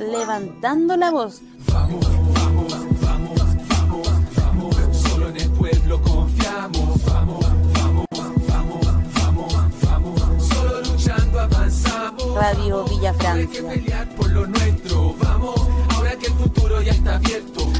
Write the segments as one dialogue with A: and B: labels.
A: levantando la voz.
B: Vamos, vamos, vamos, vamos, vamos. Solo en el pueblo confiamos. Vamos, vamos, vamos, vamos, vamos. Solo luchando avanzamos.
A: Radio Villa
B: Hay que
A: Francia.
B: pelear por lo nuestro. Vamos, ahora que el futuro ya está abierto.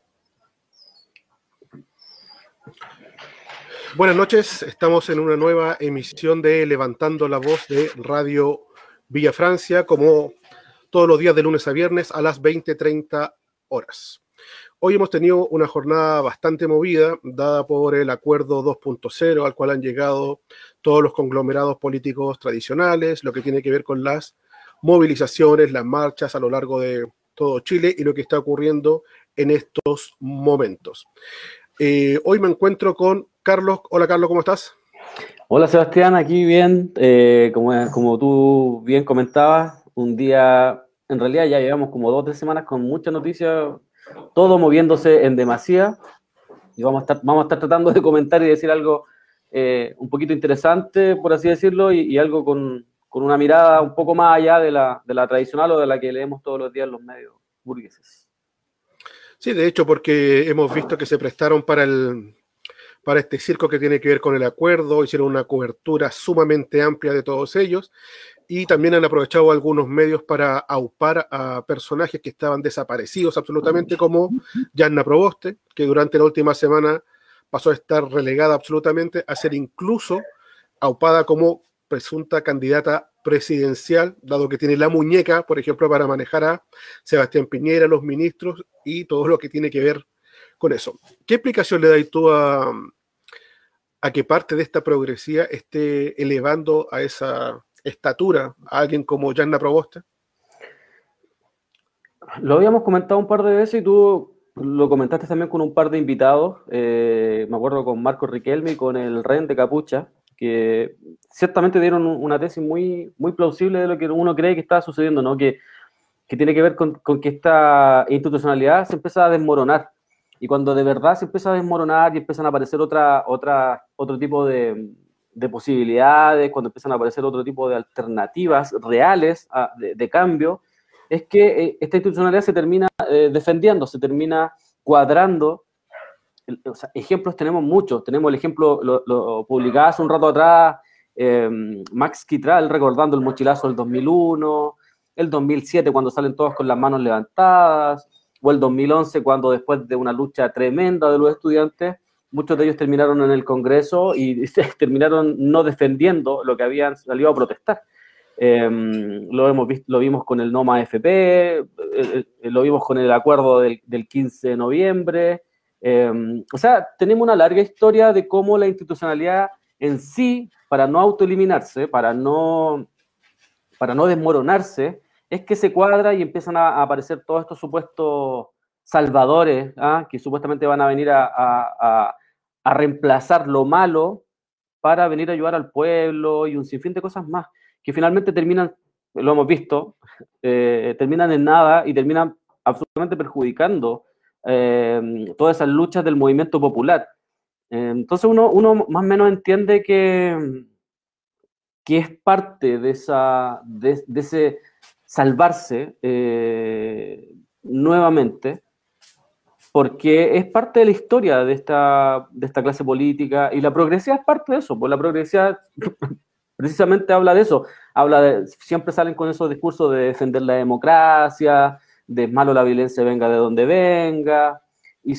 C: Buenas noches, estamos en una nueva emisión de Levantando la Voz de Radio Villa Francia, como todos los días de lunes a viernes a las 20:30 horas. Hoy hemos tenido una jornada bastante movida, dada por el acuerdo 2.0 al cual han llegado todos los conglomerados políticos tradicionales, lo que tiene que ver con las movilizaciones, las marchas a lo largo de todo Chile y lo que está ocurriendo en estos momentos. Eh, hoy me encuentro con Carlos. Hola Carlos, ¿cómo estás?
D: Hola Sebastián, aquí bien, eh, como, como tú bien comentabas, un día, en realidad ya llevamos como dos o tres semanas con muchas noticias, todo moviéndose en demasía, y vamos a estar, vamos a estar tratando de comentar y decir algo eh, un poquito interesante, por así decirlo, y, y algo con, con, una mirada un poco más allá de la, de la tradicional o de la que leemos todos los días en los medios burgueses.
C: Sí, de hecho, porque hemos visto que se prestaron para el para este circo que tiene que ver con el acuerdo, hicieron una cobertura sumamente amplia de todos ellos y también han aprovechado algunos medios para aupar a personajes que estaban desaparecidos absolutamente, como Yanna Proboste, que durante la última semana pasó a estar relegada absolutamente a ser incluso aupada como presunta candidata presidencial, dado que tiene la muñeca, por ejemplo, para manejar a Sebastián Piñera, los ministros y todo lo que tiene que ver con eso. ¿Qué explicación le das tú a, a que parte de esta progresía esté elevando a esa estatura a alguien como Yanna Proboste?
D: Lo habíamos comentado un par de veces y tú lo comentaste también con un par de invitados. Eh, me acuerdo con Marco Riquelme y con el Ren de Capucha, que ciertamente dieron una tesis muy, muy plausible de lo que uno cree que está sucediendo, ¿no? Que, que tiene que ver con, con que esta institucionalidad se empieza a desmoronar y cuando de verdad se empieza a desmoronar y empiezan a aparecer otra, otra, otro tipo de, de posibilidades, cuando empiezan a aparecer otro tipo de alternativas reales a, de, cambio, es que eh, esta institucionalidad se termina eh, defendiendo, se termina cuadrando. Ejemplos tenemos muchos. Tenemos el ejemplo, lo, lo publicaba hace un rato atrás, eh, Max Quitral recordando el mochilazo del 2001, el 2007 cuando salen todos con las manos levantadas, o el 2011, cuando después de una lucha tremenda de los estudiantes, muchos de ellos terminaron en el Congreso y terminaron no defendiendo lo que habían salido a protestar. Eh, lo, hemos visto, lo vimos con el NOMA FP, eh, eh, lo vimos con el acuerdo del, del 15 de noviembre. Eh, o sea, tenemos una larga historia de cómo la institucionalidad en sí, para no autoeliminarse, para no, para no desmoronarse, es que se cuadra y empiezan a, aparecer todos estos supuestos salvadores ¿ah? que supuestamente van a venir a, a, a, reemplazar lo malo para venir a ayudar al pueblo y un sinfín de cosas más, que finalmente terminan, lo hemos visto, eh, terminan en nada y terminan absolutamente perjudicando eh, todas esas luchas del movimiento popular. Entonces uno, uno más o menos entiende que, que es parte de, esa, de ese salvarse eh, nuevamente, porque es parte de la historia de esta, de esta clase política y la progresía es parte de eso, pues la progresía precisamente habla de eso, habla de, siempre salen con esos discursos de defender la democracia, de malo la violencia venga de donde venga, y,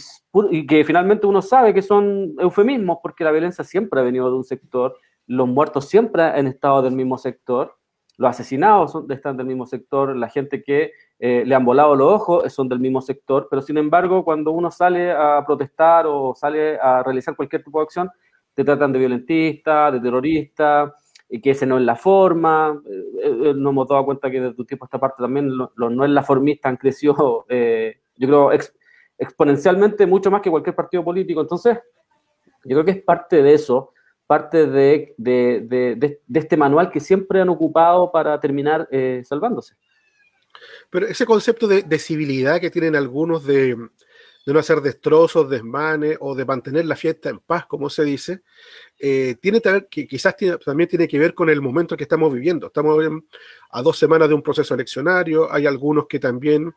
D: y que finalmente uno sabe que son eufemismos porque la violencia siempre ha venido de un sector, los muertos siempre han estado del mismo sector, los asesinados son, están del mismo sector, la gente que eh, le han volado los ojos son del mismo sector, pero sin embargo, cuando uno sale a protestar o sale a realizar cualquier tipo de acción, te tratan de violentista, de terrorista, y que ese no es la forma. Eh, eh, nos hemos dado cuenta que desde tu tiempo esta parte también los, no es la formistas han crecido, eh, yo creo, ex, exponencialmente mucho más que cualquier partido político. Entonces, Yo creo que es parte de eso, parte de, de, este manual que siempre han ocupado para terminar eh, salvándose.
C: Pero ese concepto de, civilidad que tienen algunos de, no hacer destrozos, desmanes o de mantener la fiesta en paz, como se dice, eh, tiene que quizás también tiene que ver con el momento que estamos viviendo. Estamos a dos semanas de un proceso eleccionario, hay algunos que también,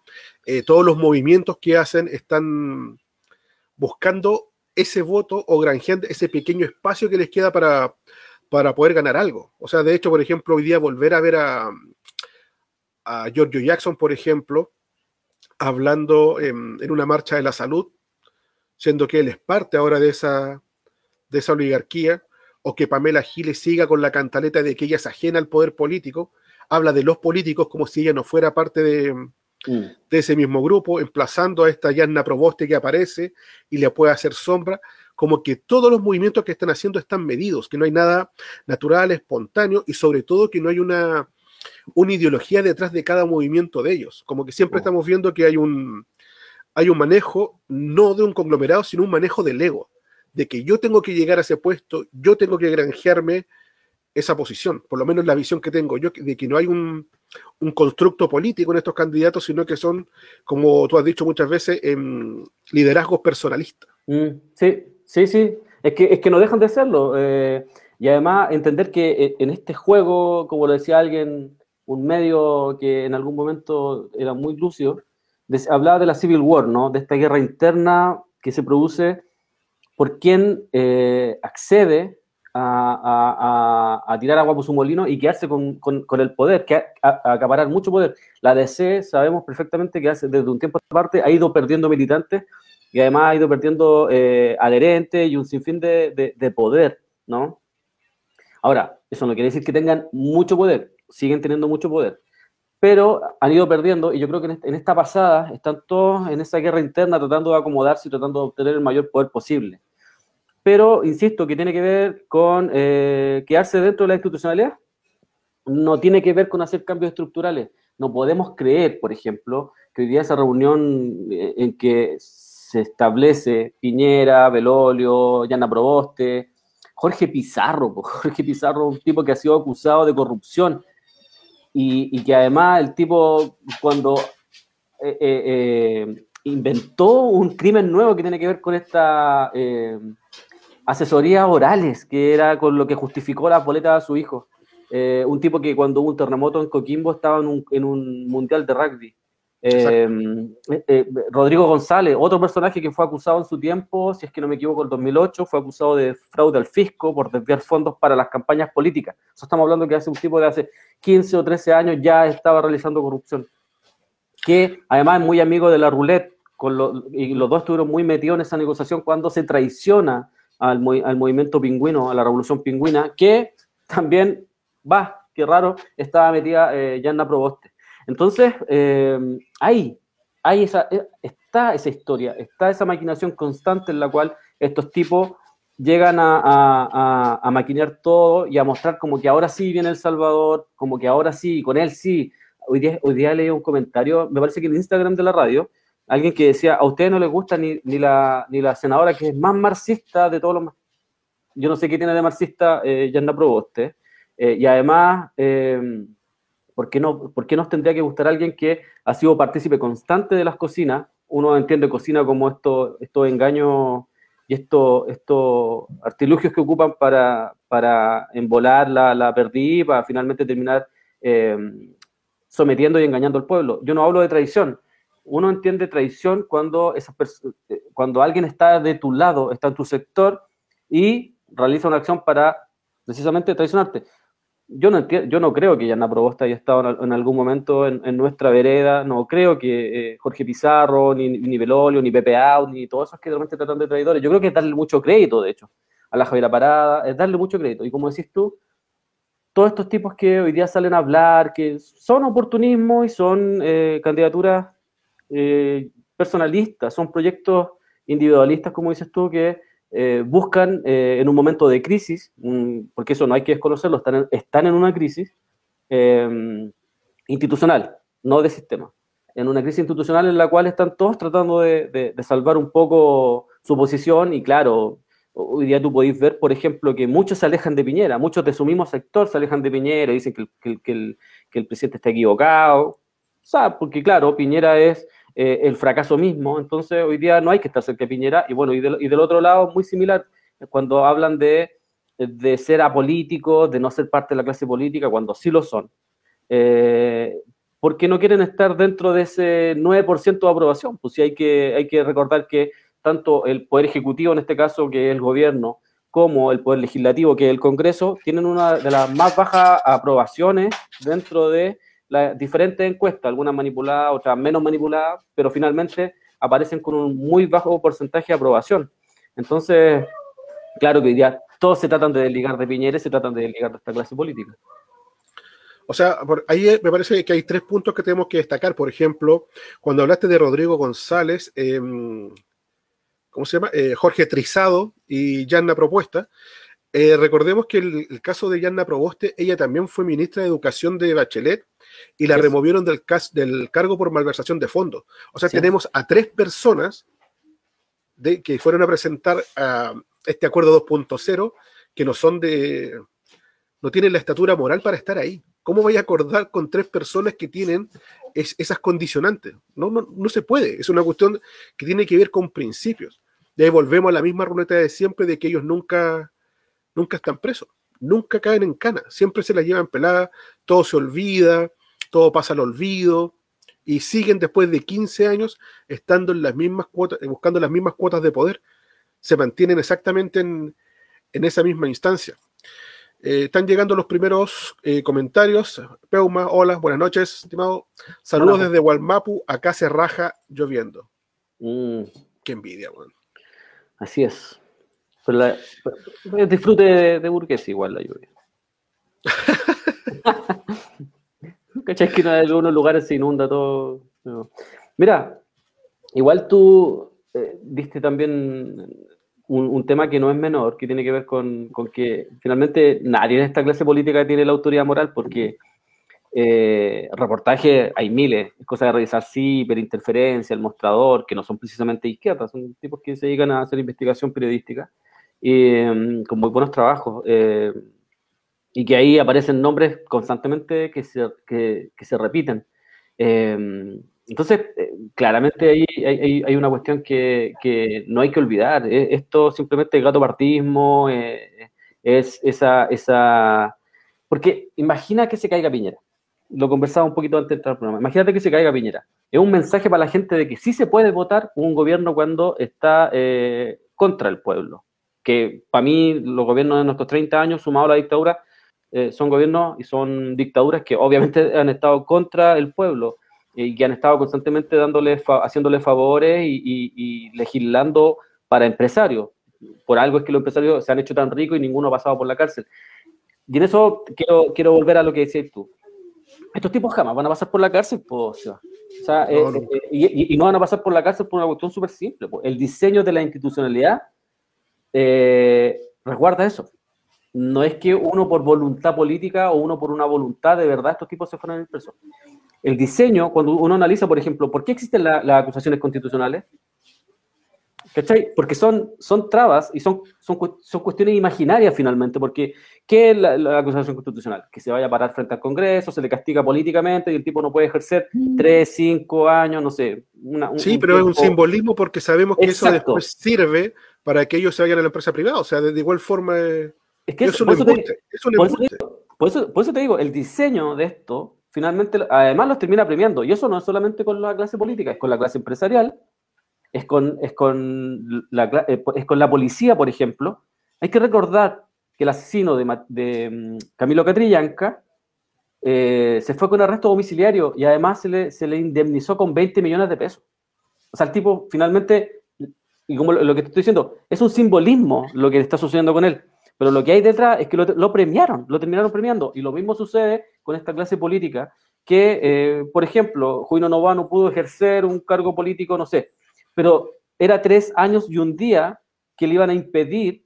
C: eh, todos los movimientos que hacen están buscando ese voto o granjeando ese pequeño espacio que les queda para, para poder ganar algo. O sea, de hecho, por ejemplo, hoy día volver a ver a, a Giorgio Jackson, por ejemplo, hablando en, en, una marcha de la salud, siendo que él es parte ahora de esa, de esa oligarquía, o que Pamela Giles siga con la cantaleta de que ella es ajena al poder político, habla de los políticos como si ella no fuera parte de, mm. de ese mismo grupo, emplazando a esta Yanna Proboste que aparece y le puede hacer sombra, como que todos los movimientos que están haciendo están medidos, que no hay nada natural, espontáneo y sobre todo que no hay una, una ideología detrás de cada movimiento de ellos. Como que siempre oh. estamos viendo que hay un, hay un manejo no de un conglomerado, sino un manejo del ego de que yo tengo que llegar a ese puesto, yo tengo que granjearme esa posición, por lo menos la visión que tengo yo, de que no hay un, constructo político en estos candidatos, sino que son, como tú has dicho muchas veces, en liderazgos personalistas.
D: Mm, sí, sí, sí, es que, es que no dejan de serlo. Eh, y además entender que eh, en este juego, como lo decía alguien, un medio que en algún momento era muy lúcido, hablaba de la Civil War, ¿no? De esta guerra interna que se produce por quien eh, accede a, tirar agua por su molino y quedarse con, con, el poder, que a, acaparar mucho poder. La DC sabemos perfectamente que hace, desde un tiempo a esta parte ha ido perdiendo militantes y además ha ido perdiendo eh, adherentes y un sinfín de, de, poder, ¿no? Ahora, eso no quiere decir que tengan mucho poder, siguen teniendo mucho poder, pero han ido perdiendo y yo creo que en esta pasada están todos en esa guerra interna tratando de acomodarse y tratando de obtener el mayor poder posible pero insisto que tiene que ver con eh, quedarse dentro de la institucionalidad, no tiene que ver con hacer cambios estructurales. No podemos creer, por ejemplo, que hoy día esa reunión eh, en que se establece Piñera, Belolio, Yana Proboste, Jorge Pizarro, Jorge Pizarro, un tipo que ha sido acusado de corrupción y, que además el tipo cuando eh, inventó un crimen nuevo que tiene que ver con esta asesorías orales, que era con lo que justificó la boleta a su hijo. Eh, un tipo que cuando hubo un terremoto en Coquimbo estaba en un, en un mundial de rugby. Eh, eh, Rodrigo González, otro personaje que fue acusado en su tiempo, si es que no me equivoco, en 2008, fue acusado de fraude al fisco por desviar fondos para las campañas políticas. Eso estamos hablando que hace un tipo de hace 15 o 13 años ya estaba realizando corrupción. Que además es muy amigo de la roulette, con y los dos estuvieron muy metidos en esa negociación cuando se traiciona al, movimiento pingüino, a la revolución pingüina, que también, va, qué raro, estaba metida eh, Yanna Proboste. Entonces, eh, hay, esa, eh, está esa historia, está esa maquinación constante en la cual estos tipos llegan a, a, todo y a mostrar como que ahora sí viene El Salvador, como que ahora sí, con él sí. Hoy día, hoy día leí un comentario, me parece que en Instagram de la radio, alguien que decía, a ustedes no les gusta ni, ni, la, ni la senadora que es más marxista de todos los... Yo no sé qué tiene de marxista eh, Yanna Proboste. Eh, y además, eh, ¿por, qué no, ¿por qué nos tendría que gustar alguien que ha sido partícipe constante de las cocinas? Uno entiende cocina como estos esto engaños y estos esto artilugios que ocupan para, para la, la perdí, para finalmente terminar eh, sometiendo y engañando al pueblo. Yo no hablo de tradición, uno entiende traición cuando, eh, cuando alguien está de tu lado, está en tu sector y realiza una acción para precisamente traicionarte. Yo no, yo no creo que Yana Probosta haya estado en, algún momento en, nuestra vereda, no creo que eh, Jorge Pizarro, ni, ni Belolio, ni Pepe Out, ni todos esos que realmente tratan de traidores. Yo creo que es darle mucho crédito, de hecho, a la Javiera Parada, es darle mucho crédito. Y como decís tú, todos estos tipos que hoy día salen a hablar, que son oportunismo y son eh, candidaturas eh, personalistas, son proyectos individualistas, como dices tú, que eh, buscan eh, en un momento de crisis, porque eso no hay que desconocerlo, están en, están en una crisis institucional, no de sistema. En una crisis institucional en la cual están todos tratando de, salvar un poco su posición y claro, hoy día tú podéis ver, por ejemplo, que muchos se alejan de Piñera, muchos de su mismo sector se alejan de Piñera dicen que el, que el, que el, presidente está equivocado. O sea, porque claro, Piñera es eh, el fracaso mismo, entonces hoy día no hay que estar cerca de Piñera. Y bueno, y del, otro lado, muy similar, cuando hablan de, de ser apolíticos, de no ser parte de la clase política, cuando sí lo son. Eh, porque no quieren estar dentro de ese 9% de aprobación. Pues sí hay que, hay que recordar que tanto el Poder Ejecutivo, en este caso, que es el gobierno, como el Poder Legislativo, que es el Congreso, tienen una de las más bajas aprobaciones dentro de las diferentes encuestas, algunas manipuladas, otras menos manipuladas, pero finalmente aparecen con un muy bajo porcentaje de aprobación. Entonces, claro que hoy día todos se tratan de desligar de Piñera y se tratan de desligar de esta clase política.
C: O sea, ahí me parece que hay tres puntos que tenemos que destacar. Por ejemplo, cuando hablaste de Rodrigo González, eh, ¿cómo se llama? Eh, Jorge Trizado y Yanna Propuesta. Eh, recordemos que el, caso de Yanna Proboste, ella también fue ministra de Educación de Bachelet y la removieron del, del, cargo por malversación de fondos. O sea, tenemos a tres personas de, que fueron a presentar a este acuerdo 2.0 que no son de, no tienen la estatura moral para estar ahí. ¿Cómo voy a acordar con tres personas que tienen esas condicionantes? No, no, no se puede. Es una cuestión que tiene que ver con principios. Y ahí volvemos a la misma ruleta de siempre de que ellos nunca, nunca están presos, nunca caen en cana, siempre se las llevan peladas, todo se olvida, todo pasa al olvido y siguen después de 15 años estando en las mismas cuotas, buscando las mismas cuotas de poder, se mantienen exactamente en, esa misma instancia. Eh, están llegando los primeros eh, comentarios. Peuma, hola, buenas noches, estimado. Saludos desde Walmapu, acá se raja lloviendo. Mm. Qué envidia, weón.
D: Así es. disfrute de, de burgués igual la lluvia. ¿Cachai? Que en algunos lugares se inunda todo. Mira, igual tú eh, diste también un, tema que no es menor, que tiene que ver con, que finalmente nadie en esta clase política tiene la autoridad moral porque eh, reportajes hay miles, es cosa de revisar hiperinterferencia, el mostrador, que no son precisamente izquierdas, son tipos que se dedican a hacer investigación periodística em, con muy buenos trabajos. Eh, y que ahí aparecen nombres constantemente que se, que, se repiten. Em, entonces, eh, claramente ahí hay, hay, una cuestión que, que, no hay que olvidar. Esto simplemente gato partismo, es esa, esa... Porque imagina que se caiga Piñera lo conversaba un poquito antes de entrar al programa. Imagínate que se caiga Piñera. Es un mensaje para la gente de que sí se puede votar un gobierno cuando está eh, contra el pueblo. Que para mí los gobiernos de nuestros 30 años, sumado a la dictadura, eh, son gobiernos y son dictaduras que obviamente han estado contra el pueblo y que han estado constantemente dándole haciéndole favores y, legislando para empresarios. Por algo es que los empresarios se han hecho tan ricos y ninguno ha pasado por la cárcel. Y en eso quiero, quiero volver a lo que decías tú estos tipos jamás van a pasar por la cárcel, pues, o sea, eh, eh, y, no van a pasar por la cárcel por una cuestión súper simple. El diseño de la institucionalidad eh, resguarda eso. No es que uno por voluntad política o uno por una voluntad de verdad estos tipos se fueran el preso. El diseño, cuando uno analiza, por ejemplo, ¿por qué existen las acusaciones constitucionales? ¿Cachai? Porque son, son trabas y son, son, son cuestiones imaginarias finalmente, porque ¿qué es la, acusación constitucional? Que se vaya a parar frente al Congreso, se le castiga políticamente y el tipo no puede ejercer mm. tres, cinco años, no sé.
C: sí, pero es un simbolismo porque sabemos que eso después sirve para que ellos se vayan a la empresa privada, o sea, de, igual forma... Es que eso, por,
D: eso por, eso te digo, el diseño de esto finalmente, además los termina premiando, y eso no es solamente con la clase política, es con la clase empresarial, es con, es con, la, eh, es con la policía, por ejemplo. Hay que recordar que el asesino de, de mm, Camilo Catrillanca eh, se fue con arresto domiciliario y además se le, se le, indemnizó con 20 millones de pesos. O sea, el tipo finalmente, y como lo, que te estoy diciendo, es un simbolismo lo que está sucediendo con él. Pero lo que hay detrás es que lo, premiaron, lo terminaron premiando. Y lo mismo sucede con esta clase política que, eh, por ejemplo, Juino Novano pudo ejercer un cargo político, no sé, pero era tres años y un día que le iban a impedir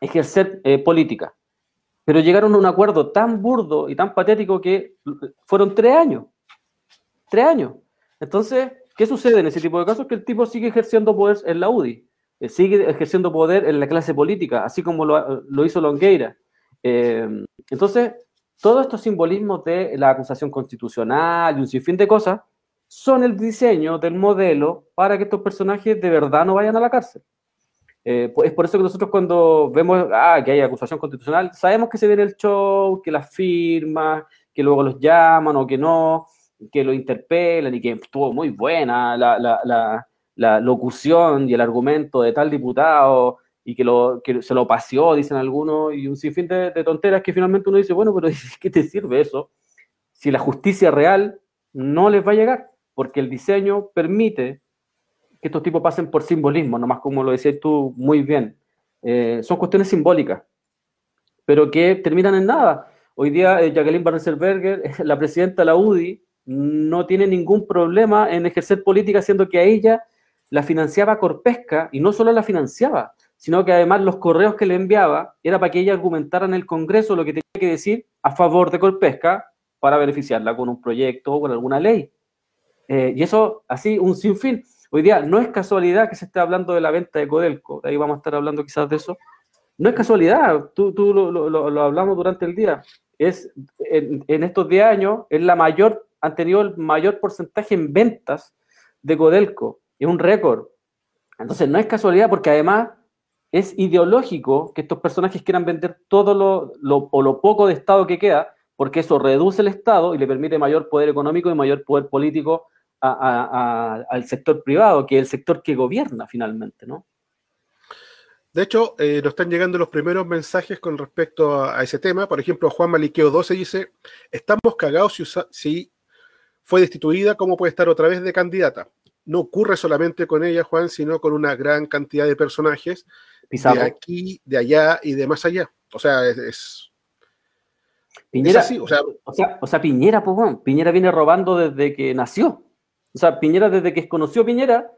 D: ejercer eh, política. Pero llegaron a un acuerdo tan burdo y tan patético que fueron tres años. Tres años. Entonces, ¿qué sucede en ese tipo de casos? Que el tipo sigue ejerciendo poder en la UDI. Eh, sigue ejerciendo poder en la clase política, así como lo, hizo Longueira. Eh, entonces, todos estos simbolismos de la acusación constitucional y un sinfín de cosas son el diseño del modelo para que estos personajes de verdad no vayan a la cárcel. Eh, es por eso que nosotros cuando vemos ah, que hay acusación constitucional, sabemos que se viene el show, que las firmas, que luego los llaman o que no, que lo interpelan y que estuvo muy buena la, la, la, la locución y el argumento de tal diputado y que, lo, que se lo paseó, dicen algunos, y un sinfín de, tonteras que finalmente uno dice, bueno, pero ¿qué te sirve eso? Si la justicia real no les va a llegar, porque el diseño permite que estos tipos pasen por simbolismo, nomás como lo decías tú muy bien. Eh, son cuestiones simbólicas, pero que terminan en nada. Hoy día eh, Jacqueline Barnselberger, la presidenta de la UDI, no tiene ningún problema en ejercer política, siendo que a ella la financiaba Corpesca, y no solo la financiaba, sino que además los correos que le enviaba era para que ella argumentara en el Congreso lo que tenía que decir a favor de Corpesca para beneficiarla con un proyecto o con alguna ley. Eh, y eso así, un sinfín. Hoy día no es casualidad que se esté hablando de la venta de Codelco, ahí vamos a estar hablando quizás de eso. No es casualidad, tú, tú lo, lo, hablamos durante el día. Es, en, estos 10 años es la mayor, han tenido el mayor porcentaje en ventas de Codelco, es un récord. Entonces no es casualidad porque además es ideológico que estos personajes quieran vender todo lo, o lo poco de Estado que queda, porque eso reduce el Estado y le permite mayor poder económico y mayor poder político al sector privado, que es el sector que gobierna finalmente, ¿no?
C: De hecho, eh, nos están llegando los primeros mensajes con respecto a, ese tema. Por ejemplo, Juan Maliqueo 12 dice, estamos cagados si fue destituida, ¿cómo puede estar otra vez de candidata? No ocurre solamente con ella, Juan, sino con una gran cantidad de personajes de aquí, de allá y de más allá. O sea, es...
D: Piñera, o, sea, o, sea, Piñera, pues, Piñera viene robando desde que nació. O sea, Piñera, desde que conoció Piñera,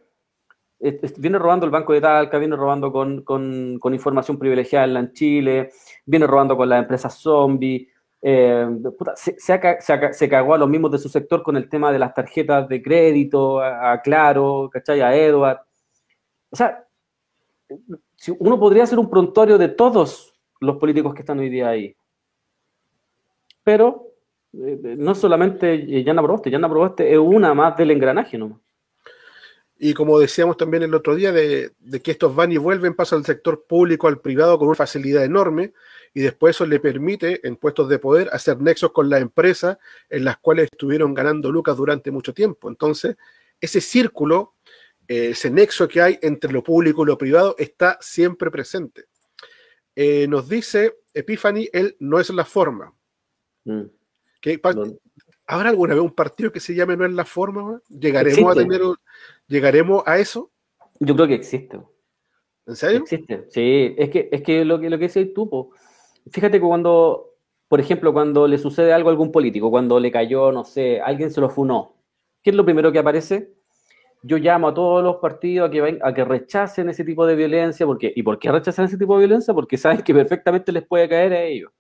D: viene robando el Banco de Talca, viene robando con, información privilegiada en Chile, viene robando con las empresas zombie. Eh, se, cagó a los mismos de su sector con el tema de las tarjetas de crédito, a, Claro, ¿cachai? A Edward. O sea, uno podría hacer un prontuario de todos los políticos que están hoy día ahí. Pero eh, no solamente Yana Proboste, Yana Proboste es una más del engranaje ¿no?
C: Y como decíamos también el otro día, de, que estos van y vuelven, pasan del sector público al privado con una facilidad enorme, y después eso le permite, en puestos de poder, hacer nexos con las empresas en las cuales estuvieron ganando lucas durante mucho tiempo. Entonces, ese círculo, eh, ese nexo que hay entre lo público y lo privado, está siempre presente. Eh, nos dice Epiphany, él no es la forma. Mm. ¿Habrá alguna vez un partido que se llame No es la forma? ¿Llegaremos a tener llegaremos a eso?
D: Yo creo que existe.
C: ¿En serio?
D: Existe, sí. Es que, es que lo que, lo que dice tú, fíjate que cuando, por ejemplo, cuando le sucede algo a algún político, cuando le cayó, no sé, alguien se lo funó, ¿qué es lo primero que aparece? Yo llamo a todos los partidos a que, a que rechacen ese tipo de violencia. Porque, ¿Y por qué rechazan ese tipo de violencia? Porque saben que perfectamente les puede caer a ellos.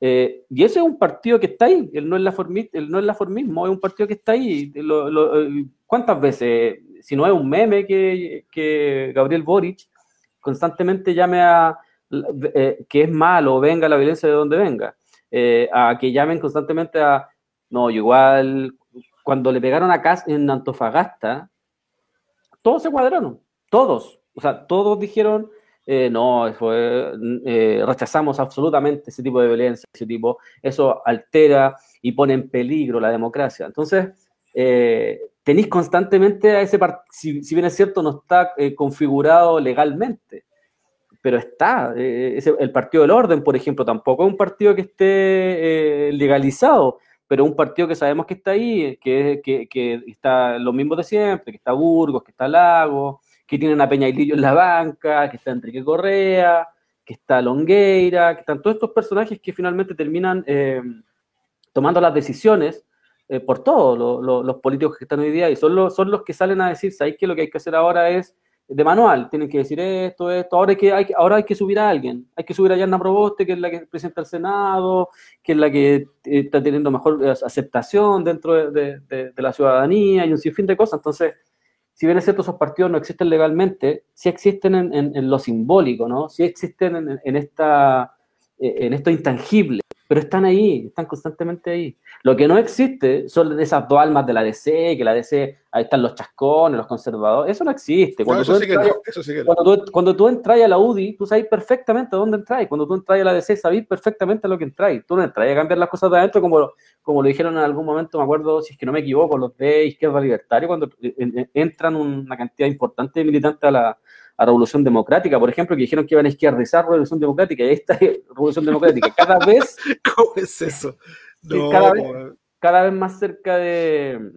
D: Eh, y ese es un partido que está ahí, el no es la, el no es la formismo, es un partido que está ahí. Eh, ¿Cuántas veces, si no es un meme que, Gabriel Boric constantemente llame a eh, que es malo, venga la violencia de donde venga, a que llamen constantemente a, no, igual, cuando le pegaron a Cas en Antofagasta, todos se cuadraron, todos, o sea, todos dijeron eh, no, fue, eh, rechazamos absolutamente ese tipo de violencia, ese tipo, eso altera y pone en peligro la democracia. Entonces, eh, tenéis constantemente a ese partido, si, bien es cierto, no está configurado legalmente, pero está. el Partido del Orden, por ejemplo, tampoco es un partido que esté legalizado, pero un partido que sabemos que está ahí, que, que, que está lo mismo de siempre, que está Burgos, que está Lago, que tienen a Peñailillo en la banca, que está Enrique Correa, que está Longueira, que están todos estos personajes que finalmente terminan eh, tomando las decisiones eh, por todos los políticos que están hoy día y son los, son los que salen a decir, ¿sabéis que lo que hay que hacer ahora es de manual? Tienen que decir esto, esto, ahora hay que, ahora hay que subir a alguien, hay que subir a Yanna Proboste, que es la que presenta el Senado, que es la que eh, está teniendo mejor aceptación dentro de, la ciudadanía y un sinfín de cosas, entonces si bien es cierto, esos partidos no existen legalmente, sí existen en, lo simbólico, ¿no? Sí existen en, en esta, eh, en esto intangible pero están ahí, están constantemente ahí. Lo que no existe son esas dos almas de la DC, que la DC, ahí están los chascones, los conservadores, eso no existe. Cuando, tú, entras, a la UDI, tú sabes perfectamente a dónde entras, cuando tú entras a la DC, sabes perfectamente lo que entras, tú no entras a cambiar las cosas de adentro como, como lo dijeron en algún momento, me acuerdo, si es que no me equivoco, los de Izquierda Libertaria, cuando entran una cantidad importante de militantes a la, a Revolución Democrática, por ejemplo, que dijeron que iban a izquierdizar Revolución Democrática, y está Revolución Democrática. Cada vez.
C: ¿Cómo es eso?
D: cada, vez, más cerca de.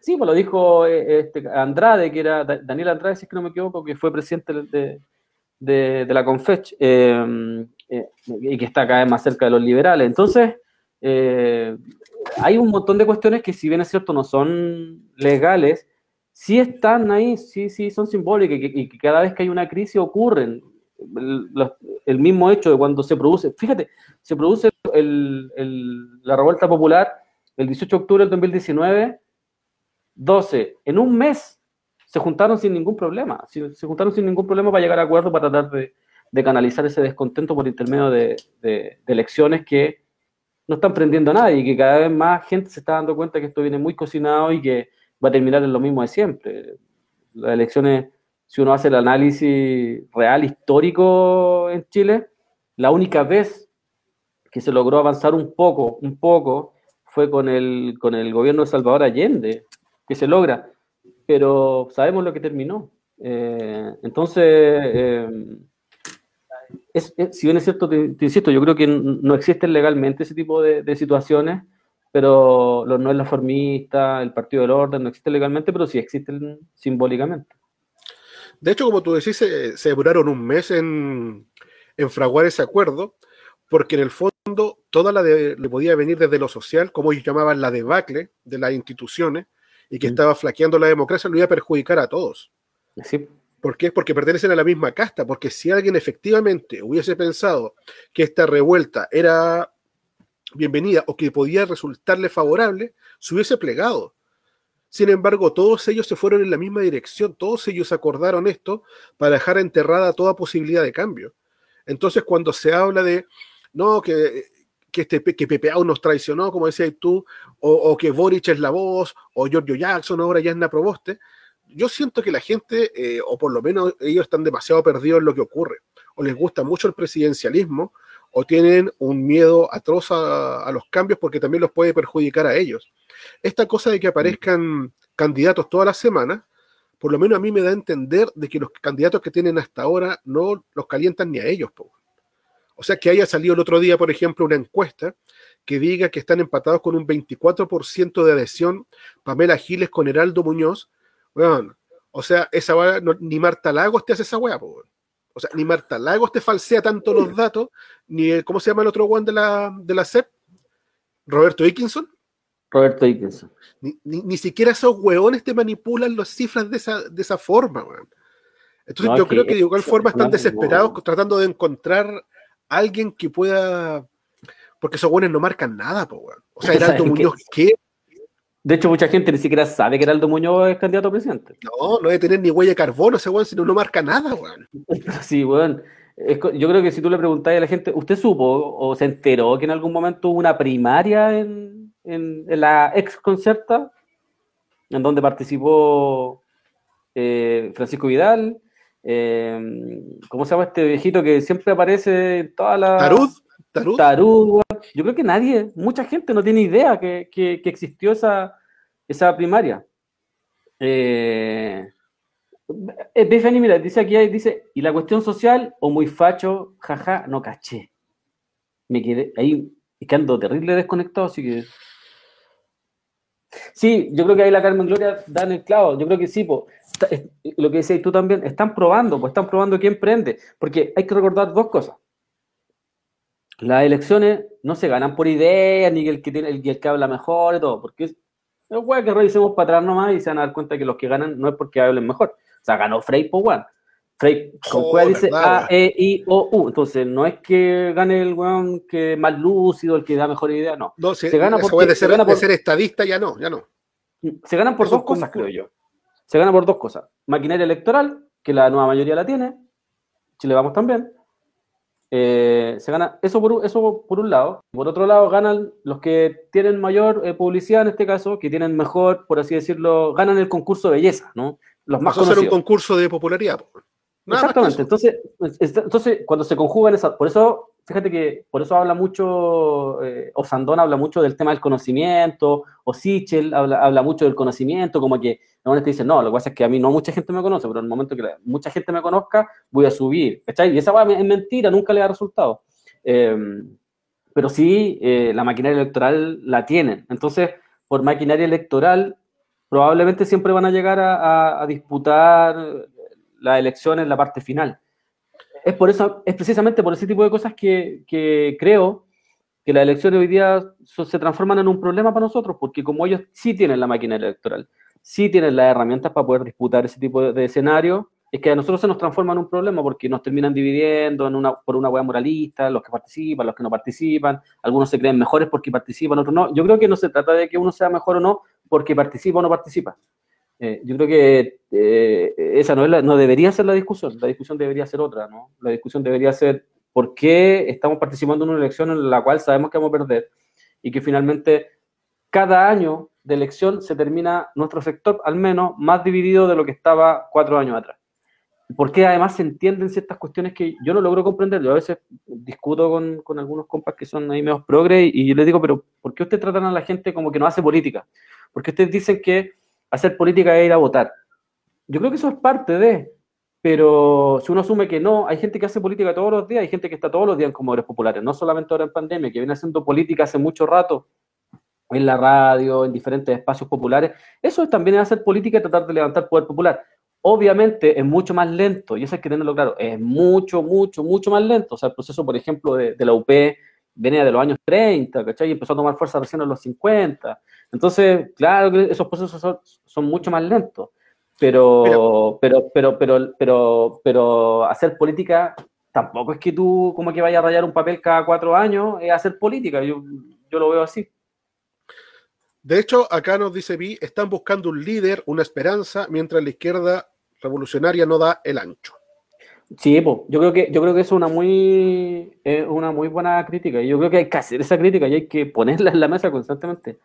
D: Sí, pues lo dijo eh, este, Andrade, que era Daniel Andrade, si es que no me equivoco, que fue presidente de, de, la CONFECH, eh, eh, y que está cada vez más cerca de los liberales. Entonces, hay un montón de cuestiones que, si bien es cierto, no son legales, sí están ahí, sí, sí, son simbólicas y que, cada vez que hay una crisis ocurren. El, mismo hecho de cuando se produce, fíjate, se produce la revuelta popular el 18 de octubre del 2019, 12, en un mes se juntaron sin ningún problema, se, juntaron sin ningún problema para llegar a acuerdo para tratar de, canalizar ese descontento por intermedio de, de, elecciones que no están prendiendo a nadie y que cada vez más gente se está dando cuenta que esto viene muy cocinado y que va a terminar en lo mismo de siempre. Las elecciones, si uno hace el análisis real, histórico en Chile, la única vez que se logró avanzar un poco, un poco, fue con el, con el gobierno de Salvador Allende, que se logra, pero sabemos lo que terminó. Eh, entonces, eh, si bien es cierto, te, insisto, yo creo que no existen legalmente ese tipo de situaciones, pero los no es la formista, el Partido del Orden, no existe legalmente, pero sí existen simbólicamente.
C: De hecho, como tú decís, se, se duraron un mes en, en, fraguar ese acuerdo, porque en el fondo toda la de, le podía venir desde lo social, como ellos llamaban la debacle de las instituciones, y que mm. estaba flaqueando la democracia, lo iba a perjudicar a todos.
D: Sí.
C: ¿Por qué? Porque pertenecen a la misma casta, porque si alguien efectivamente hubiese pensado que esta revuelta era bienvenida o que podía resultarle favorable, se hubiese plegado. Sin embargo, todos ellos se fueron en la misma dirección, todos ellos acordaron esto para dejar enterrada toda posibilidad de cambio. Entonces, cuando se habla de, no, que, que, este, que PPA nos traicionó, como decías tú, o, que Boric es la voz, o Giorgio Jackson ahora ya es la Proboste, yo siento que la gente, eh, o por lo menos ellos están demasiado perdidos en lo que ocurre, o les gusta mucho el presidencialismo, o tienen un miedo atroz a, los cambios porque también los puede perjudicar a ellos. Esta cosa de que aparezcan candidatos todas las semanas, por lo menos a mí me da a entender de que los candidatos que tienen hasta ahora no los calientan ni a ellos. O sea, que haya salido el otro día, por ejemplo, una encuesta que diga que están empatados con un 24% de adhesión Pamela Giles con Heraldo Muñoz. Bueno, o sea, esa ni Marta Lagos te hace esa weá, po, o sea, ni Marta Lagos te falsea tanto los datos, ni ¿cómo se llama el otro one de la, de la CEP? Roberto Dickinson.
D: Roberto Dickinson.
C: Ni, siquiera esos hueones te manipulan las cifras de esa, de esa forma, weón. Entonces yo creo que de igual forma están desesperados tratando de encontrar alguien que pueda. Porque esos hueones no marcan nada, po, weón. O sea, Heraldo Muñoz, ¿qué?
D: De hecho, mucha gente ni siquiera sabe que Heraldo Muñoz es candidato a presidente.
C: No, no debe tener ni huella de carbono ese weón, si no, no marca nada, weón.
D: Sí, weón. yo creo que si tú le preguntas a la gente, ¿usted supo o se enteró que en algún momento hubo una primaria en, la ex concerta? En donde participó eh, Francisco Vidal. Eh, ¿Cómo se llama este viejito que siempre aparece en todas las.
C: Tarud. Tarud.
D: Tarud, yo creo que nadie, mucha gente no tiene idea que, existió esa, esa primaria. Eh, eh mira, dice aquí, dice, y la cuestión social, o muy facho, jaja, no caché. Me quedé ahí, y quedando terrible desconectado, así que... Sí, yo creo que ahí la Carmen Gloria da el clavo, yo creo que sí, lo que decías tú también, están probando, pues están probando quién prende, porque hay que recordar dos cosas las elecciones no se ganan por ideas, ni el que tiene el, que habla mejor y todo, porque es weá que revisemos para atrás nomás y se van a dar cuenta que los que ganan no es porque hablen mejor. O sea, ganó Frey por weón. Frey con oh, dice A, E, I, O, U. Entonces, no es que gane el weón que es más lúcido, el que da mejor idea, no.
C: se, gana por, de ser, de ser estadista ya no, ya no.
D: Se ganan por dos cosas, creo yo. Se gana por dos cosas. Maquinaria electoral, que la nueva mayoría la tiene, Chile vamos también. Eh, se gana eso por, eso por un lado. Por otro lado, ganan los que tienen mayor eh, publicidad en este caso, que tienen mejor, por así decirlo, ganan el concurso de belleza, ¿no?
C: Los más conocidos. un concurso de popularidad.
D: Exactamente. Entonces, entonces, cuando se conjugan esas, por eso fíjate que por eso habla mucho, eh, Osandón habla mucho del tema del conocimiento, o Sichel habla, habla mucho del conocimiento, como que normalmente dice, no, lo que pasa es que a mí no mucha gente me conoce, pero en el momento que mucha gente me conozca, voy a subir, ¿cachai? Y esa es mentira, nunca le da resultado. Em, pero sí, eh, la maquinaria electoral la tienen. Entonces, por maquinaria electoral, probablemente siempre van a llegar a, a disputar la elección en la parte final es por eso, es precisamente por ese tipo de cosas que, creo que las elecciones hoy día se transforman en un problema para nosotros, porque como ellos sí tienen la máquina electoral, sí tienen las herramientas para poder disputar ese tipo de, escenario, es que a nosotros se nos transforma en un problema porque nos terminan dividiendo en una, por una hueá moralista, los que participan, los que no participan, algunos se creen mejores porque participan, otros no. Yo creo que no se trata de que uno sea mejor o no porque participa o no participa. Eh, yo creo que eh, esa no, es no debería ser la discusión, la discusión debería ser otra, ¿no? La discusión debería ser por qué estamos participando en una elección en la cual sabemos que vamos a perder y que finalmente cada año de elección se termina nuestro sector al menos más dividido de lo que estaba cuatro años atrás. ¿Por qué además se entienden ciertas cuestiones que yo no logro comprender? Yo a veces discuto con, con algunos compas que son ahí menos progre y, y yo les digo, pero ¿por qué ustedes tratan a la gente como que no hace política? Porque ustedes dicen que hacer política es ir a votar. Yo creo que eso es parte de, pero si uno asume que no, hay gente que hace política todos los días, hay gente que está todos los días en comedores populares, no solamente ahora en pandemia, que viene haciendo política hace mucho rato en la radio, en diferentes espacios populares. Eso es también hacer política y tratar de levantar poder popular. Obviamente es mucho más lento, y eso hay que tenerlo claro, es mucho, mucho, mucho más lento. O sea, el proceso, por ejemplo, de, de la UP venía de los años 30, ¿cachai? Y empezó a tomar fuerza recién en los 50. Entonces, claro que esos procesos son, mucho más lentos, pero, pero, pero, pero, pero, pero, hacer política tampoco es que tú como que vayas a rayar un papel cada cuatro años, es hacer política, yo, yo lo veo así.
C: De hecho, acá nos dice Vi, están buscando un líder, una esperanza, mientras la izquierda revolucionaria no da el ancho.
D: Sí, pues, yo creo que yo creo que es una muy una muy buena crítica y yo creo que hay que hacer esa crítica y hay que ponerla en la mesa constantemente.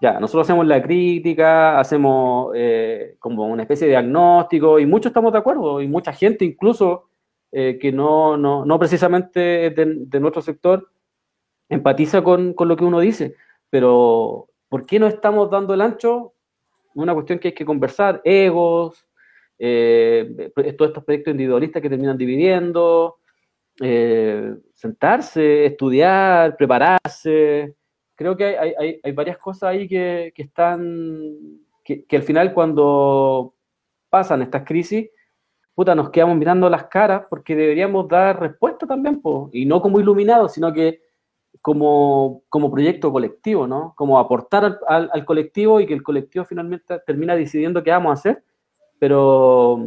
D: Ya, nosotros hacemos la crítica, hacemos eh, como una especie de diagnóstico y muchos estamos de acuerdo y mucha gente incluso eh, que no, no, no, precisamente de, nuestro sector empatiza con, con, lo que uno dice, pero ¿por qué no estamos dando el ancho? Una cuestión que hay que conversar, egos, eh, todos estos proyectos individualistas que terminan dividiendo, sentarse, estudiar, prepararse, creo que hay, hay, varias cosas ahí que, que están, que, que, al final cuando pasan estas crisis, puta, nos quedamos mirando las caras porque deberíamos dar respuesta también, po, y no como iluminados, sino que como, como proyecto colectivo, ¿no? Como aportar al, al, colectivo y que el colectivo finalmente termina decidiendo qué vamos a hacer, pero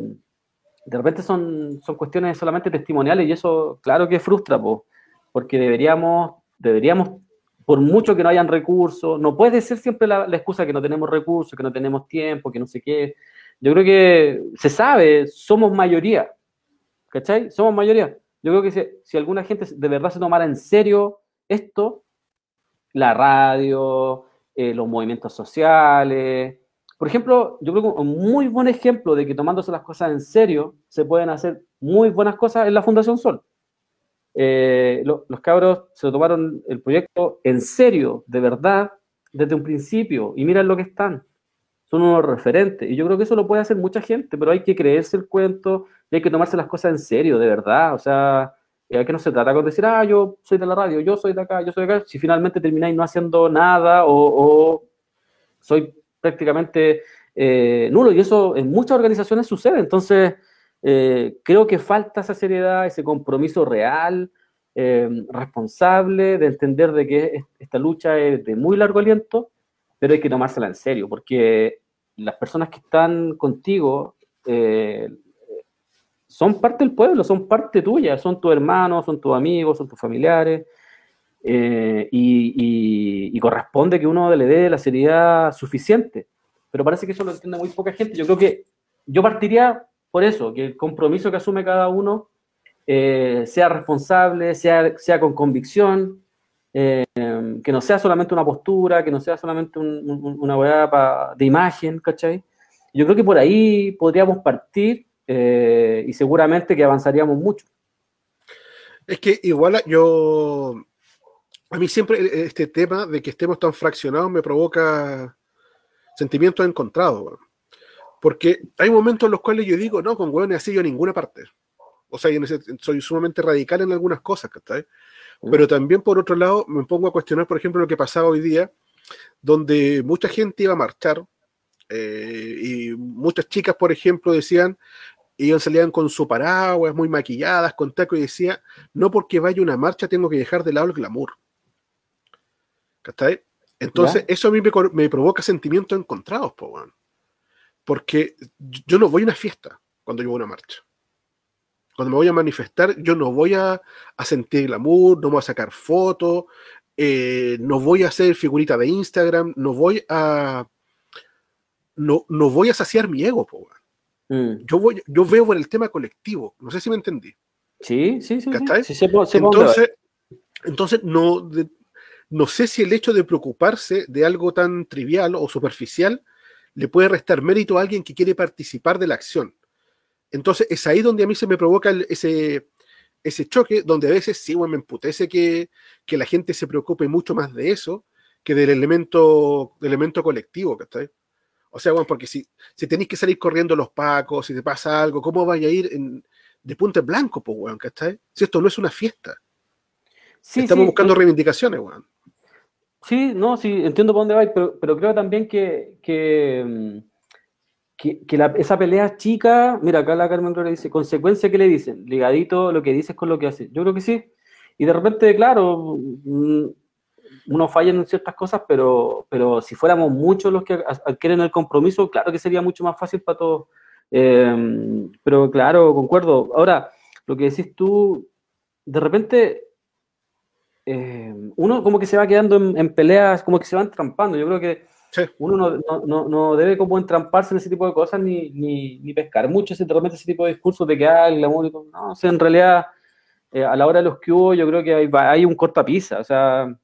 D: de repente son, son cuestiones solamente testimoniales y eso claro que frustra, po, porque deberíamos, deberíamos por mucho que no hayan recursos, no puede ser siempre la, excusa que no tenemos recursos, que no tenemos tiempo, que no sé qué. Yo creo que se sabe, somos mayoría, ¿cachai? Somos mayoría. Yo creo que si, alguna gente de verdad se tomara en serio esto, la radio, eh, los movimientos sociales, por ejemplo, yo creo que un muy buen ejemplo de que tomándose las cosas en serio se pueden hacer muy buenas cosas en la Fundación Sol. Eh, los cabros se tomaron el proyecto en serio, de verdad, desde un principio, y miren lo que están. Son unos referentes. Y yo creo que eso lo puede hacer mucha gente, pero hay que creerse el cuento y hay que tomarse las cosas en serio, de verdad. O sea, eh, que no se trata con decir, ah, yo soy de la radio, yo soy de acá, yo soy de acá, si finalmente termináis no haciendo nada o, soy prácticamente eh, nulo. Y eso en muchas organizaciones sucede. Entonces, eh, creo que falta esa seriedad, ese compromiso real, eh, responsable, de entender de que esta lucha es de muy largo aliento, pero hay que tomársela en serio, porque las personas que están contigo eh, son parte del pueblo, son parte tuya, son tus hermanos, son tus amigos, son tus familiares, y, y, corresponde que uno le dé la seriedad suficiente. Pero parece que eso lo entiende muy poca gente. Yo creo que yo partiría por eso, que el compromiso que asume cada uno eh, sea responsable, sea, sea con convicción, eh, que no sea solamente una postura, que no sea solamente una hueá de imagen, ¿cachai? Yo creo que por ahí podríamos partir eh, y seguramente que avanzaríamos mucho.
C: Es que igual yo, a mí siempre este tema de que estemos tan fraccionados me provoca sentimientos encontrados, porque hay momentos en los cuales yo digo, no, con hueones así yo a ninguna parte. O sea, yo soy sumamente radical en algunas cosas, ¿cachai? Pero también, por otro lado, me pongo a cuestionar, por ejemplo, lo que pasaba hoy día, donde mucha gente iba a marchar eh, y muchas chicas, por ejemplo, decían, ellos salían con su paraguas, muy maquilladas, con taco, y decía, no porque vaya una marcha tengo que dejar de lado el glamour. ¿Cachai? Entonces, eso a mí me, provoca sentimientos encontrados, po, porque yo no voy a una fiesta cuando yo voy a una marcha. Cuando me voy a manifestar, yo no voy a, sentir glamour, no voy a sacar fotos, eh, no voy a hacer figurita de Instagram, no voy a. No, no voy a saciar mi ego, po, mm. yo, voy, yo veo por el tema colectivo. No sé si me entendí.
D: Sí, sí, sí.
C: entonces, entonces no, no sé si el hecho de preocuparse de algo tan trivial o superficial le puede restar mérito a alguien que quiere participar de la acción. Entonces es ahí donde a mí se me provoca ese, ese choque, donde a veces sí, bueno, me emputece que, que, la gente se preocupe mucho más de eso que del elemento, del elemento colectivo, ¿cachai? O sea, bueno, porque si, si tenéis que salir corriendo los pacos, si te pasa algo, ¿cómo vaya a ir de punta en blanco, pues, weón, ¿cachai? Si esto no es una fiesta. Estamos buscando reivindicaciones, weón.
D: Sí, no, sí, entiendo por dónde vais, pero, pero creo también que, que mm, que, esa pelea chica, mira, acá la Carmen Gloria dice, consecuencia que le dicen, ligadito lo que dices con lo que hace. Yo creo que sí. Y de repente, claro, mm, uno falla en ciertas cosas, pero, pero si fuéramos muchos los que adquieren el compromiso, claro que sería mucho más fácil para todos. Em, pero claro, concuerdo. Ahora, lo que decís tú, de repente, em, uno como que se va quedando en, en, peleas, como que se van trampando. Yo creo que uno no, no, debe como entramparse en ese tipo de cosas ni, ni, pescar mucho ese, ese tipo de discursos de que ah, el glamour, no, o sea, en realidad eh, a la hora de los que hubo yo creo que hay, hay un cortapisa, o sea,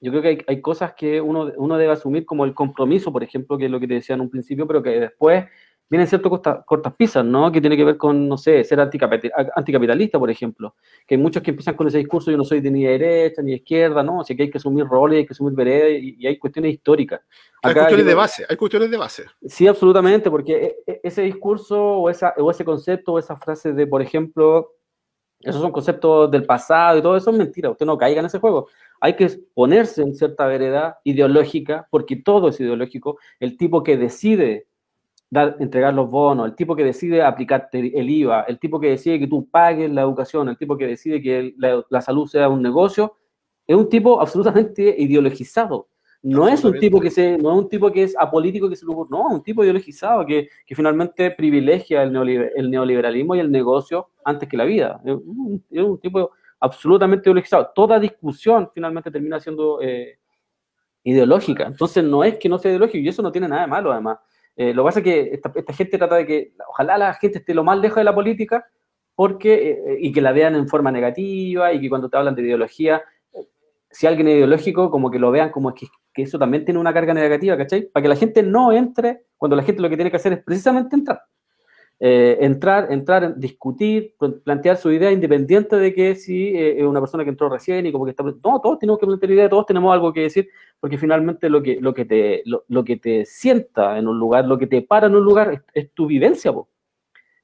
D: yo creo que hay, hay, cosas que uno, uno debe asumir como el compromiso, por ejemplo, que es lo que te decía en un principio, pero que después vienen ciertas cortas pisas, ¿no? Que tiene que ver con, no sé, ser anticapitalista, por ejemplo. Que hay muchos que empiezan con ese discurso, yo no soy de ni derecha ni de izquierda, ¿no? O sea, que hay que asumir roles, hay que asumir veredas y, hay cuestiones históricas.
C: hay cuestiones de base, hay cuestiones de base.
D: Sí, absolutamente, porque e, e, ese discurso o, esa, o ese concepto o esa frase de, por ejemplo, esos son conceptos del pasado y todo eso es mentira, usted no caiga en ese juego. Hay que ponerse en cierta vereda ideológica, porque todo es ideológico. El tipo que decide entregar los bonos, el tipo que decide aplicarte el IVA, el tipo que decide que tú pagues la educación, el tipo que decide que la, salud sea un negocio, es un tipo absolutamente ideologizado. No es un tipo que se, no es un tipo que es apolítico que se no, es un tipo ideologizado que, que finalmente privilegia el, neoliberalismo y el negocio antes que la vida. Es un, tipo absolutamente ideologizado. Toda discusión finalmente termina siendo eh, ideológica. Entonces no es que no sea ideológico y eso no tiene nada de malo además. Eh, lo que pasa es que esta, gente trata de que ojalá la gente esté lo más lejos de la política porque, eh, y que la vean en forma negativa y que cuando te hablan de ideología, si alguien es ideológico, como que lo vean como que, que eso también tiene una carga negativa, ¿cachai? Para que la gente no entre cuando la gente lo que tiene que hacer es precisamente entrar. Eh, entrar, entrar, discutir, plantear su idea independiente de que si eh, es una persona que entró recién y como que está... No, todos tenemos que plantear idea, todos tenemos algo que decir, porque finalmente lo que, lo que, te, lo, que te sienta en un lugar, lo que te para en un lugar es, tu vivencia.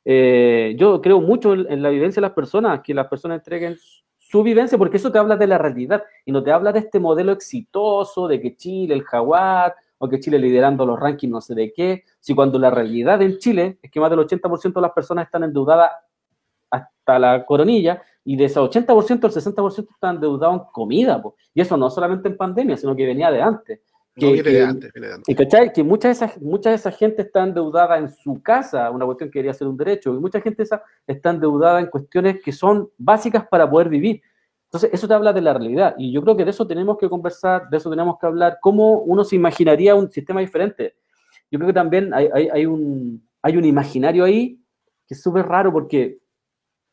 D: Eh, yo creo mucho en, la vivencia de las personas, que las personas entreguen su vivencia, porque eso te habla de la realidad y no te habla de este modelo exitoso de que Chile, el jaguar, o que Chile liderando los rankings no sé de qué, si cuando la realidad en Chile es que más del 80% de las personas están endeudadas hasta la coronilla, y de ese 80%, el 60% están endeudados en comida, y eso no solamente en pandemia, sino que venía de antes. Que, viene de antes, viene de antes. Y ¿cachai? que mucha de, esa, mucha de esa gente está endeudada en su casa, una cuestión que debería ser un derecho, y mucha gente esa está endeudada en cuestiones que son básicas para poder vivir. Entonces, eso te habla de la realidad y yo creo que de eso tenemos que conversar, de eso tenemos que hablar, cómo uno se imaginaría un sistema diferente. Yo creo que también hay, hay, un, hay un imaginario ahí que es súper raro porque,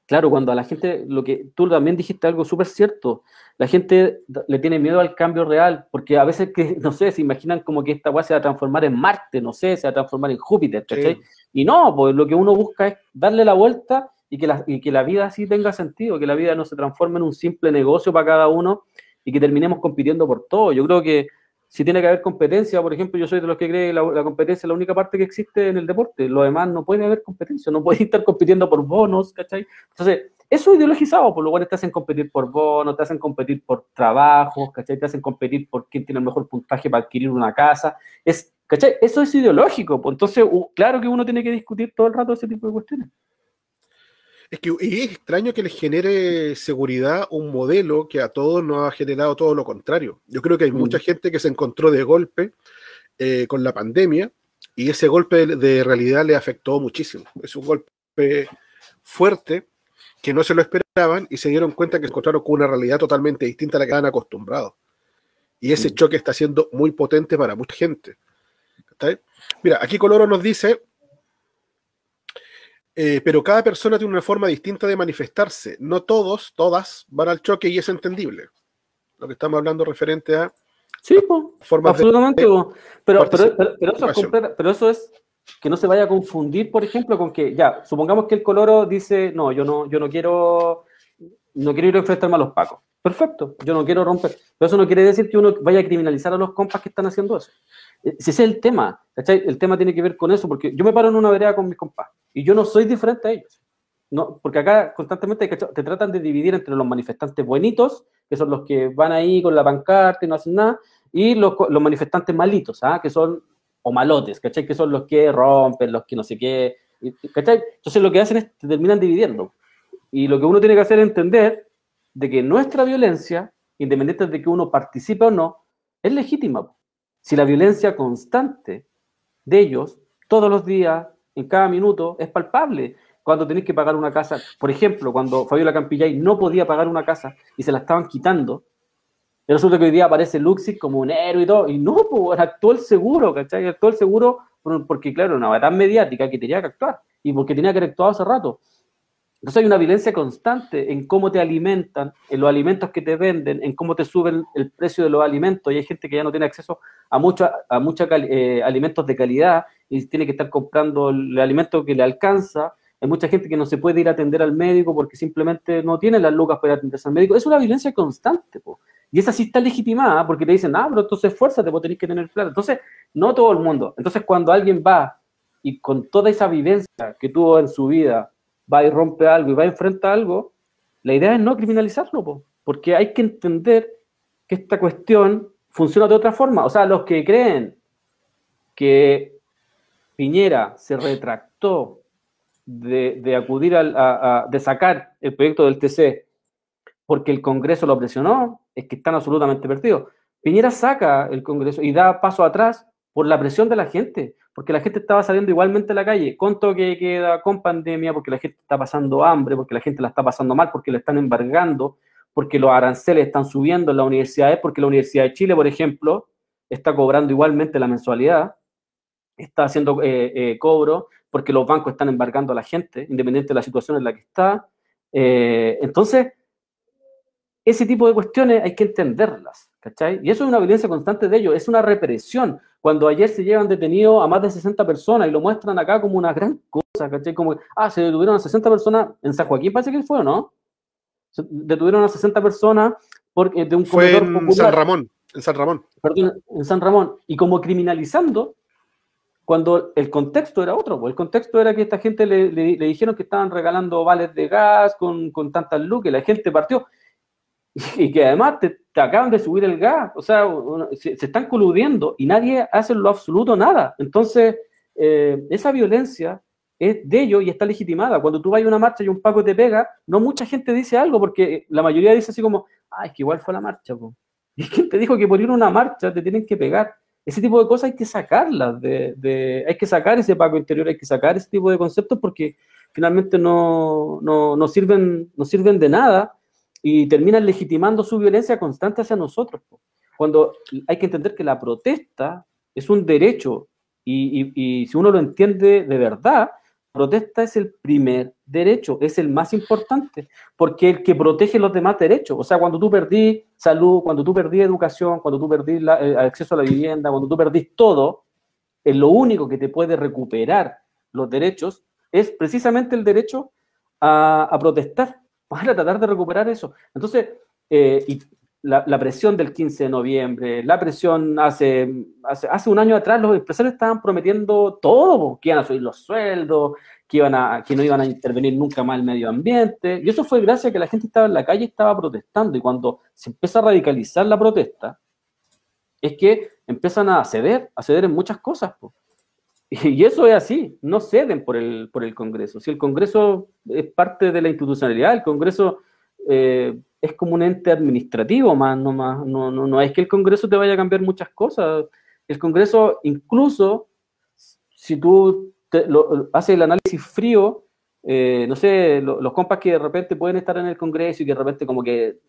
D: claro, cuando a la gente, lo que tú también dijiste algo súper cierto, la gente le tiene miedo al cambio real, porque a veces que, no sé, se imaginan como que esta weá se va a transformar en Marte, no sé, se va a transformar en Júpiter. Y no, pues lo que uno busca es darle la vuelta y que la, y que la vida sí tenga sentido, que la vida no se transforme en un simple negocio para cada uno y que terminemos compitiendo por todo. Yo creo que si tiene que haber competencia, por ejemplo, yo soy de los que cree que la, competencia es la única parte que existe en el deporte. Lo demás no puede haber competencia, no puede estar compitiendo por bonos, ¿cachai? Entonces, eso es ideologizado, por lo cual te hacen competir por bonos, te hacen competir por trabajos, ¿cachai? Te hacen competir por quién tiene el mejor puntaje para adquirir una casa. Es, ¿cachai? Eso es ideológico, pues entonces, claro que uno tiene que discutir todo el rato ese tipo de cuestiones.
C: Es que es extraño que les genere seguridad un modelo que a todos nos ha generado todo lo contrario. Yo creo que hay mucha mm. gente que se encontró de golpe eh, con la pandemia y ese golpe de, realidad le afectó muchísimo. Es un golpe fuerte que no se lo esperaban y se dieron cuenta que se encontraron con una realidad totalmente distinta a la que estaban acostumbrados. Y ese mm. choque está siendo muy potente para mucha gente. Mira, aquí Coloro nos dice eh, pero cada persona tiene una forma distinta de manifestarse. No todos, todas, van al choque y es entendible. Lo que estamos hablando referente a...
D: Sí, absolutamente. pero, pero, eso es que no se vaya a confundir, por ejemplo, con que, ya, supongamos que el coloro dice, no, yo no, yo no quiero, no quiero ir a enfrentarme a los pacos. Perfecto, yo no quiero romper. Pero eso no quiere decir que uno vaya a criminalizar a los compas que están haciendo eso. Ese es el tema, ¿cachai? El tema tiene que ver con eso, porque yo me paro en una vereda con mis compas y yo no soy diferente a ellos. No, porque acá constantemente te tratan de dividir entre los manifestantes buenitos, que son los que van ahí con la pancarta y no hacen nada, y los, los manifestantes malitos, ¿ah? que son, o malotes, ¿cachai? Que son los que rompen, los que no sé qué, ¿cachai? Entonces lo que hacen es te terminan dividiendo. Y lo que uno tiene que hacer es entender de que nuestra violencia, independiente de que uno participe o no, es legítima. Si la violencia constante de ellos, todos los días, en cada minuto, es palpable. Cuando tenéis que pagar una casa, por ejemplo, cuando Fabiola Campillay no podía pagar una casa y se la estaban quitando, y resulta que hoy día aparece Luxi como un héroe y todo, y no, pues actuó el seguro, ¿cachai? Actuó el seguro porque, claro, una tan mediática que tenía que actuar y porque tenía que haber actuado hace rato. Entonces hay una violencia constante en cómo te alimentan, en los alimentos que te venden, en cómo te suben el precio de los alimentos. Y hay gente que ya no tiene acceso a muchos a mucha, eh, alimentos de calidad y tiene que estar comprando el alimento que le alcanza. Hay mucha gente que no se puede ir a atender al médico porque simplemente no tiene las lucas para atenderse al médico. Es una violencia constante. Po. Y esa sí está legitimada porque te dicen, ah, pero entonces esfuérzate, vos tenés que tener plata. Entonces, no todo el mundo. Entonces, cuando alguien va y con toda esa vivencia que tuvo en su vida, va y rompe algo y va a enfrentar algo, la idea es no criminalizarlo, porque hay que entender que esta cuestión funciona de otra forma. O sea, los que creen que Piñera se retractó de, acudir a, de sacar el proyecto del TC porque el Congreso lo presionó, es que están absolutamente perdidos. Piñera saca el Congreso y da paso atrás por la presión de la gente porque la gente estaba saliendo igualmente a la calle, con toque queda, con pandemia, porque la gente está pasando hambre, porque la gente la está pasando mal, porque le están embargando, porque los aranceles están subiendo en las universidades, porque la Universidad de Chile, por ejemplo, está cobrando igualmente la mensualidad, está haciendo eh, eh, cobro, porque los bancos están embargando a la gente, independiente de la situación en la que está. Eh, entonces, ese tipo de cuestiones hay que entenderlas, ¿cachai? Y eso es una violencia constante de ellos, es una represión. Cuando ayer se llevan detenidos a más de 60 personas y lo muestran acá como una gran cosa, ¿cachai? Como, ah, se detuvieron a 60 personas en San Joaquín, parece que fue, ¿no? Se detuvieron a 60 personas porque de un
C: fue en San Ramón, en San Ramón.
D: Perdón, en San Ramón. Y como criminalizando cuando el contexto era otro, el contexto era que esta gente le, dijeron que estaban regalando vales de gas con, con tantas luz, que la gente partió y que además te, acaban de subir el gas, o sea, se, están coludiendo y nadie hace lo absoluto nada. Entonces, eh, esa violencia es de ellos y está legitimada. Cuando tú vas a una marcha y un Paco te pega, no mucha gente dice algo, porque la mayoría dice así como, ah, es que igual fue la marcha. Y quién te dijo que por ir a una marcha te tienen que pegar. Ese tipo de cosas hay que sacarlas, de, hay que sacar ese Paco interior, hay que sacar ese tipo de conceptos porque finalmente no, no, no sirven, no sirven de nada y terminan legitimando su violencia constante hacia nosotros. Cuando hay que entender que la protesta es un derecho Y, si uno lo entiende de verdad, protesta es el primer derecho, es el más importante, porque el que protege los demás derechos. O sea, cuando tú perdís salud, cuando tú perdís educación, cuando tú perdís el eh, acceso a la vivienda, cuando tú perdís todo, es lo único que te puede recuperar los derechos es precisamente el derecho a protestar para tratar de recuperar eso. Entonces, eh, y la, presión del 15 de noviembre, la presión hace, hace, un año atrás, los empresarios estaban prometiendo todo, que iban a subir los sueldos, que, iban a, que no iban a intervenir nunca más el medio ambiente. Y eso fue gracias a que la gente estaba en la calle y estaba protestando. Y cuando se empieza a radicalizar la protesta, es que empiezan a ceder, a ceder en muchas cosas. Y eso es así, no ceden por el, por el Congreso. Si el Congreso es parte de la institucionalidad, el Congreso eh, es como un ente administrativo más, no, más no, no, no, es que el Congreso te vaya a cambiar muchas cosas. El Congreso, incluso, si tú haces el análisis frío, eh, no sé, los compas que de repente pueden estar en el Congreso y que de repente como que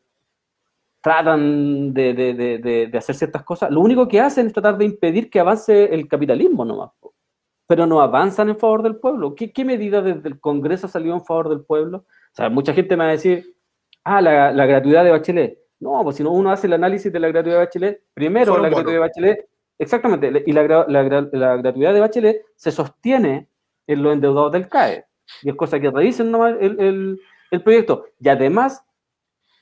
D: tratan de, de, de, hacer ciertas cosas, lo único que hacen es tratar de impedir que avance el capitalismo nomás pero no avanzan en favor del pueblo. ¿Qué, qué medida desde el Congreso salió en favor del pueblo? O sea, mucha gente me va a decir, ah, la, la gratuidad de Bachelet. No, pues si uno hace el análisis de la gratuidad de Bachelet, primero la gratuidad de Bachelet, exactamente, y la, la, la, gratuidad de Bachelet se sostiene en los endeudados del CAE. Y es cosa que revisen nomás el, el, el proyecto. Y además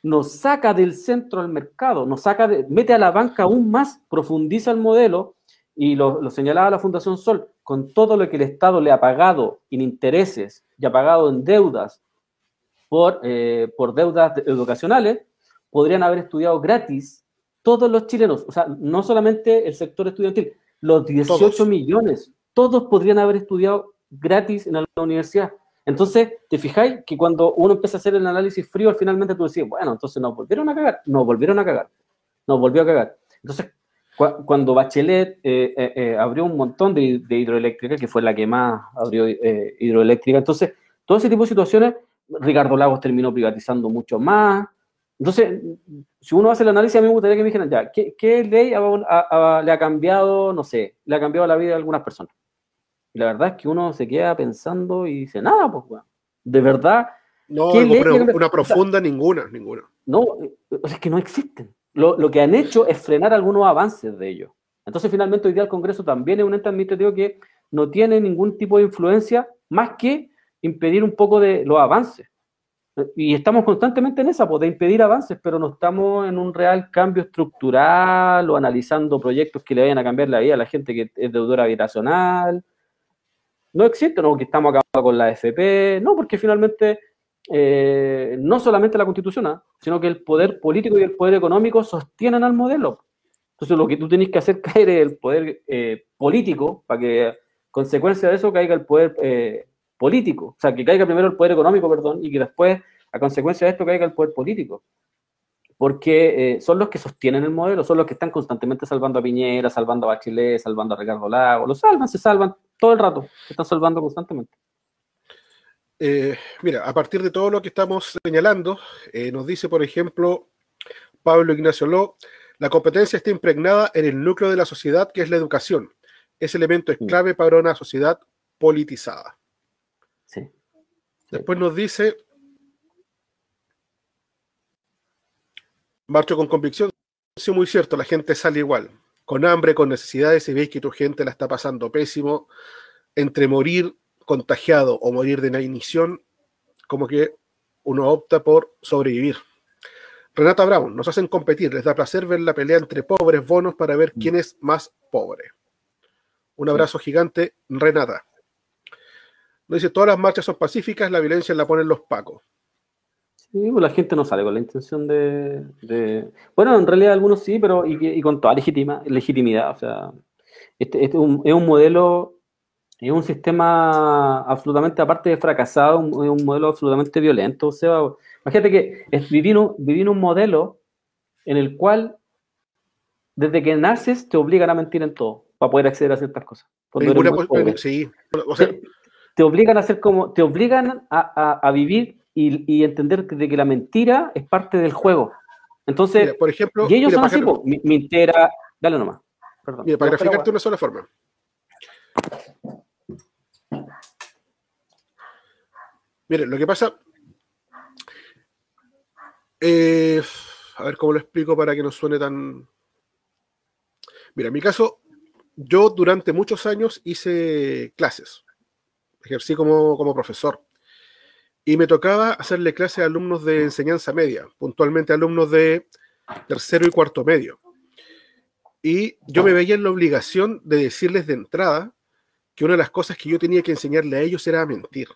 D: nos saca del centro al mercado, nos saca de, mete a la banca aún más, profundiza el modelo y lo, lo, señalaba la Fundación Sol, con todo lo que el Estado le ha pagado en intereses y ha pagado en deudas por, eh, por deudas educacionales, podrían haber estudiado gratis todos los chilenos, o sea, no solamente el sector estudiantil, los 18 millones, todos podrían haber estudiado gratis en la universidad. Entonces, te fijáis que cuando uno empieza a hacer el análisis frío, finalmente tú decís, bueno, entonces nos volvieron a cagar, nos volvieron a cagar, nos volvió a cagar. Entonces, cuando Bachelet eh, eh, eh, abrió un montón de, hidroeléctrica, que fue la que más abrió hidroeléctrica, entonces todo ese tipo de situaciones, Ricardo Lagos terminó privatizando mucho más. Entonces, si uno hace el análisis, a mí me gustaría que me dijeran, ya, ¿qué, ley le ha cambiado, no sé, le ha cambiado la vida a algunas personas? Y la verdad es que uno se queda pensando y dice, nada, pues, bueno, de verdad.
C: No, una profunda, ninguna, ninguna.
D: No, es que no existen lo, que han hecho es frenar algunos avances de ellos. Entonces, finalmente, hoy día el Congreso también es un ente administrativo que no tiene ningún tipo de influencia más que impedir un poco de los avances. Y estamos constantemente en esa, pues, de impedir avances, pero no estamos en un real cambio estructural o analizando proyectos que le vayan a cambiar la vida a la gente que es deudora habitacional. No existe, no, que estamos acabando con la FP, no, porque finalmente eh, no solamente la constitución, ¿ah? sino que el poder político y el poder económico sostienen al modelo. Entonces lo que tú tenés que hacer caer el poder eh, político para que, consecuencia de eso, caiga el poder eh, político. O sea, que caiga primero el poder económico, perdón, y que después, a consecuencia de esto, caiga el poder político. Porque son los que sostienen el modelo, son los que están constantemente salvando a Piñera, salvando a Bachelet, salvando a Ricardo Lago. Lo salvan, se salvan todo el rato, se están salvando constantemente.
C: Eh, mira, a partir de todo lo que estamos señalando, eh, nos dice, por ejemplo, Pablo Ignacio Ló, la competencia está impregnada en el núcleo de la sociedad, que es la educación. Ese elemento es clave para una sociedad politizada. Sí. Después nos dice, marcho con convicción, sí, muy cierto, la gente sale igual, con hambre, con necesidades, y veis que tu gente la está pasando pésimo, entre morir contagiado o morir de inanición, como que uno opta por sobrevivir. Renata Brown, nos hacen competir, les da placer ver la pelea entre pobres bonos para ver quién es más pobre. Un abrazo gigante, Renata. Nos dice, todas las marchas son pacíficas, la violencia la ponen los pacos.
D: Sí, pues la gente no sale con la intención de... Bueno, en realidad algunos sí, pero y, con toda legitima, legitimidad. O sea, este, este es un modelo es un sistema absolutamente, aparte de fracasado, un, un modelo absolutamente violento. O sea, imagínate que es vivir un, vivir un modelo en el cual desde que naces te obligan a mentir en todo para poder acceder a ciertas cosas. sí. te, obligan a hacer como, te obligan a, a, vivir y, y, entender de que la mentira es parte del juego. Entonces,
C: por ejemplo,
D: y ellos son así, mentira, dale nomás.
C: Perdón. Mira, para graficarte una sola forma. Miren, lo que pasa. eh, a ver cómo lo explico para que no suene tan. Mira, en mi caso, yo durante muchos años hice clases. Ejercí como, como profesor. Y me tocaba hacerle clases a alumnos de enseñanza media, puntualmente alumnos de tercero y cuarto medio. Y yo me veía en la obligación de decirles de entrada que una de las cosas que yo tenía que enseñarle a ellos era mentir.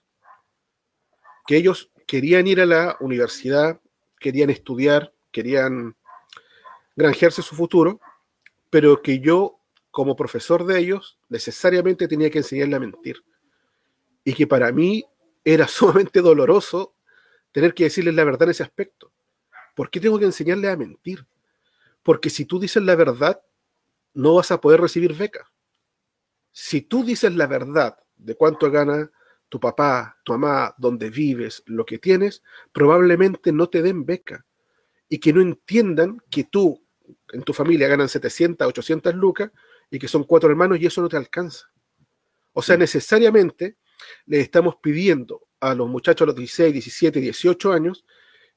C: Que ellos querían ir a la universidad, querían estudiar, querían granjearse su futuro, pero que yo, como profesor de ellos, necesariamente tenía que enseñarle a mentir. Y que para mí era sumamente doloroso tener que decirles la verdad en ese aspecto. ¿Por qué tengo que enseñarle a mentir? Porque si tú dices la verdad, no vas a poder recibir beca. Si tú dices la verdad de cuánto gana tu papá, tu mamá, dónde vives, lo que tienes, probablemente no te den beca. Y que no entiendan que tú, en tu familia, ganan 700, 800 lucas y que son cuatro hermanos y eso no te alcanza. O sea, necesariamente le estamos pidiendo a los muchachos a los 16, 17, 18 años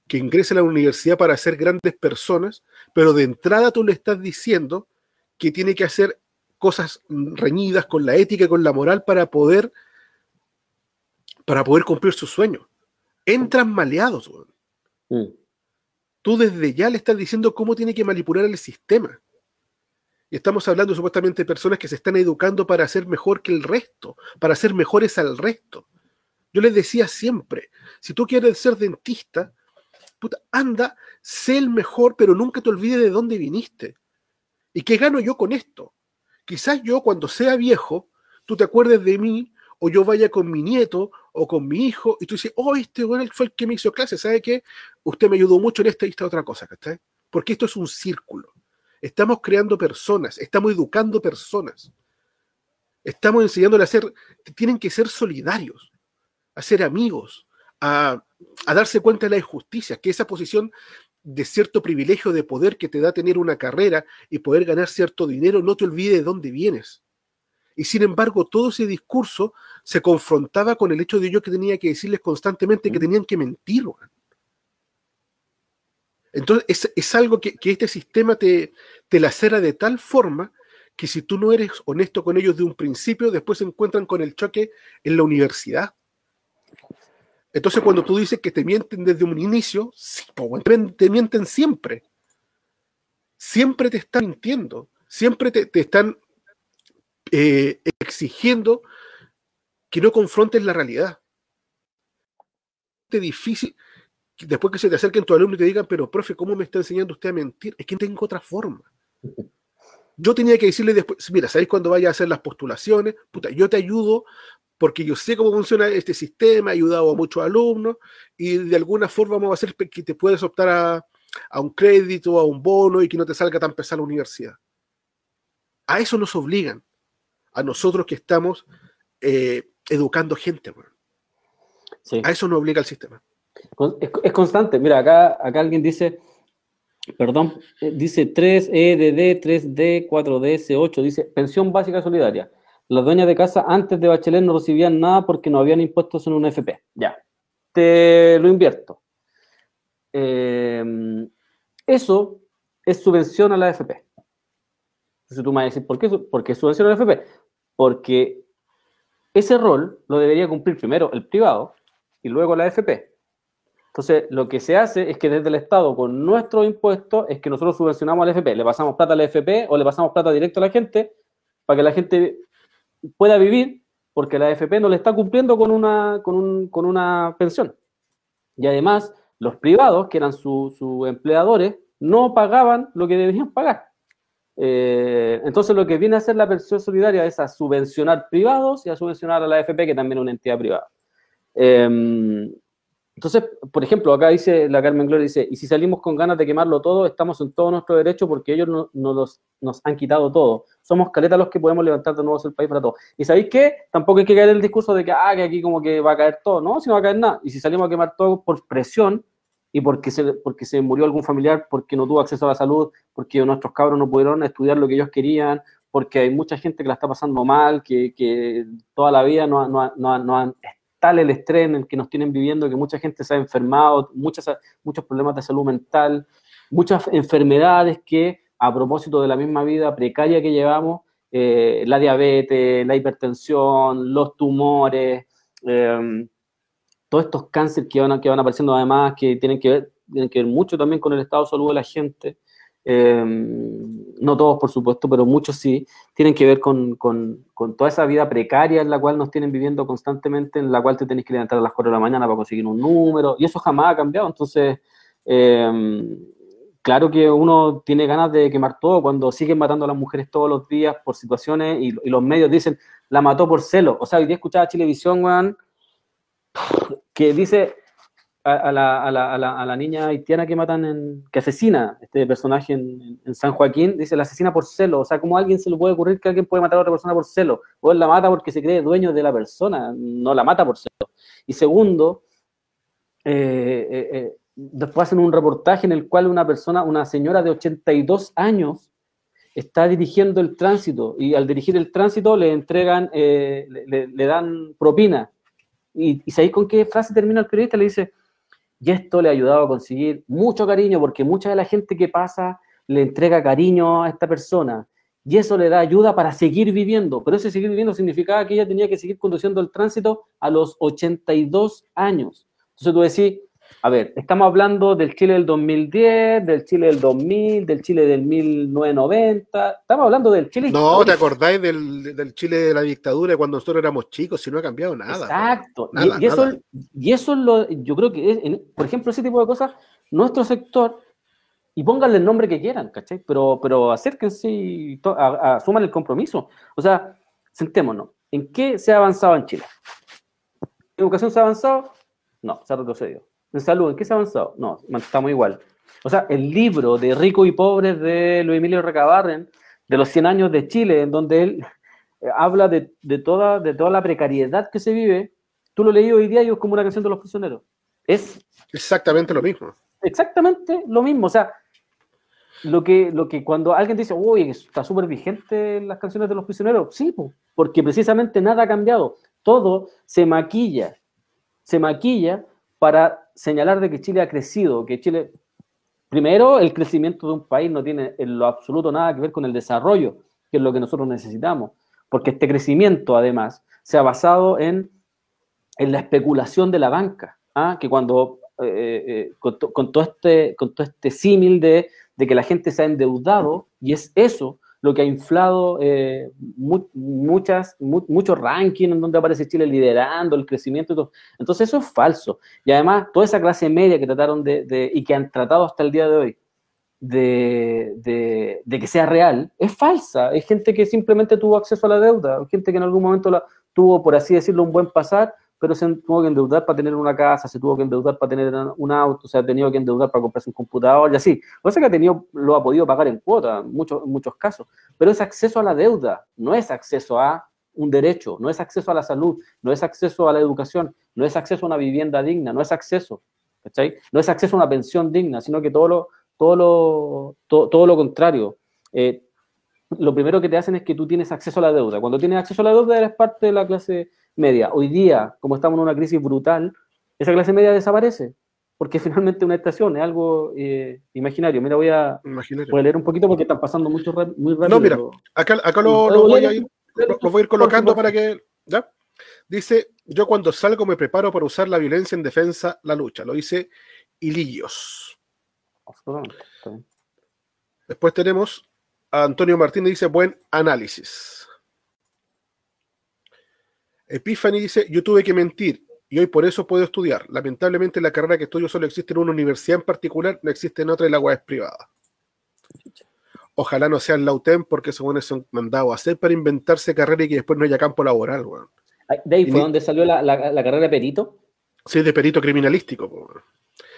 C: que ingresen a la universidad para ser grandes personas, pero de entrada tú le estás diciendo que tiene que hacer cosas reñidas con la ética y con la moral para poder para poder cumplir sus sueños. Entran maleados.
D: Mm.
C: Tú desde ya le estás diciendo cómo tiene que manipular el sistema. Y estamos hablando supuestamente de personas que se están educando para ser mejor que el resto, para ser mejores al resto. Yo les decía siempre, si tú quieres ser dentista, puta, anda, sé el mejor, pero nunca te olvides de dónde viniste. ¿Y qué gano yo con esto? Quizás yo cuando sea viejo, tú te acuerdes de mí, o yo vaya con mi nieto o con mi hijo, y tú dices, oh, este bueno fue el que me hizo clase, ¿sabe qué? Usted me ayudó mucho en esta y esta otra cosa, ¿cachai? Porque esto es un círculo. Estamos creando personas, estamos educando personas. Estamos enseñándole a ser, tienen que ser solidarios, a ser amigos, a, a darse cuenta de la injusticia, que esa posición de cierto privilegio de poder que te da tener una carrera y poder ganar cierto dinero, no te olvide de dónde vienes. Y sin embargo, todo ese discurso se confrontaba con el hecho de yo que tenía que decirles constantemente que tenían que mentir. Entonces, es, es algo que, que este sistema te, te lacera de tal forma que si tú no eres honesto con ellos de un principio, después se encuentran con el choque en la universidad. Entonces, cuando tú dices que te mienten desde un inicio, sí, te mienten siempre. Siempre te están mintiendo. Siempre te, te están eh, exigiendo que no confrontes la realidad. Es difícil que después que se te acerquen tu alumno y te digan, pero profe, ¿cómo me está enseñando usted a mentir? Es que tengo otra forma. Yo tenía que decirle después, mira, ¿sabéis cuando vaya a hacer las postulaciones? Puta, yo te ayudo porque yo sé cómo funciona este sistema, he ayudado a muchos alumnos y de alguna forma vamos a hacer que te puedes optar a, a un crédito, a un bono y que no te salga tan pesada la universidad. A eso nos obligan, a nosotros que estamos eh, educando gente.
D: Sí.
C: A eso nos obliga el sistema.
D: Es, es constante. Mira, acá, acá alguien dice, perdón, eh, dice 3EDD, 3D, 4D, C8, dice pensión básica solidaria. Las dueñas de casa antes de Bachelet no recibían nada porque no habían impuestos en un FP. Ya, te lo invierto. Eh, eso es subvención a la AFP. Entonces tú me vas a decir, ¿por qué, por qué subvención a la AFP? Porque ese rol lo debería cumplir primero el privado y luego la AFP. Entonces, lo que se hace es que desde el Estado, con nuestros impuestos, es que nosotros subvencionamos al FP. Le pasamos plata al FP o le pasamos plata directo a la gente para que la gente pueda vivir, porque la AFP no le está cumpliendo con una, con un- con una pensión. Y además, los privados, que eran sus sus empleadores, no pagaban lo que debían pagar. Eh, entonces, lo que viene a hacer la pensión solidaria es a subvencionar privados y a subvencionar a la AFP, que también es una entidad privada. Eh, entonces, por ejemplo, acá dice la Carmen Gloria, dice, y si salimos con ganas de quemarlo todo, estamos en todo nuestro derecho porque ellos no, nos han quitado todo. Somos caletas los que podemos levantar de nuevo el país para todos. ¿Y sabéis qué? Tampoco hay que caer en el discurso de que, ah, que aquí como que va a caer todo. No, si no va a caer nada. Y si salimos a quemar todo por presión y porque se, porque se murió algún familiar, porque no tuvo acceso a la salud, porque nuestros cabros no pudieron estudiar lo que ellos querían, porque hay mucha gente que la está pasando mal, que, que toda la vida no, no, no, no tal el estrés en el que nos tienen viviendo que mucha gente se ha enfermado, muchas, muchos problemas de salud mental, muchas enfermedades que a propósito de la misma vida precaria que llevamos, eh, la diabetes, la hipertensión, los tumores, eh, todos estos cánceres que van, que van apareciendo además, que tienen que, ver, tienen que ver mucho también con el estado de salud de la gente, eh, no todos por supuesto, pero muchos sí, tienen que ver con, con, con, toda esa vida precaria en la cual nos tienen viviendo constantemente, en la cual te tenés que levantar a las 4 de la mañana para conseguir un número, y eso jamás ha cambiado, entonces... Eh, claro que uno tiene ganas de quemar todo cuando siguen matando a las mujeres todos los días por situaciones y, y los medios dicen, la mató por celo. O sea, hoy día escuchaba Chilevisión, weón, que dice a, la, a, la, a, la, niña haitiana que matan, en, que asesina este personaje en, San Joaquín, dice la asesina por celo. O sea, ¿cómo a alguien se le puede ocurrir que alguien puede matar a otra persona por celo? O él la mata porque se cree dueño de la persona, no la mata por celo. Y segundo, eh, eh, eh, después hacen un reportaje en el cual una persona, una señora de 82 años, está dirigiendo el tránsito y al dirigir el tránsito le entregan, le, le, dan propina. Y, y ¿sabéis con qué frase termina el periodista? Le dice, y esto le ha ayudado a conseguir mucho cariño porque mucha de la gente que pasa le entrega cariño a esta persona y eso le da ayuda para seguir viviendo. Pero ese seguir viviendo significaba que ella tenía que seguir conduciendo el tránsito a los 82 años. Entonces tú decís, a ver, estamos hablando del Chile del 2010, del Chile del 2000, del Chile del 1990. Estamos hablando del Chile.
C: No, histórico. ¿te acordáis del, del, Chile de la dictadura cuando nosotros éramos chicos? Si no ha cambiado nada.
D: Exacto. Nada, y, y, eso, nada. y eso es lo, yo creo que, es, en, por ejemplo, ese tipo de cosas, nuestro sector, y pónganle el nombre que quieran, ¿cachai? Pero, pero acérquense y to, a, a, asuman el compromiso. O sea, sentémonos. ¿En qué se ha avanzado en Chile? ¿En educación se ha avanzado? No, se ha retrocedido. En salud, ¿en qué se ha avanzado? No, estamos igual. O sea, el libro de Rico y Pobres de Luis Emilio Recabarren, de los 100 años de Chile, en donde él eh, habla de, de, toda, de toda la precariedad que se vive, tú lo leí hoy día y es como una canción de los prisioneros. Es
C: exactamente lo mismo.
D: Exactamente lo mismo. O sea, lo que, lo que cuando alguien dice, uy, está súper vigente las canciones de los prisioneros, sí, porque precisamente nada ha cambiado. Todo se maquilla, se maquilla para señalar de que Chile ha crecido, que Chile, primero, el crecimiento de un país no tiene en lo absoluto nada que ver con el desarrollo, que es lo que nosotros necesitamos, porque este crecimiento, además, se ha basado en, en la especulación de la banca, ¿ah? que cuando, eh, eh, con, con, todo este, con todo este símil de, de que la gente se ha endeudado, y es eso lo que ha inflado eh, mu muchas, mu muchos rankings en donde aparece Chile liderando el crecimiento y todo. Entonces eso es falso. Y además, toda esa clase media que trataron de, y que han tratado hasta el día de hoy de, que sea real, es falsa. Es gente que simplemente tuvo acceso a la deuda, gente que en algún momento la, tuvo, por así decirlo, un buen pasar, pero se tuvo que endeudar para tener una casa, se tuvo que endeudar para tener un auto, se ha tenido que endeudar para comprarse un computador y así. O sea que ha tenido, lo ha podido pagar en cuota en muchos, muchos casos, pero es acceso a la deuda, no es acceso a un derecho, no es acceso a la salud, no es acceso a la educación, no es acceso a una vivienda digna, no es acceso, ¿cachai? No es acceso a una pensión digna, sino que todo lo, todo lo, todo, todo lo contrario. Eh, lo primero que te hacen es que tú tienes acceso a la deuda. Cuando tienes acceso a la deuda eres parte de la clase media. Hoy día, como estamos en una crisis brutal, esa clase media desaparece, porque finalmente una estación es algo eh, imaginario. Mira, voy a, voy a, leer un poquito porque están pasando mucho muy rápido.
C: No, mira, acá, acá lo, lo, voy a ir, lo, lo voy a ir colocando para que... ¿ya? Dice, yo cuando salgo me preparo para usar la violencia en defensa, la lucha. Lo dice Ilillos. Después tenemos a Antonio Martínez, dice, buen análisis. Epiphany dice, yo tuve que mentir y hoy por eso puedo estudiar. Lamentablemente la carrera que estudio solo existe en una universidad en particular, no existe en otra y la web es privada. Ojalá no sea en la UTEM porque según eso han mandado a hacer para inventarse carrera y que después no haya campo laboral. Bueno.
D: ¿De ahí fue donde salió la, la, la, carrera de perito?
C: Sí, de perito criminalístico. Bueno.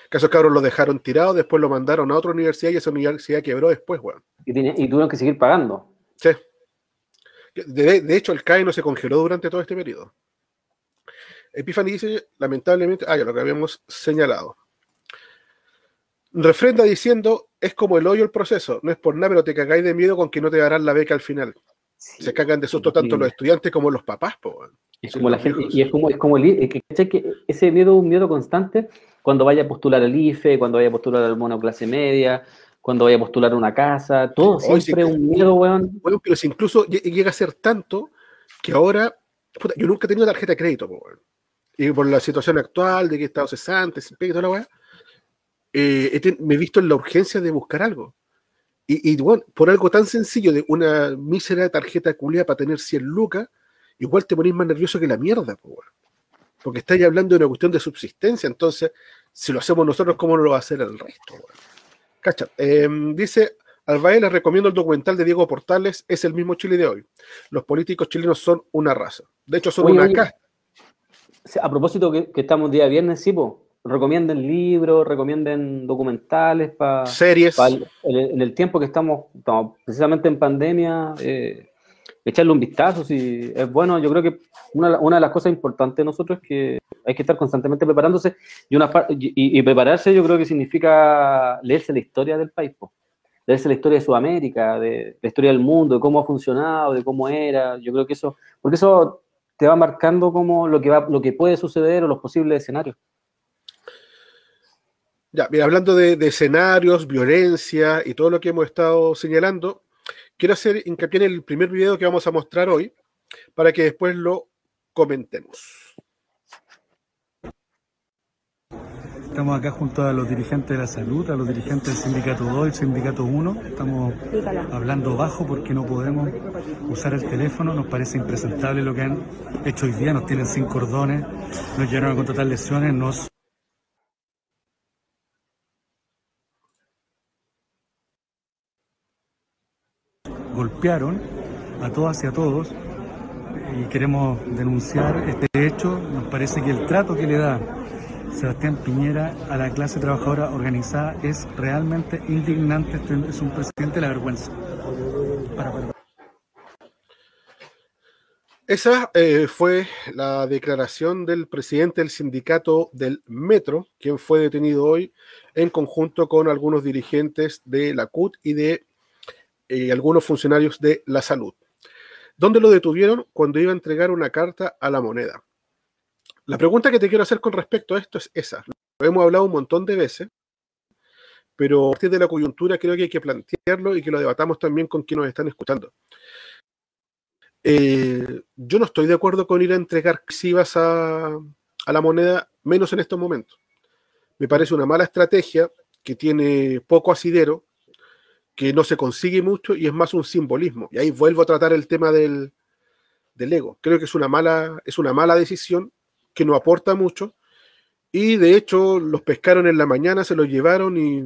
C: Que esos cabros lo dejaron tirado, después lo mandaron a otra universidad y esa universidad quebró después, bueno.
D: Y, tenía, y tuvieron que seguir pagando.
C: Sí. De, de, hecho, el CAE no se congeló durante todo este periodo. Epiphany dice, lamentablemente, ah, ya lo que habíamos señalado. Refrenda diciendo, es como el hoyo el proceso, no es por nada, pero te cagáis de miedo con que no te darán la beca al final. Se cagan de susto tanto los estudiantes como los papás, po.
D: Es como la gente, y es como, es como el, que, que ese miedo es un miedo constante cuando vaya a postular al IFE, cuando vaya a postular al mono clase media, cuando vaya a postular una casa, todo siempre es un miedo, weón.
C: Bueno, pero si incluso llega a ser tanto que ahora, yo nunca he tenido tarjeta de crédito, weón. Y por la situación actual de que he estado cesante, sin y toda la weá, eh, me he visto en la urgencia de buscar algo. Y, bueno, por algo tan sencillo de una mísera tarjeta culia para tener 100 lucas, igual te ponís más nervioso que la mierda, porque estáis hablando de una cuestión de subsistencia, entonces, si lo hacemos nosotros, ¿cómo no lo va a hacer el resto? Cacha, em, dice, Albae les recomiendo el documental de Diego Portales, es el mismo Chile de hoy. Los políticos chilenos son una raza. De hecho, son una casta.
D: A propósito que, estamos día viernes, sí, recomienden libros, recomienden documentales para...
C: Series.
D: en, el, tiempo que estamos, precisamente en pandemia, eh, echarle un vistazo, si es bueno. Yo creo que una, una, de las cosas importantes de nosotros es que hay que estar constantemente preparándose y, una, y, prepararse yo creo que significa leerse la historia del país, leerse la historia de Sudamérica, de la historia del mundo, de cómo ha funcionado, de cómo era. Yo creo que eso, porque eso te va marcando como lo que va, lo que puede suceder o los posibles escenarios.
C: Ya, mira, hablando de, escenarios, violencia y todo lo que hemos estado señalando, quiero hacer hincapié en el primer video que vamos a mostrar hoy para que después lo comentemos.
E: Estamos acá junto a los dirigentes de la salud, a los dirigentes del sindicato 2 y sindicato 1. Estamos hablando bajo porque no podemos usar el teléfono. Nos parece impresentable lo que han hecho hoy día. Nos tienen sin cordones, nos llevaron a contratar lesiones, nos golpearon a todas y a todos y queremos denunciar este hecho. Nos parece que el trato que le da Sebastián Piñera a la clase trabajadora organizada es realmente indignante. Este es un presidente de la vergüenza.
C: Esa eh, fue la declaración del presidente del sindicato del Metro, quien fue detenido hoy en conjunto con algunos dirigentes de la CUT y de y algunos funcionarios de la salud. ¿Dónde lo detuvieron? Cuando iba a entregar una carta a la moneda. La pregunta que te quiero hacer con respecto a esto es esa. Lo hemos hablado un montón de veces, pero a partir de la coyuntura creo que hay que plantearlo y que lo debatamos también con quienes nos están escuchando. Eh, yo no estoy de acuerdo con ir a entregar vas a, a la moneda, menos en estos momentos. Me parece una mala estrategia que tiene poco asidero, que no se consigue mucho y es más un simbolismo. Y ahí vuelvo a tratar el tema del, ego. Creo que es una, mala, es una mala decisión que no aporta mucho. Y de hecho los pescaron en la mañana, se los llevaron y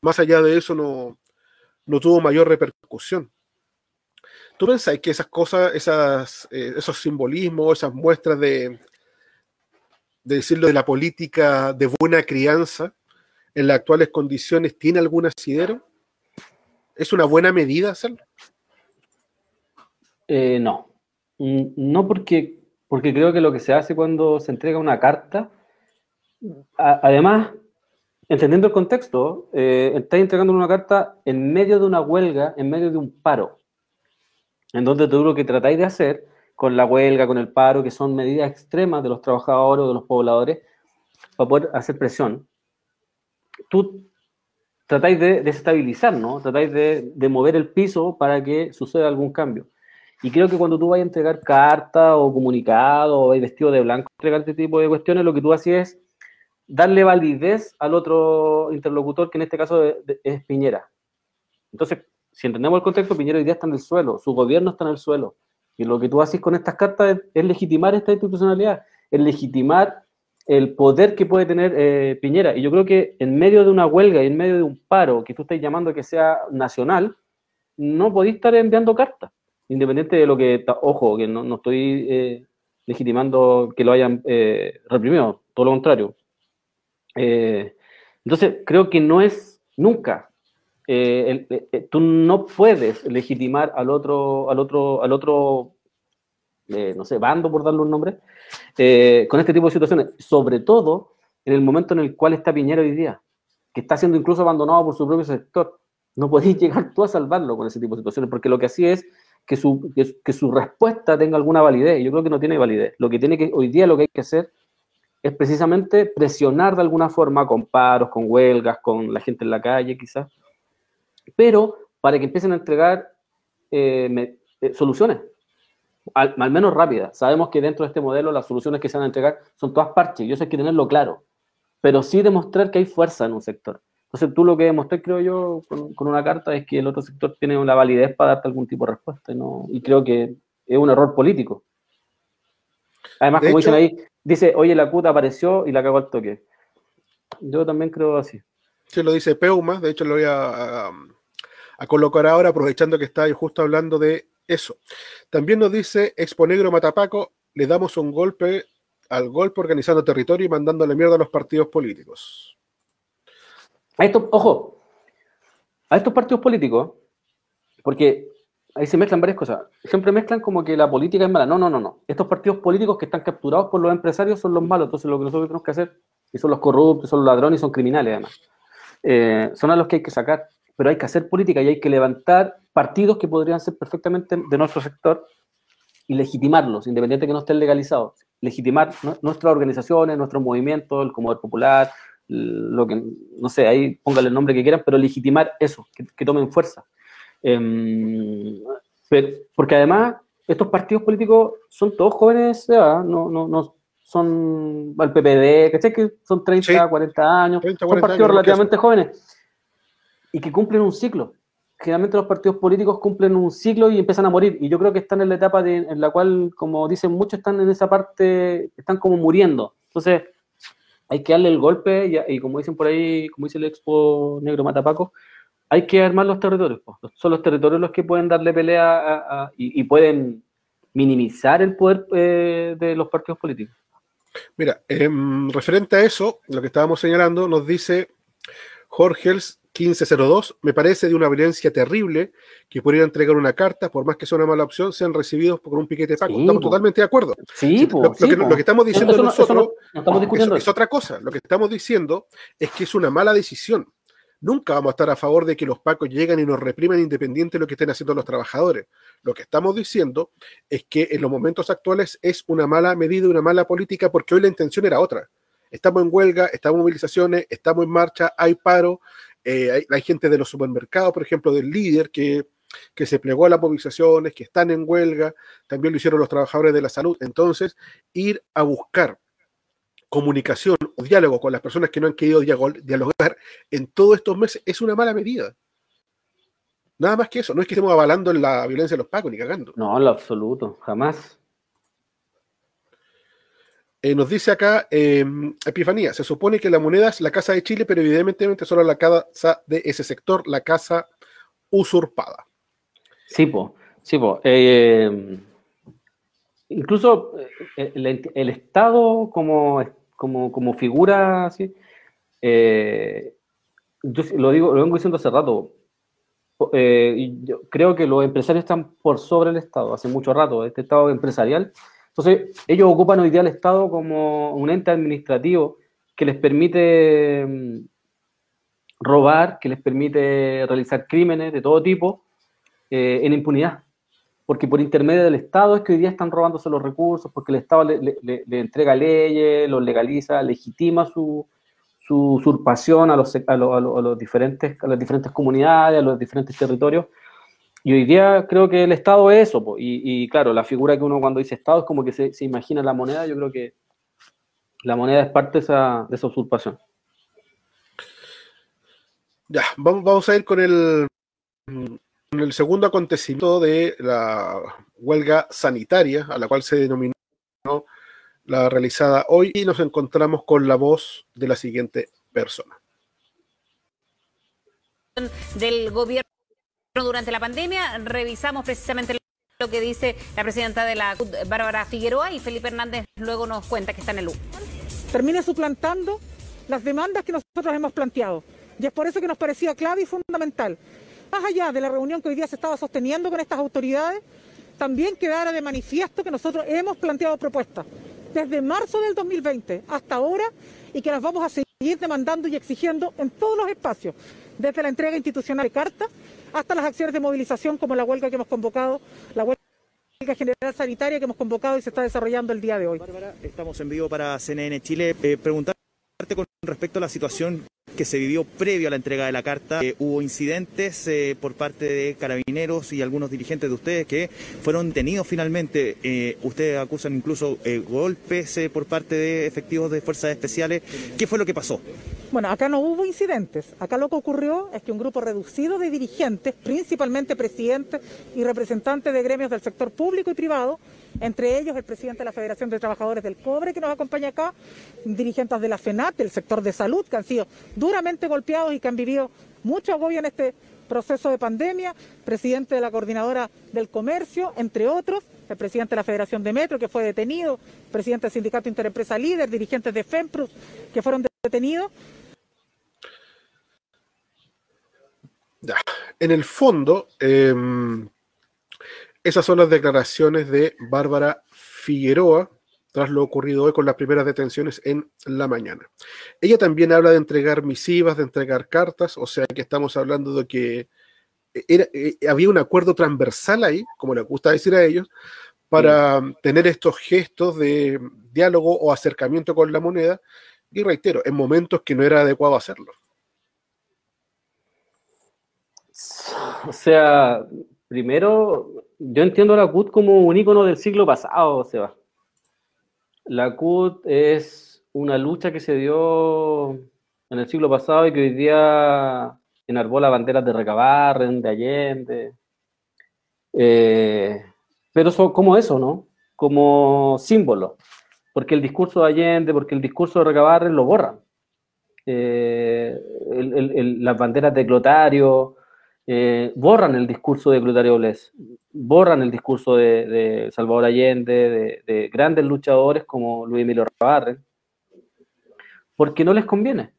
C: más allá de eso no, no tuvo mayor repercusión. ¿Tú pensáis que esas cosas, esas, eh, esos simbolismos, esas muestras de, de decirlo de la política de buena crianza en las actuales condiciones, tiene algún asidero? ¿Es una buena medida hacerlo?
D: Eh, no. Mm, no porque, porque creo que lo que se hace cuando se entrega una carta, además, entendiendo el contexto, eh, estás entregando una carta en medio de una huelga, en medio de un paro, en donde todo lo que tratáis de hacer con la huelga, con el paro, que son medidas extremas de los trabajadores o de los pobladores, para poder hacer presión, tú tratáis de desestabilizar, ¿no? Tratáis de, mover el piso para que suceda algún cambio. Y creo que cuando tú vayas a entregar carta o comunicado o vestido de blanco, entregar este tipo de cuestiones, lo que tú haces es darle validez al otro interlocutor, que en este caso es Piñera. Entonces, si entendemos el contexto, Piñera hoy día está en el suelo, su gobierno está en el suelo. Y lo que tú haces con estas cartas es legitimar esta institucionalidad, es legitimar el poder que puede tener eh, Piñera. Y yo creo que en medio de una huelga y en medio de un paro que tú estás llamando que sea nacional, no podéis estar enviando cartas, independiente de lo que, ojo, que no, estoy eh, legitimando que lo hayan eh, reprimido, todo lo contrario. entonces, creo que no es nunca. tú no puedes legitimar al otro, al otro, al otro no sé, bando, por darle un nombre, eh, con este tipo de situaciones, sobre todo en el momento en el cual está Piñera hoy día, que está siendo incluso abandonado por su propio sector. No podéis llegar tú a salvarlo con ese tipo de situaciones, porque lo que hacía es que su, que, su respuesta tenga alguna validez. Yo creo que no tiene validez. Lo que tiene que, hoy día lo que hay que hacer es precisamente presionar de alguna forma con paros, con huelgas, con la gente en la calle quizás, pero para que empiecen a entregar eh, eh, soluciones, al, menos rápidas. Sabemos que dentro de este modelo las soluciones que se van a entregar son todas parches, y eso hay que tenerlo claro, pero sí demostrar que hay fuerza en un sector. Entonces tú lo que demostré, creo yo, con, una carta es que el otro sector tiene una validez para darte algún tipo de respuesta, y, no, y creo que es un error político. Además, como dicen ahí, dice, oye, la CUT apareció y la cagó al toque. Yo también creo así.
C: Sí, lo dice Peuma, de hecho lo voy a, a, colocar ahora, aprovechando que está justo hablando de eso. También nos dice Exponegro Matapaco, le damos un golpe al golpe organizando territorio y mandándole mierda a los partidos políticos.
D: A esto, ojo, a estos partidos políticos, porque ahí se mezclan varias cosas. Siempre mezclan como que la política es mala. No, no, no, no. Estos partidos políticos que están capturados por los empresarios son los malos. Entonces lo que nosotros tenemos que hacer, y son los corruptos, son los ladrones y son criminales además, eh, son a los que hay que sacar. Pero hay que hacer política y hay que levantar partidos que podrían ser perfectamente de nuestro sector y legitimarlos, independiente de que no estén legalizados. Legitimar nuestras organizaciones, nuestros movimientos, el Comodor Popular, lo que, no sé, ahí póngale el nombre que quieran, pero legitimar eso, que tomen fuerza. Em, porque además, estos partidos políticos son todos jóvenes, no, no, no son al PPD, ¿cachai? Que son 30, 40 años, son partidos relativamente jóvenes y que cumplen un ciclo. Generalmente los partidos políticos cumplen un ciclo y empiezan a morir. Y yo creo que están en la etapa en la cual, como dicen muchos, están en esa parte, están como muriendo. Entonces, hay que darle el golpe y, como dicen por ahí, como dice el expo negro Matapaco, hay que armar los territorios. Son los territorios los que pueden darle pelea y, pueden minimizar el poder eh, de los partidos políticos.
C: Mira, em, referente a eso, lo que estábamos señalando, nos dice Jorgels 1502, me parece de una violencia terrible que pudiera entregar una carta, por más que sea una mala opción, sean recibidos por un piquete de Paco. estamos totalmente de acuerdo.
D: Sí,
C: lo, que, estamos diciendo nosotros es otra cosa. Lo que estamos diciendo es que es una mala decisión Nunca vamos a estar a favor de que los pacos lleguen y nos reprimen independiente de lo que estén haciendo los trabajadores. Lo que estamos diciendo es que en los momentos actuales es una mala medida, una mala política, porque hoy la intención era otra. Estamos en huelga, estamos en movilizaciones, estamos en marcha, hay paro, eh, hay, gente de los supermercados, por ejemplo, del líder que, que se plegó a las movilizaciones, que están en huelga, también lo hicieron los trabajadores de la salud. Entonces, ir a buscar comunicación o diálogo con las personas que no han querido dialogar en todos estos meses es una mala medida. Nada más que eso. No es que estemos avalando la violencia de los pacos ni cagando.
D: No, en lo absoluto, jamás.
C: Eh, nos dice acá em, Epifanía, se supone que la moneda es la casa de Chile, pero evidentemente solo la casa de ese sector, la casa usurpada.
D: Sí, po, sí, po. Eh, incluso eh, el, Estado como como, como figura así. Eh, yo lo digo, lo vengo diciendo hace rato. Eh, yo creo que los empresarios están por sobre el Estado hace mucho rato, este Estado empresarial. Entonces, ellos ocupan hoy día al Estado como un ente administrativo que les permite mm, robar, que les permite realizar crímenes de todo tipo eh, en impunidad porque por intermedio del Estado es que hoy día están robándose los recursos, porque el Estado le, entrega leyes, los legaliza, legitima su, usurpación a, los, a, los diferentes, a las diferentes comunidades, a los diferentes territorios. Y hoy día creo que el Estado es eso, y, claro, la figura que uno cuando dice Estado es como que se, imagina la moneda, yo creo que la moneda es parte de esa, de esa usurpación.
C: Ya, vamos, vamos a ir con el en el segundo acontecimiento de la huelga sanitaria, a la cual se denominó la realizada hoy, y nos encontramos con la voz de la siguiente persona.
F: Del gobierno durante la pandemia, revisamos precisamente lo que dice la presidenta de la Bárbara Figueroa y Felipe Hernández luego nos cuenta que está en el U.
G: Termina suplantando las demandas que nosotros hemos planteado. Y es por eso que nos parecía clave y fundamental más allá de la reunión que hoy día se estaba sosteniendo con estas autoridades, también quedara de manifiesto que nosotros hemos planteado propuestas desde marzo del 2020 hasta ahora y que las vamos a seguir demandando y exigiendo en todos los espacios, desde la entrega institucional de cartas hasta las acciones de movilización como la huelga que hemos convocado, la huelga general sanitaria que hemos convocado y se está desarrollando el día de hoy.
H: Bárbara, estamos en vivo para CNN Chile. Eh, preguntarte con respecto a la situación que se vivió previo a la entrega de la carta. Eh, hubo incidentes eh, por parte de carabineros y algunos dirigentes de ustedes que fueron detenidos finalmente. Eh, ustedes acusan incluso golpes por parte de efectivos de fuerzas especiales. ¿Qué fue lo que pasó?
G: Bueno, acá no hubo incidentes. Acá lo que ocurrió es que un grupo reducido de dirigentes, principalmente presidentes y representantes de gremios del sector público y privado, entre ellos el presidente de la Federación de Trabajadores del Cobre que nos acompaña acá, dirigentes de la FENAT, del sector de salud, que han sido duramente golpeados y que han vivido mucho agobio en este proceso de pandemia, presidente de la Coordinadora del Comercio, entre otros, el presidente de la Federación de Metro, que fue detenido, presidente del Sindicato Interempresa Líder, dirigentes de FEMPRUS, que fueron detenidos.
C: En el fondo, eh, esas son las declaraciones de Bárbara Figueroa tras lo ocurrido hoy con las primeras detenciones en la mañana. Ella también habla de entregar misivas, de entregar cartas, o sea que estamos hablando de que era, eh, había un acuerdo transversal ahí, como le gusta decir a ellos, para tener estos gestos de diálogo o acercamiento con la moneda, y reitero, en momentos que no era adecuado hacerlo.
D: O sea, primero, yo entiendo la CUT como un ícono del siglo pasado, Seba. La CUT es una lucha que se dio en el siglo pasado y que hoy día enarbola banderas de Recabarren, de Allende. Eh, pero son como eso, ¿no? Como símbolo. Porque el discurso de Allende, porque el discurso de Recabarren lo borran. Eh, el- las banderas de Clotario, eh, borran el discurso de Clotario Blés, borran el discurso de, Salvador Allende, de, de grandes luchadores como Luis Emilio Recabarren, porque no les conviene.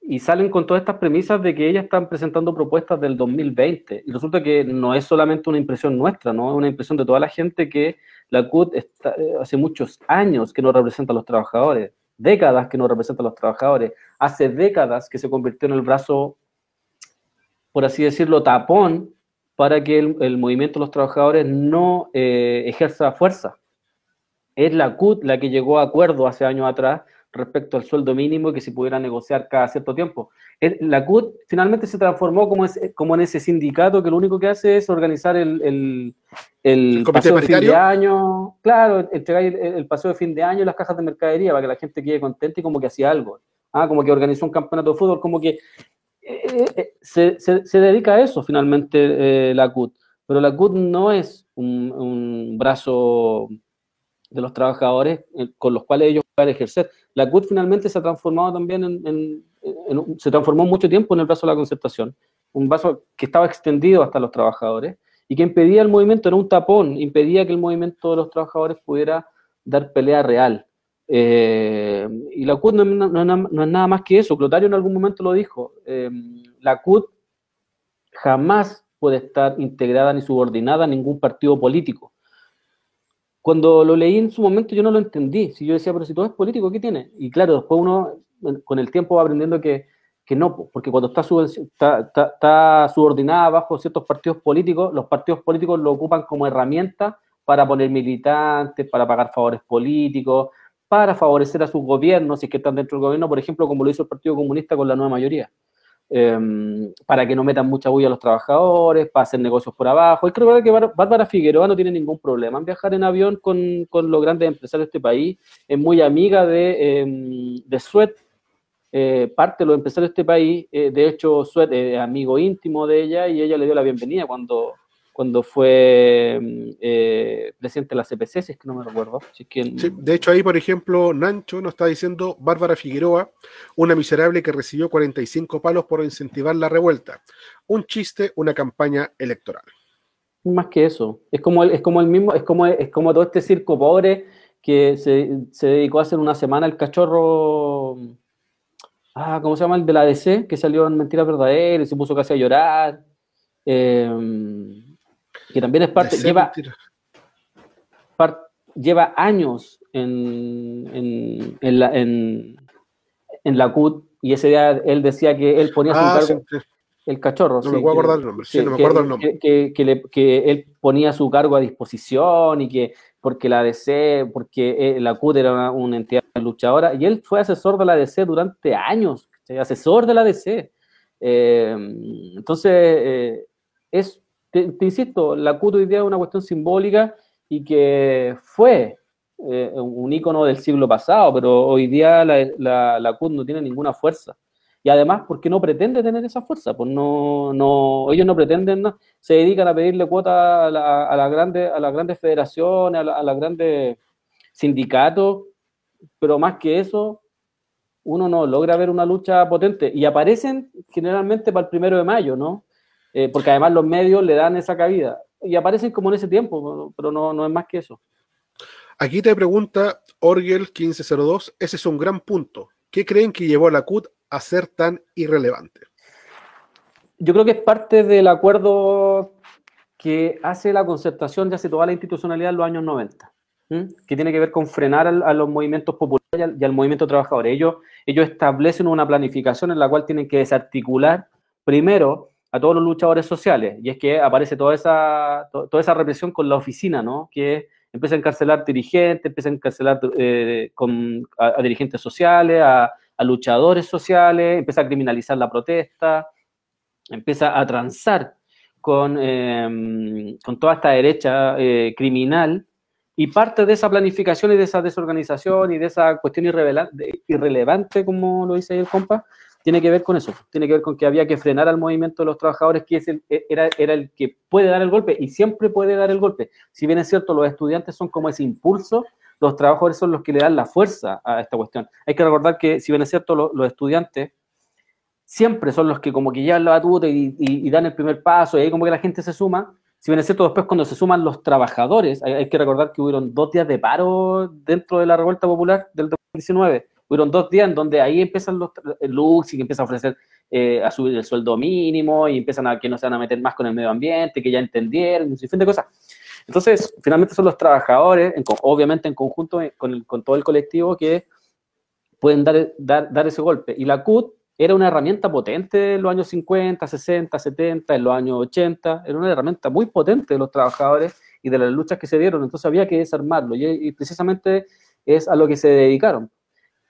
D: Y salen con todas estas premisas de que ellas están presentando propuestas del 2020. Y resulta que no es solamente una impresión nuestra, ¿no? Es una impresión de toda la gente que la CUT eh, hace muchos años que no representa a los trabajadores, décadas que no representa a los trabajadores, hace décadas que se convirtió en el brazo, por así decirlo, tapón para que el, el movimiento de los trabajadores no eh, ejerza fuerza. Es la CUT la que llegó a acuerdo hace años atrás respecto al sueldo mínimo que se pudiera negociar cada cierto tiempo. La CUT finalmente se transformó como, ese- como en ese sindicato que lo único que hace es organizar el, el, el
C: ¿El comité
D: paseo de fin de año, claro, entregar el, el paseo de fin de año y las cajas de mercadería para que la gente quede contenta y como que hacía algo. Ah, como que organizó un campeonato de fútbol, como que eh, eh, se, se- dedica a eso finalmente eh, la CUT. Pero la CUT no es un, brazo de los trabajadores con los cuales ellos puedan ejercer. La CUT finalmente se ha transformado también en, se transformó mucho tiempo en el brazo de la concertación, un brazo que estaba extendido hasta los trabajadores y que impedía el movimiento, era un tapón, impedía que el movimiento de los trabajadores pudiera dar pelea real. Eh, y la CUT no, es nada más que eso, Clotario en algún momento lo dijo, eh, la CUT jamás puede estar integrada ni subordinada a ningún partido político cuando lo leí en su momento yo no lo entendí. Si yo decía, pero si todo es político, ¿qué tiene? Y claro, después uno con el tiempo va aprendiendo que, que no, po, porque cuando está, está, está- está subordinada bajo ciertos partidos políticos, los partidos políticos lo ocupan como herramienta para poner militantes, para pagar favores políticos, para favorecer a sus gobiernos, si es que están dentro del gobierno, por ejemplo, como lo hizo el Partido Comunista con la nueva mayoría. Em, para que no metan mucha bulla a los trabajadores, para hacer negocios por abajo. Que recordar que Bár- Bárbara Figueroa no tiene ningún problema en viajar en avión con, con los grandes empresarios de este país, es muy amiga de, em, de Suet, eh, parte de los empresarios de este país, eh, de hecho Suet es amigo íntimo de ella y ella le dio la bienvenida cuando, cuando fue em, eh, presidente de la CPC, si es que no me recuerdo. Si es que,
C: Sí, de hecho, ahí, por ejemplo, Nancho nos está diciendo Bárbara Figueroa, una miserable que recibió 45 palos por incentivar la revuelta. Un chiste, una campaña electoral.
D: Más que eso. Es como el, es como el mismo, es como, es como todo este circo pobre que se, se dedicó a hacer una semana el cachorro. Ah, ¿cómo se llama? El de la DC, que salió en Mentiras Verdaderas y se puso casi a llorar. Eh, que también es parte, lleva, lleva años en, en, en la, en, en la CUT y ese día él decía que él ponía su
C: Ah, sí, sí.
D: El cachorro.
C: No me puedo acordar el nombre. Sí, no me acuerdo el nombre.
D: Que, que, él ponía su cargo a disposición y que porque la DC, porque eh, la CUT era una, entidad luchadora, y él fue asesor de la DC durante años, asesor de la DC. Eh, entonces, eh, es, te, insisto, la CUT hoy día es una cuestión simbólica y que fue un ícono del siglo pasado, pero hoy día la, la, la CUT no tiene ninguna fuerza. Y además porque no pretende tener esa fuerza, pues no, no, ellos no pretenden, se dedican a pedirle cuota a, la, a, las grandes, a las grandes federaciones, a, las grandes sindicatos, pero más que eso, uno no logra ver una lucha potente. Y aparecen generalmente para el primero de mayo, ¿no? Eh, porque además los medios le dan esa cabida y aparecen como en ese tiempo, pero no, no es más que eso.
C: Aquí te pregunta Orgel 1502, ese es un gran punto. ¿Qué creen que llevó a la CUT a ser tan irrelevante?
D: Yo creo que es parte del acuerdo que hace la concertación, ya hace toda la institucionalidad en los años 90, que tiene que ver con frenar a los movimientos populares y al, movimiento trabajador. Ellos, ellos establecen una planificación en la cual tienen que desarticular primero a todos los luchadores sociales, y es que aparece toda esa, toda esa represión con la oficina, ¿no? que empieza a encarcelar dirigentes, empieza a encarcelar eh, con, a, dirigentes sociales, a, luchadores sociales, empieza a criminalizar la protesta, empieza a transar con, em, con toda esta derecha eh, criminal y parte de esa planificación y de esa desorganización y de esa cuestión irrelevante, como lo dice el compa, tiene que ver con eso, tiene que ver con que había que frenar al movimiento de los trabajadores, que es el, e, era, era el que puede dar el golpe y siempre puede dar el golpe. Si bien es cierto, los estudiantes son como ese impulso los trabajadores son los que le dan la fuerza a esta cuestión. Hay que recordar que, si bien es cierto, los estudiantes siempre son los que como que llevan la batuta y, dan el primer paso, y ahí como que la gente se suma. Si bien es cierto, después cuando se suman los trabajadores, hay, que recordar que hubieron dos días de paro dentro de la revuelta popular del 2019. Hubieron dos días en donde ahí empiezan los lux y que empiezan a ofrecer eh, a subir el sueldo mínimo y empiezan a que no se van a meter más con el medio ambiente, que ya entendieron, un sinfín de cosas. Entonces, finalmente son los trabajadores, obviamente en conjunto con, todo el colectivo, que pueden dar, dar, ese golpe. Y la CUT era una herramienta potente en los años 50, 60, 70, en los años 80, era una herramienta muy potente de los trabajadores y de las luchas que se dieron, entonces había que desarmarlo y, precisamente es a lo que se dedicaron.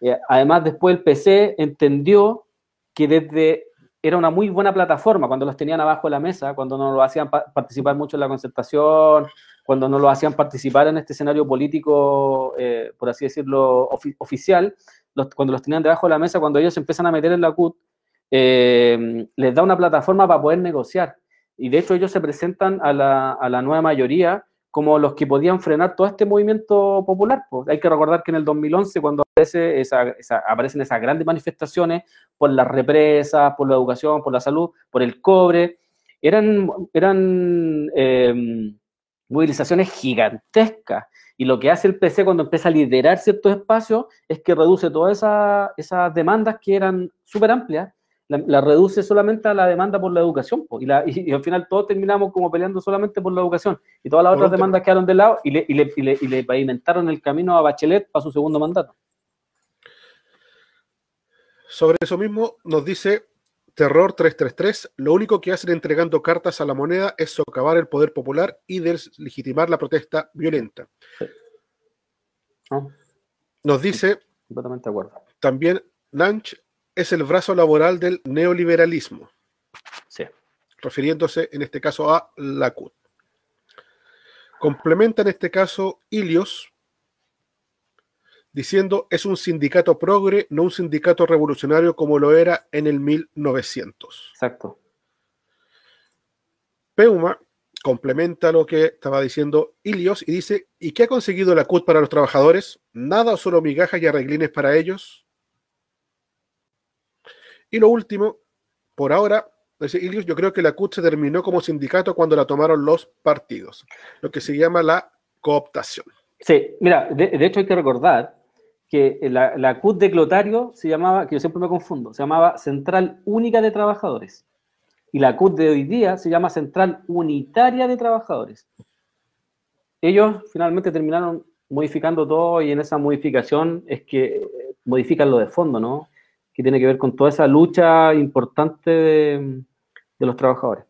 D: Eh, además, después el PC entendió que desde era una muy buena plataforma cuando los tenían abajo de la mesa, cuando no lo hacían participar mucho en la concertación, cuando no lo hacían participar en este escenario político, eh, por así decirlo, oficial, cuando los tenían debajo de la mesa, cuando ellos empiezan a meter en la CUT, eh, les da una plataforma para poder negociar. Y de hecho ellos se presentan a la nueva mayoría como los que podían frenar todo este movimiento popular. Pues. Hay que recordar que en el 2011, cuando aparece esa, aparecen esas grandes manifestaciones por las represas, por la educación, por la salud, por el cobre, eran, eran eh, movilizaciones gigantescas. Y lo que hace el PC cuando empieza a liderar ciertos espacios es que reduce todas esas demandas que eran súper amplias la, reduce solamente a la demanda por la educación, y, la, y, al final todos terminamos como peleando solamente por la educación, y todas las otras demandas quedaron de lado y le, y, le, y, le, pavimentaron el camino a Bachelet para su segundo mandato.
C: Sobre eso mismo nos dice Terror 333, lo único que hacen entregando cartas a la moneda es socavar el poder popular y deslegitimar la protesta violenta. Nos dice
D: completamente de acuerdo.
C: también Lanch es el brazo laboral del neoliberalismo.
D: Sí.
C: Refiriéndose en este caso a la CUT. Complementa en este caso Ilios diciendo es un sindicato progre, no un sindicato revolucionario como lo era en el 1900.
D: Exacto.
C: Peuma complementa lo que estaba diciendo Ilios y dice, ¿y qué ha conseguido la CUT para los trabajadores? Nada o solo migajas y arreglines para ellos. Y lo último, por ahora, yo creo que la CUT se terminó como sindicato cuando la tomaron los partidos, lo que se llama la cooptación.
D: Sí, mira, de, hecho hay que recordar que la, la, CUT de Clotario se llamaba, que yo siempre me confundo, se llamaba Central Única de Trabajadores. Y la CUT de hoy día se llama Central Unitaria de Trabajadores. Ellos finalmente terminaron modificando todo y en esa modificación es que modifican lo de fondo, ¿no? Que tiene que ver con toda esa lucha importante de los trabajadores.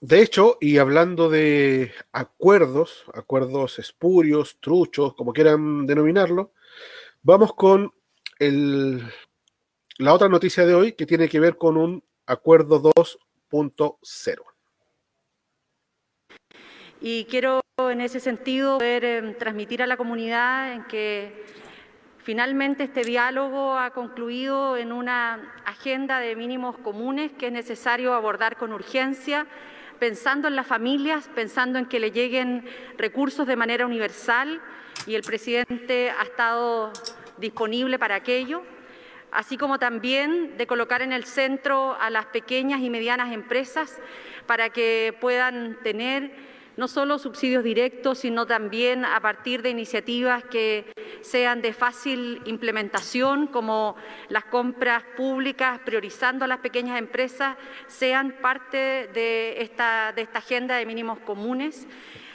C: De hecho, y hablando de acuerdos, acuerdos espurios, truchos, como quieran denominarlo, vamos con el, la otra noticia de hoy que tiene que ver con un acuerdo 2.0.
I: Y quiero en ese sentido poder eh, transmitir a la comunidad en que finalmente este diálogo ha concluido en una agenda de mínimos comunes que es necesario abordar con urgencia pensando en las familias, pensando en que le lleguen recursos de manera universal y el presidente ha estado disponible para aquello, así como también de colocar en el centro a las pequeñas y medianas empresas para que puedan tener no solo subsidios directos, sino también a partir de iniciativas que sean de fácil implementación, como las compras públicas, priorizando a las pequeñas empresas, sean parte de esta, de esta agenda de mínimos comunes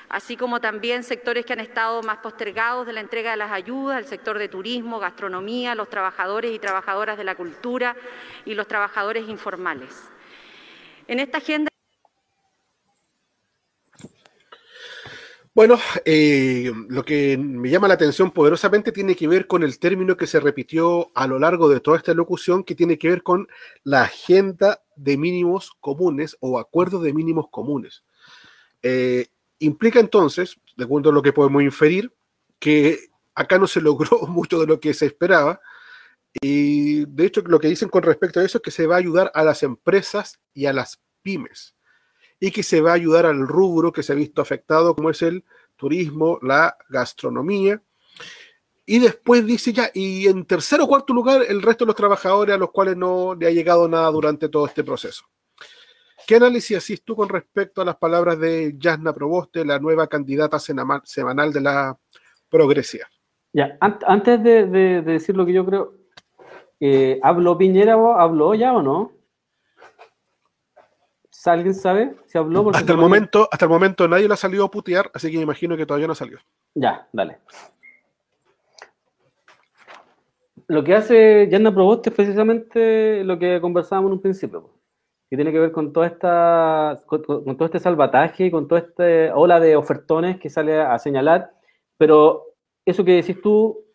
I: así como también sectores que han estado más postergados de la entrega de las ayudas, el sector de turismo, gastronomía, los trabajadores y trabajadoras de la cultura y los trabajadores informales. En esta agenda
C: Bueno, eh, lo que me llama la atención poderosamente tiene que ver con el término que se repitió a lo largo de toda esta locución, que tiene que ver con la agenda de mínimos comunes o acuerdo de mínimos comunes. Eh, implica entonces, de acuerdo a lo que podemos inferir, que acá no se logró mucho de lo que se esperaba. Y de hecho, lo que dicen con respecto a eso es que se va a ayudar a las empresas y a las pymes y que se va a ayudar al rubro que se ha visto afectado, como es el turismo, la gastronomía. Y después dice ya, y en tercer o cuarto lugar, el resto de los trabajadores a los cuales no le ha llegado nada durante todo este proceso. ¿Qué análisis haces tú con respecto a las palabras de Yasna Proboste, la nueva candidata semanal de la progresiva?
D: Ya, antes de, decir lo que yo creo, eh, ¿habló Piñera o habló ya o no? ¿Alguien sabe si habló?
C: hasta, el momento, hasta el momento nadie le ha salido a putear, así que me imagino que todavía no salió.
D: Ya, dale. Lo que hace Yanna Proboste es precisamente lo que conversábamos en un principio, que tiene que ver con toda esta, con, todo este salvataje, con toda esta ola de ofertones que sale a, señalar, pero eso que decís tú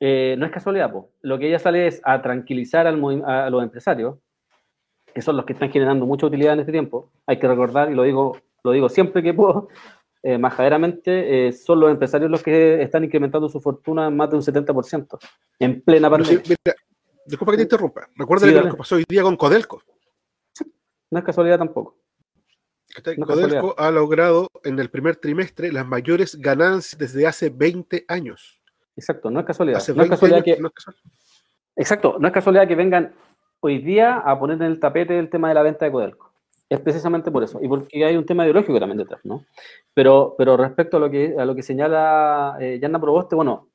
D: eh, no es casualidad, lo que ella sale es a tranquilizar al, a los empresarios, que son los que están generando mucha utilidad en este tiempo, hay que recordar, y lo digo, lo digo siempre que puedo, eh, majaderamente, eh, son los empresarios los que están incrementando su fortuna en más de un 70%, en plena pandemia.
C: disculpa que te interrumpa. Recuerda lo que pasó hoy día con Codelco.
D: No es casualidad tampoco.
C: Codelco ha logrado en el primer trimestre las mayores ganancias desde hace 20 años.
D: Exacto, no es casualidad. no es casualidad que... Exacto, no es casualidad que vengan hoy día a poner en el tapete el tema de la venta de Codelco. Es precisamente por eso, y porque hay un tema ideológico también detrás, ¿no? Pero, pero respecto a lo que, a lo que señala eh, Yanna Proboste, bueno,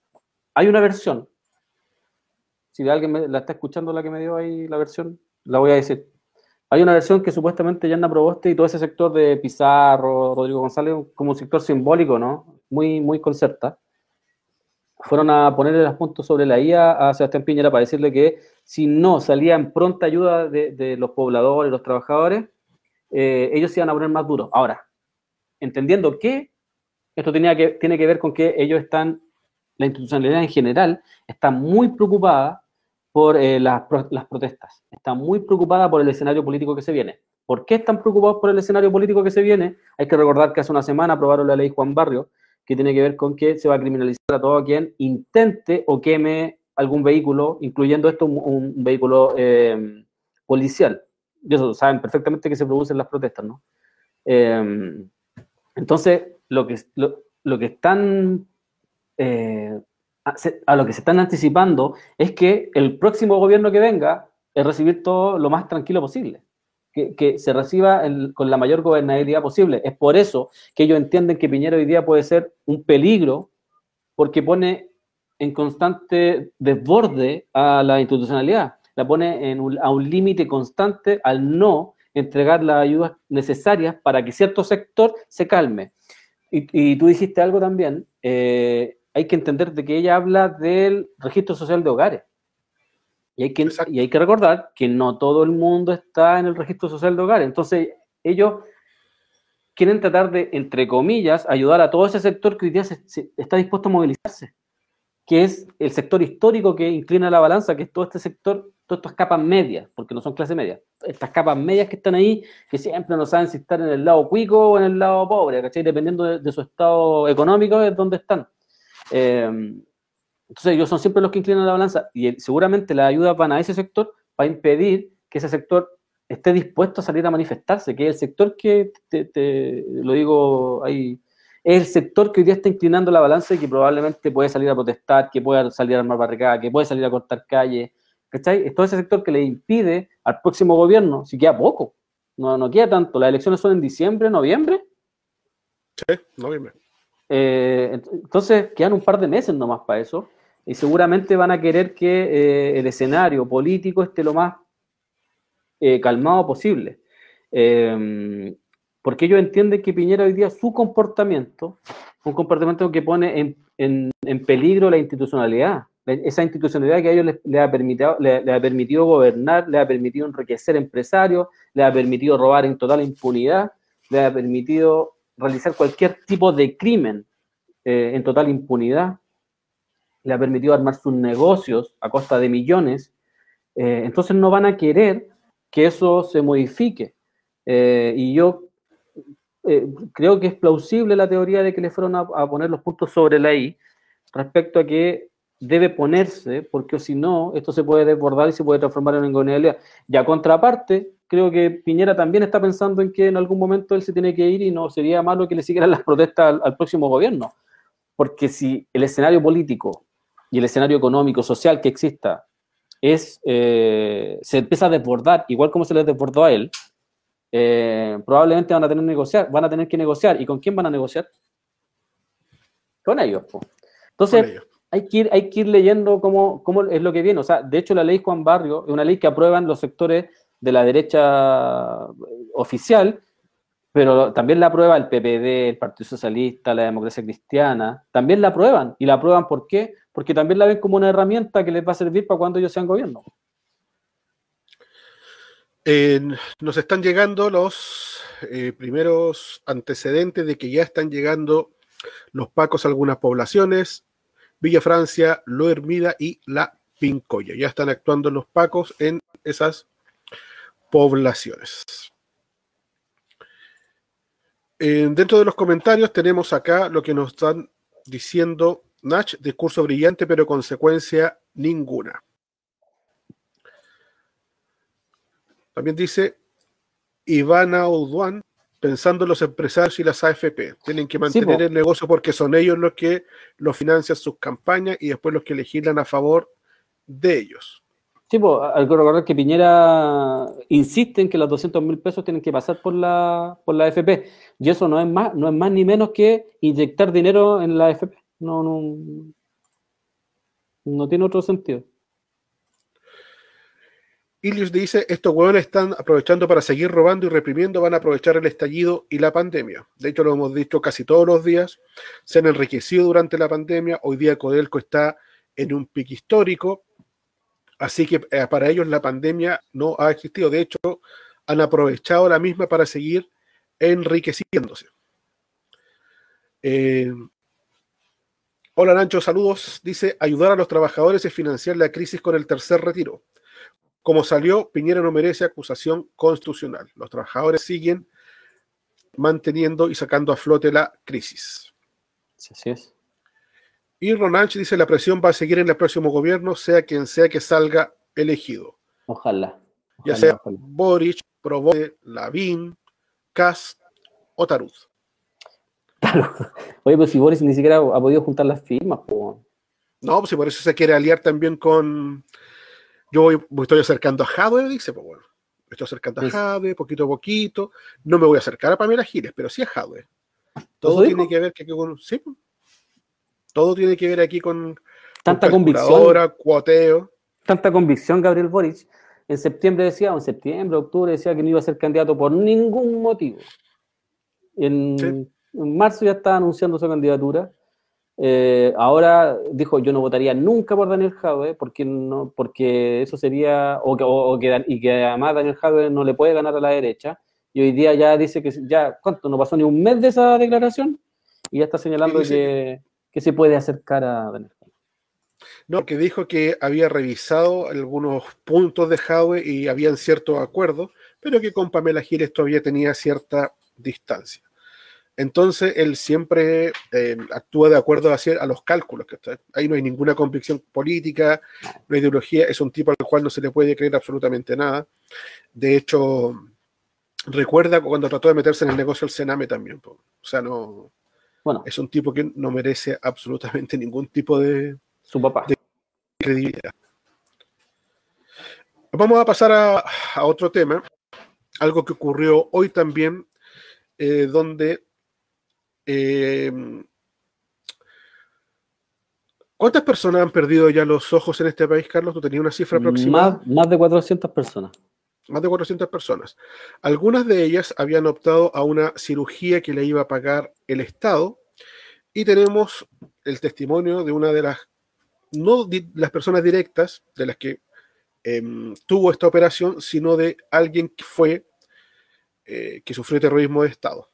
D: hay una versión. Si alguien la está escuchando la que me dio ahí la versión, la voy a decir. Hay una versión que supuestamente Yanna Proboste y todo ese sector de Pizarro, Rodrigo González, como un sector simbólico, ¿no? Muy, muy concerta fueron a ponerle los puntos sobre la IA a Sebastián Piñera para decirle que si no salía en pronta ayuda de, los pobladores, los trabajadores, eh, ellos se iban a poner más duros. Ahora, entendiendo que esto tenía que, tiene que ver con que ellos están, la institucionalidad en general, está muy preocupada por eh, las, las protestas, está muy preocupada por el escenario político que se viene. ¿Por qué están preocupados por el escenario político que se viene? Hay que recordar que hace una semana aprobaron la ley Juan Barrio, que tiene que ver con que se va a criminalizar a todo quien intente o queme algún vehículo, incluyendo esto un, vehículo eh, policial. Y saben perfectamente que se producen las protestas, ¿no? Eh, entonces, lo que, lo, que están eh, a, lo que se están anticipando es que el próximo gobierno que venga es recibir todo lo más tranquilo posible que, se reciba con la mayor gobernabilidad posible. Es por eso que ellos entienden que Piñera hoy día puede ser un peligro porque pone en constante desborde a la institucionalidad, la pone en a un límite constante al no entregar las ayudas necesarias para que cierto sector se calme. Y, tú dijiste algo también, eh, hay que entender de que ella habla del registro social de hogares. Y hay, que, y hay que recordar que no todo el mundo está en el registro social de hogares. Entonces, ellos quieren tratar de, entre comillas, ayudar a todo ese sector que hoy día está dispuesto a movilizarse, que es el sector histórico que inclina la balanza, que es todo este sector, todas estas capas medias, porque no son clase media, estas capas medias que están ahí, que siempre no saben si están en el lado cuico o en el lado pobre, ¿cachai? Dependiendo de, su estado económico, es donde están. Eh, entonces ellos son siempre los que inclinan la balanza y seguramente las ayudas van a ese sector para impedir que ese sector esté dispuesto a salir a manifestarse, que es el sector que, te, lo digo ahí, es el sector que hoy día está inclinando la balanza y que probablemente puede salir a protestar, que puede salir a armar barricadas, que puede salir a cortar calles, ¿cachai? Es todo ese sector que le impide al próximo gobierno, si queda poco, no, no queda tanto, las elecciones son en diciembre, noviembre.
C: Sí, noviembre.
D: Eh, entonces quedan un par de meses nomás para eso y seguramente van a querer que eh, el escenario político esté lo más eh, calmado posible. Em, porque ellos entienden que Piñera hoy día su comportamiento, un comportamiento que pone en, peligro la institucionalidad, esa institucionalidad que a ellos les, ha permitido, ha permitido gobernar, les ha permitido enriquecer empresarios, les ha permitido robar en total impunidad, les ha permitido realizar cualquier tipo de crimen eh, en total impunidad, le ha permitido armar sus negocios a costa de millones, eh, entonces no van a querer que eso se modifique. Eh, y yo eh, creo que es plausible la teoría de que le fueron a, poner los puntos sobre la I respecto a que debe ponerse, porque si no, esto se puede desbordar y se puede transformar en ingobernabilidad. Y a contraparte, creo que Piñera también está pensando en que en algún momento él se tiene que ir y no sería malo que le siguieran las protestas al próximo gobierno. Porque si el escenario político y el escenario económico, social que exista es, eh, se empieza a desbordar, igual como se les desbordó a él, eh, probablemente van a tener que negociar, van a tener que negociar. ¿Y con quién van a negociar? Con ellos. Entonces, Hay, que ir, hay que ir leyendo cómo, cómo, es lo que viene. O sea, de hecho, la ley Juan Barrio es una ley que aprueban los sectores de la derecha oficial, pero también la aprueba el PPD, el Partido Socialista, la Democracia Cristiana, también la aprueban. ¿Y la aprueban por qué? Porque también la ven como una herramienta que les va a servir para cuando ellos sean gobierno.
C: nos están llegando los eh, primeros antecedentes de que ya están llegando los pacos a algunas poblaciones, Villa Francia, Lo Hermida y La Pincoya. Ya están actuando los pacos en esas poblaciones dentro de los comentarios tenemos acá lo que nos están diciendo Nach, discurso brillante pero consecuencia ninguna. También dice Ivana Ouduan, pensando en los empresarios y las AFP, tienen que mantener el negocio porque son ellos los que los financian sus campañas y después los que legislan a favor de ellos.
D: Sí, pues, hay que recordar que Piñera insiste en que los 200 mil pesos tienen que pasar por la, por la AFP. Y eso no es más, no es más ni menos que inyectar dinero en la AFP. No, no, no tiene otro sentido.
C: Ilius dice, estos huevones están aprovechando para seguir robando y reprimiendo, van a aprovechar el estallido y la pandemia. De hecho, lo hemos dicho casi todos los días, se han enriquecido durante la pandemia, hoy día Codelco está en un pico histórico, Así que eh, para ellos la pandemia no ha existido. De hecho, han aprovechado la misma para seguir enriqueciéndose. Eh, hola Nacho, saludos. Dice, ayudar a los trabajadores es financiar la crisis con el tercer retiro. Como salió, Piñera no merece acusación constitucional. Los trabajadores siguen manteniendo y sacando a flote la crisis.
D: Así es.
C: Y Ronanch dice, la presión va a seguir en el próximo gobierno, sea quien sea que salga elegido.
D: Ojalá.
C: ya sea Boric, Provoste, Lavín, Cast o Tarud.
D: Oye, pues si Boris ni siquiera ha podido juntar las firmas,
C: No, pues si por eso se quiere aliar también con... Yo voy, estoy acercando a Jadwe, dice, pues bueno. estoy acercando a Jadwe, poquito a poquito. No me voy a acercar a Pamela Giles, pero sí a Jadwe. Todo tiene que ver que, con... Sí, pues. Todo tiene que ver aquí con
D: tanta convicción.
C: cuoteo.
D: Tanta convicción, Gabriel Boric. En septiembre decía, o en septiembre, octubre decía que no iba a ser candidato por ningún motivo. En, marzo ya estaba anunciando su candidatura. Eh, ahora dijo, yo no votaría nunca por Daniel Jadwe porque, no, porque eso sería, o que, o que, y que además Daniel Jadwe no le puede ganar a la derecha. Y hoy día ya dice que ya, ¿cuánto? No pasó ni un mes de esa declaración y ya está señalando que, que se puede acercar a Jadwe.
C: No, que dijo que había revisado algunos puntos de Jadwe y habían ciertos acuerdos, pero que con Pamela Giles todavía tenía cierta distancia. Entonces, él siempre eh, actúa de acuerdo a, a los cálculos. Que ahí no hay ninguna convicción política, no hay ideología, es un tipo al cual no se le puede creer absolutamente nada. De hecho, recuerda cuando trató de meterse en el negocio del Sename también. O sea, no. Bueno. Es un tipo que no merece absolutamente ningún tipo de,
D: su papá.
C: de credibilidad. Vamos a pasar a, a otro tema, algo que ocurrió hoy también, eh, donde eh, ¿Cuántas personas han perdido ya los ojos en este país, Carlos? ¿Tú tenías una cifra aproximada?
D: Más, más de 400 personas.
C: Más de 400 personas. Algunas de ellas habían optado a una cirugía que le iba a pagar el Estado y tenemos el testimonio de una de las, no las personas directas de las que eh, tuvo esta operación, sino de alguien que fue, eh, que sufrió terrorismo de Estado.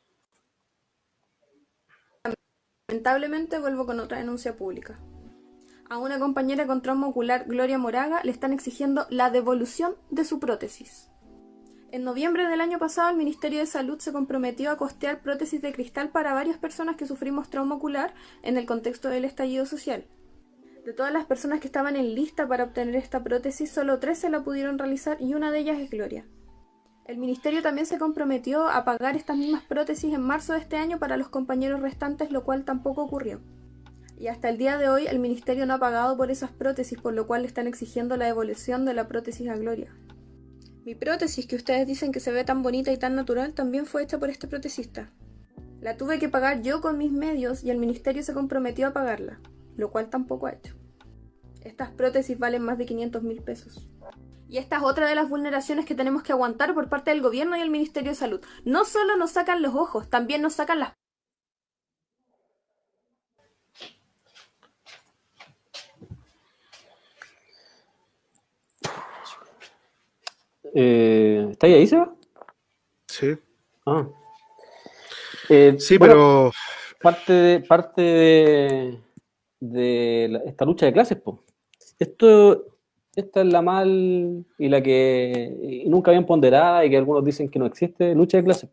J: Lamentablemente vuelvo con otra denuncia pública. A una compañera con trauma ocular, Gloria Moraga, le están exigiendo la devolución de su prótesis. En noviembre del año pasado, el Ministerio de Salud se comprometió a costear prótesis de cristal para varias personas que sufrimos trauma ocular en el contexto del estallido social. De todas las personas que estaban en lista para obtener esta prótesis, solo tres se la pudieron realizar y una de ellas es Gloria. El ministerio también se comprometió a pagar estas mismas prótesis en marzo de este año para los compañeros restantes, lo cual tampoco ocurrió. Y hasta el día de hoy el ministerio no ha pagado por esas prótesis, por lo cual le están exigiendo la devolución de la prótesis a Gloria. Mi prótesis, que ustedes dicen que se ve tan bonita y tan natural, también fue hecha por este protesista. La tuve que pagar yo con mis medios y el ministerio se comprometió a pagarla, lo cual tampoco ha hecho. Estas prótesis valen más de 500 mil pesos. Y esta es otra de las vulneraciones que tenemos que aguantar por parte del gobierno y el Ministerio de Salud. No solo nos sacan los ojos, también nos sacan las...
D: Eh, ¿Está ahí, Seba?
C: Sí.
D: Ah. Eh,
C: sí, pero...
D: Parte de, parte de, de la, esta lucha de clases, pues. Esto esta es la mal y la que nunca bien ponderada y que algunos dicen que no existe, lucha de clases.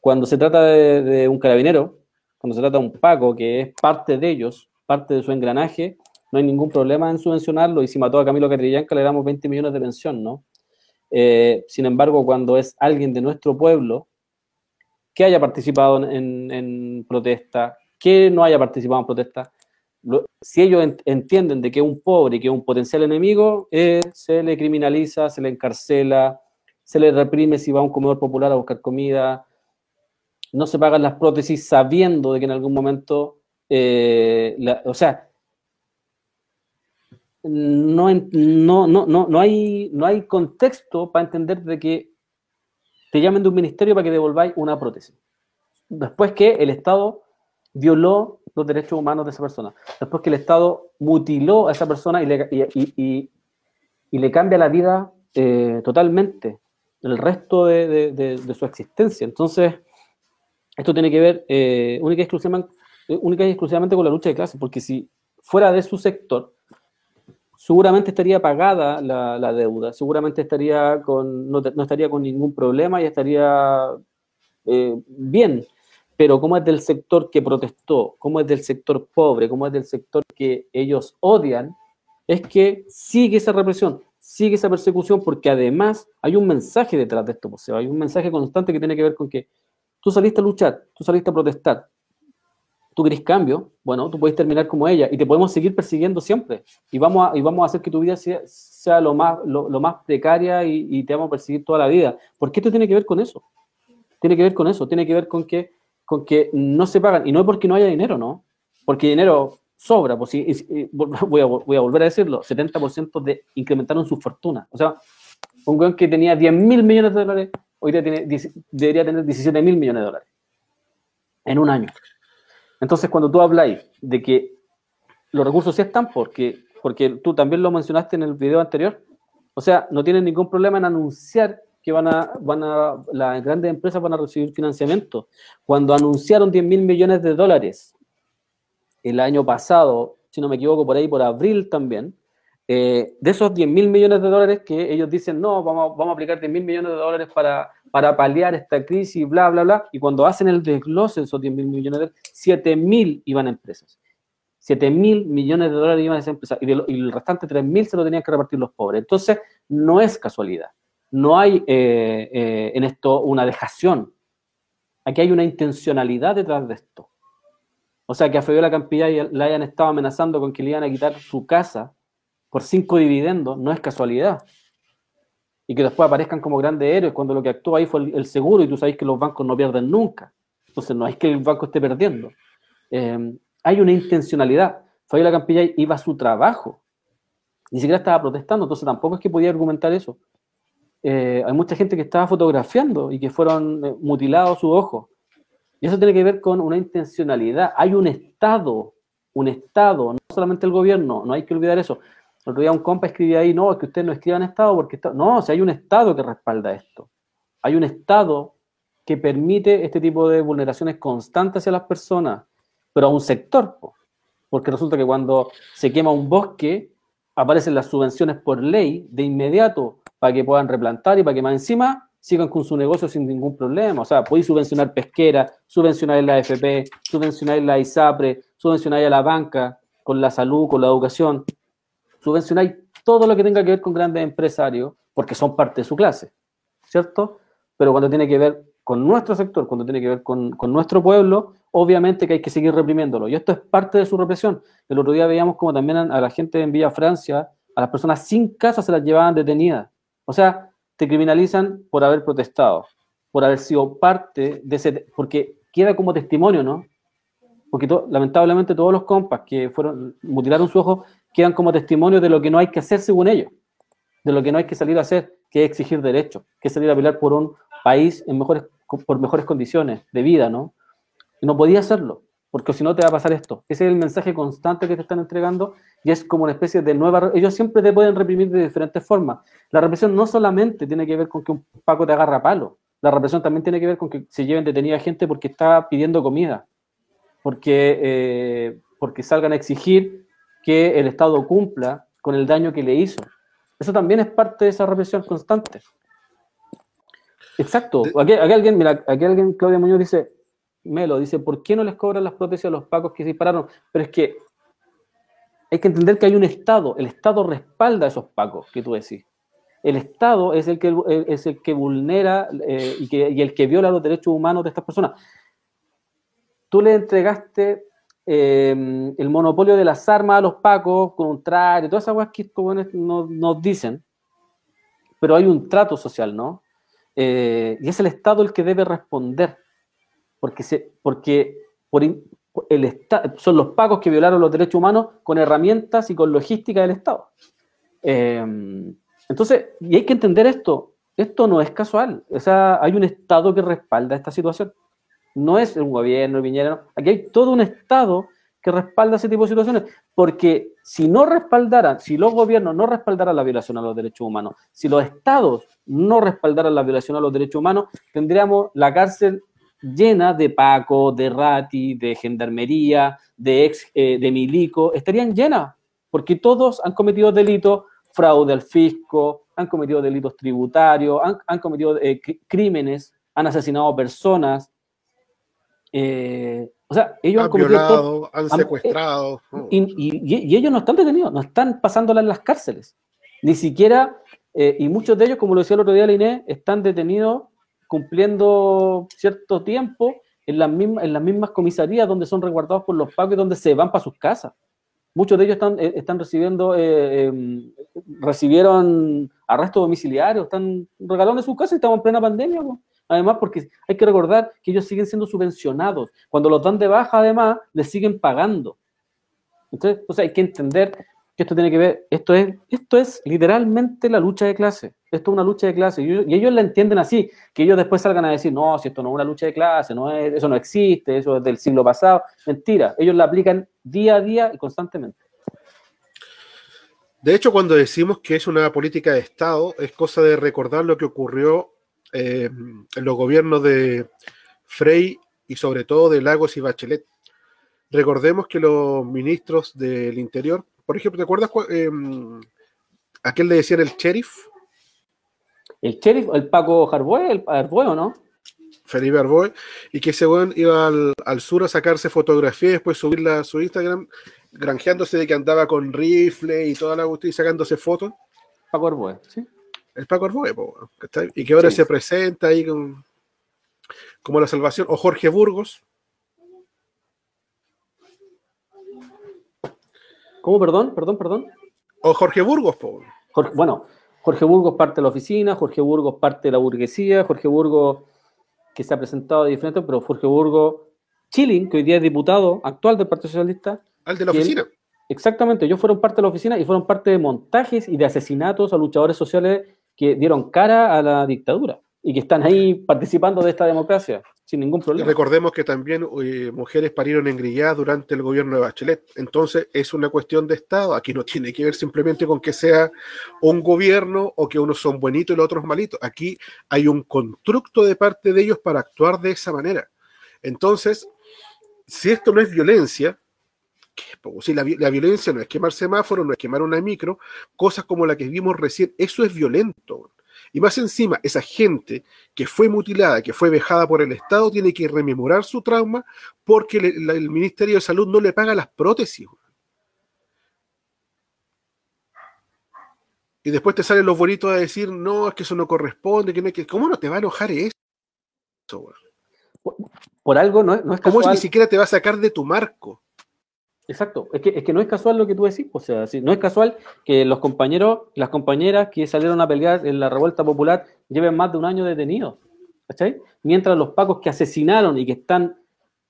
D: Cuando se trata de, un carabinero, cuando se trata de un Paco, que es parte de ellos, parte de su engranaje, no hay ningún problema en subvencionarlo y si mató a Camilo Catrillanca le damos 20 millones de pensión, ¿no? Eh, sin embargo, cuando es alguien de nuestro pueblo que haya participado en, en protesta, que no haya participado en protesta, si ellos entienden de que un pobre, que es un potencial enemigo, eh, se le criminaliza, se le encarcela, se le reprime si va a un comedor popular a buscar comida, no se pagan las prótesis sabiendo de que en algún momento, eh, o sea, no, no, no, no, hay, no hay contexto para entender de que te llamen de un ministerio para que devolváis una prótesis. Después que el Estado violó los derechos humanos de esa persona. Después que el Estado mutiló a esa persona y le, y, y, le cambia la vida eh, totalmente, el resto de, de, su existencia. Entonces, esto tiene que ver eh, única, y exclusivamente, única y exclusivamente con la lucha de clases, porque si fuera de su sector, seguramente estaría pagada la, deuda, seguramente estaría con, no, estaría con ningún problema y estaría eh, bien. Pero como es del sector que protestó, como es del sector pobre, como es del sector que ellos odian, es que sigue esa represión, sigue esa persecución, porque además hay un mensaje detrás de esto, pues, hay un mensaje constante que tiene que ver con que tú saliste a luchar, tú saliste a protestar, tú querés cambio, bueno, tú puedes terminar como ella y te podemos seguir persiguiendo siempre y vamos a, y vamos a hacer que tu vida sea, sea lo, más, lo, más precaria y, te vamos a perseguir toda la vida. ¿Por qué esto tiene que ver con eso? Tiene que ver con eso, tiene que ver con que con que no se pagan, y no es porque no haya dinero, ¿no? Porque dinero sobra, pues, y, voy, a, voy, a, volver a decirlo, 70% de, incrementaron su fortuna. O sea, un weón que tenía 10 mil millones de dólares, hoy día tiene, debería tener 17 mil millones de dólares en un año. Entonces, cuando tú habláis de que los recursos sí están, porque, porque tú también lo mencionaste en el video anterior, o sea, no tienen ningún problema en anunciar que van a, van a, las grandes empresas van a recibir financiamiento. Cuando anunciaron 10 mil millones de dólares el año pasado, si no me equivoco, por ahí, por abril también, eh, de esos 10 mil millones de dólares que ellos dicen, no, vamos, vamos a aplicar 10 mil millones de dólares para, para paliar esta crisis, bla, bla, bla, y cuando hacen el desglose de esos 10 mil millones de dólares, 7 mil iban a empresas. 7 mil millones de dólares iban a esa empresa y, y el restante 3 mil se lo tenían que repartir los pobres. Entonces, no es casualidad. No hay eh, eh, en esto una dejación. Aquí hay una intencionalidad detrás de esto. O sea, que a Fabiola Campilla la hayan estado amenazando con que le iban a quitar su casa por cinco dividendos, no es casualidad. Y que después aparezcan como grandes héroes cuando lo que actuó ahí fue el, seguro y tú sabes que los bancos no pierden nunca. Entonces no es que el banco esté perdiendo. Eh, hay una intencionalidad. Fabiola Campilla iba a su trabajo. Ni siquiera estaba protestando, entonces tampoco es que podía argumentar eso. Eh, hay mucha gente que estaba fotografiando y que fueron eh, mutilados sus ojos. Y eso tiene que ver con una intencionalidad. Hay un Estado, un Estado, no solamente el gobierno, no hay que olvidar eso. El otro día un compa escribía ahí, no, es que ustedes no escriban Estado porque... No, o sea, hay un Estado que respalda esto. Hay un Estado que permite este tipo de vulneraciones constantes hacia las personas, pero a un sector. Porque resulta que cuando se quema un bosque, aparecen las subvenciones por ley de inmediato para que puedan replantar y para que más encima sigan con su negocio sin ningún problema. O sea, podéis subvencionar pesquera, subvencionar la AFP, subvencionar la ISAPRE, subvencionar a la banca, con la salud, con la educación, subvencionáis todo lo que tenga que ver con grandes empresarios, porque son parte de su clase, ¿cierto? Pero cuando tiene que ver con nuestro sector, cuando tiene que ver con, con, nuestro pueblo, obviamente que hay que seguir reprimiéndolo. Y esto es parte de su represión. El otro día veíamos como también a la gente en Villa Francia, a las personas sin casa se las llevaban detenidas. O sea, te criminalizan por haber protestado, por haber sido parte de ese, porque queda como testimonio, ¿no? Porque lamentablemente todos los compas que fueron, mutilaron su ojo, quedan como testimonio de lo que no hay que hacer según ellos, de lo que no hay que salir a hacer, que es exigir derechos, que es salir a pelear por un país en mejores, por mejores condiciones de vida, ¿no? Y no podía hacerlo, porque si no te va a pasar esto. Ese es el mensaje constante que te están entregando y es como una especie de nueva... Ellos siempre te pueden reprimir de diferentes formas. La represión no solamente tiene que ver con que un Paco te agarra a palo, la represión también tiene que ver con que se lleven detenida gente porque está pidiendo comida, porque, eh, porque salgan a exigir que el Estado cumpla con el daño que le hizo. Eso también es parte de esa represión constante. Exacto. Aquí, alguien, mira, aquí alguien, Claudia Muñoz dice, Melo, dice, ¿por qué no les cobran las prótesis a los pacos que se dispararon? Pero es que hay que entender que hay un Estado, el Estado respalda a esos pacos que tú decís. El Estado es el que, es el que vulnera eh, y, que, y el que viola los derechos humanos de estas personas. Tú le entregaste eh, el monopolio de las armas a los pacos con un traje, todas esas cosas que nos, nos dicen, pero hay un trato social, ¿no? Eh, y es el Estado el que debe responder, porque, se, porque por, el son los pacos que violaron los derechos humanos con herramientas y con logística del Estado. Eh, entonces, y hay que entender esto, esto no es casual, o sea, hay un Estado que respalda esta situación. No es un gobierno, Piñera, aquí hay todo un Estado que respalda ese tipo de situaciones, porque si no respaldaran, si los gobiernos no respaldaran la violación a los derechos humanos, si los estados no respaldaran la violación a los derechos humanos, tendríamos la cárcel llena de Paco, de Rati, de Gendarmería, de ex, eh, de Milico, estarían llenas, porque todos han cometido delitos, fraude al fisco, han cometido delitos tributarios, han, cometido eh, crímenes, han asesinado personas. Eh, o sea, ellos han,
C: violado, han secuestrado.
D: y, ellos no están detenidos, no están pasándola en las cárceles. Ni siquiera, y muchos de ellos, como lo decía el otro día la Inés, están detenidos cumpliendo cierto tiempo en las, mismas, en las mismas comisarías donde son resguardados por los pagos y donde se van para sus casas. Muchos de ellos están, eh, están recibiendo, eh, em, recibieron arresto domiciliario, están regalados de sus casas y estamos en plena pandemia. Además, porque hay que recordar que ellos siguen siendo subvencionados. Cuando los dan de baja, además, les siguen pagando. Entonces, hay que entender que esto tiene que ver, esto es, esto es literalmente la lucha de clase. esto es una lucha de clase. Y, y ellos la entienden así, que ellos después salgan a decir, no, si esto no es una lucha de clase, no es, eso no existe, eso es del siglo pasado. Mentira, ellos la aplican día a día y constantemente.
C: De hecho, cuando decimos que es una política de Estado, es cosa de recordar lo que ocurrió eh, en los gobiernos de Frey y sobre todo de Lagos y Bachelet. Recordemos que los ministros del Interior, por ejemplo, ¿te acuerdas eh, a quién le decían el sheriff?
D: El sheriff, el Paco Arboe, el Arboe, ¿o no?
C: Felipe Arboe, y que ese weón iba al, al, sur a sacarse fotografías y después subirla a su Instagram, granjeándose de que andaba con rifle y toda la cuestión y sacándose fotos.
D: Paco Arboe, sí.
C: El Paco Arboe, po, y que ahora sí. se presenta ahí con, como la salvación. O Jorge Burgos.
D: ¿Cómo, perdón? Perdón, perdón.
C: O Jorge Burgos, po.
D: Jorge, bueno, Jorge Burgos parte de la oficina, Jorge Burgos parte de la burguesía, Jorge Burgos que se ha presentado de diferente, pero Jorge Burgos Chilling, que hoy día es diputado actual del Partido Socialista.
C: Al de la oficina.
D: Él, exactamente, ellos fueron parte de la oficina y fueron parte de montajes y de asesinatos a luchadores sociales que dieron cara a la dictadura y que están ahí participando de esta democracia sin ningún problema.
C: Recordemos que también eh, mujeres parieron en Grillá durante el gobierno de Bachelet. Entonces es una cuestión de Estado. Aquí no tiene que ver simplemente con que sea un gobierno o que unos son buenitos y los otros malitos. Aquí hay un constructo de parte de ellos para actuar de esa manera. Entonces, si esto no es violencia, si la, la, violencia no es quemar semáforos, no es quemar una micro, cosas como la que vimos recién, eso es violento. Y más encima, esa gente que fue mutilada, que fue vejada por el Estado, tiene que rememorar su trauma porque le, la, el Ministerio de Salud no le paga las prótesis. Y después te salen los bonitos a decir, no, es que eso no corresponde, que no hay que... ¿Cómo no te va a enojar eso?
D: Por, por algo no, no es
C: casual. ¿Cómo ni siquiera te va a sacar de tu marco?
D: Exacto, es que, es que no es casual lo que tú decís, o sea, no es casual que los compañeros, las compañeras que salieron a pelear en la revuelta popular lleven más de un año detenidos, ¿cachai? Mientras los pacos que asesinaron y que están,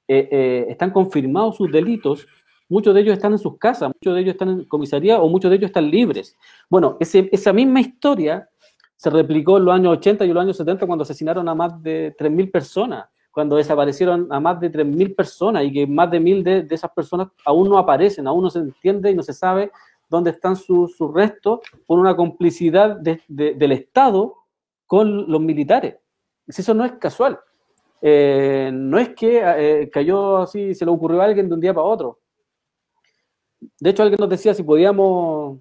D: eh, eh, están confirmados sus delitos, muchos de ellos están en sus casas, muchos de ellos están en comisaría o muchos de ellos están libres. Bueno, ese, esa misma historia se replicó en los años 80 y en los años 70 cuando asesinaron a más de 3.000 personas cuando desaparecieron a más de 3.000 personas y que más de 1.000 de, esas personas aún no aparecen, aún no se entiende y no se sabe dónde están sus su restos por una complicidad de, de, del Estado con los militares. Eso no es casual. Eh, no es que eh, cayó así, se le ocurrió a alguien de un día para otro. De hecho, alguien nos decía si podíamos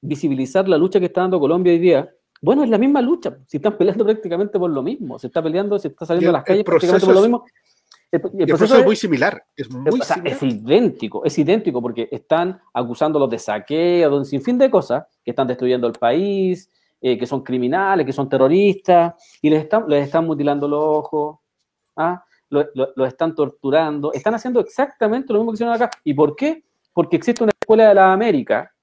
D: visibilizar la lucha que está dando Colombia hoy día, bueno, es la misma lucha. Si están peleando prácticamente por lo mismo. Se está peleando, se está saliendo a las calles prácticamente por lo mismo.
C: El, el, el proceso, es muy similar. Es, muy
D: o sea, similar. es idéntico. Es idéntico porque están acusándolos de saqueo, de un sinfín de cosas que están destruyendo el país, eh, que son criminales, que son terroristas, y les están, les están mutilando los ojos, ¿ah? los lo, lo están torturando. Están haciendo exactamente lo mismo que hicieron acá. ¿Y por qué? Porque existe una escuela de la América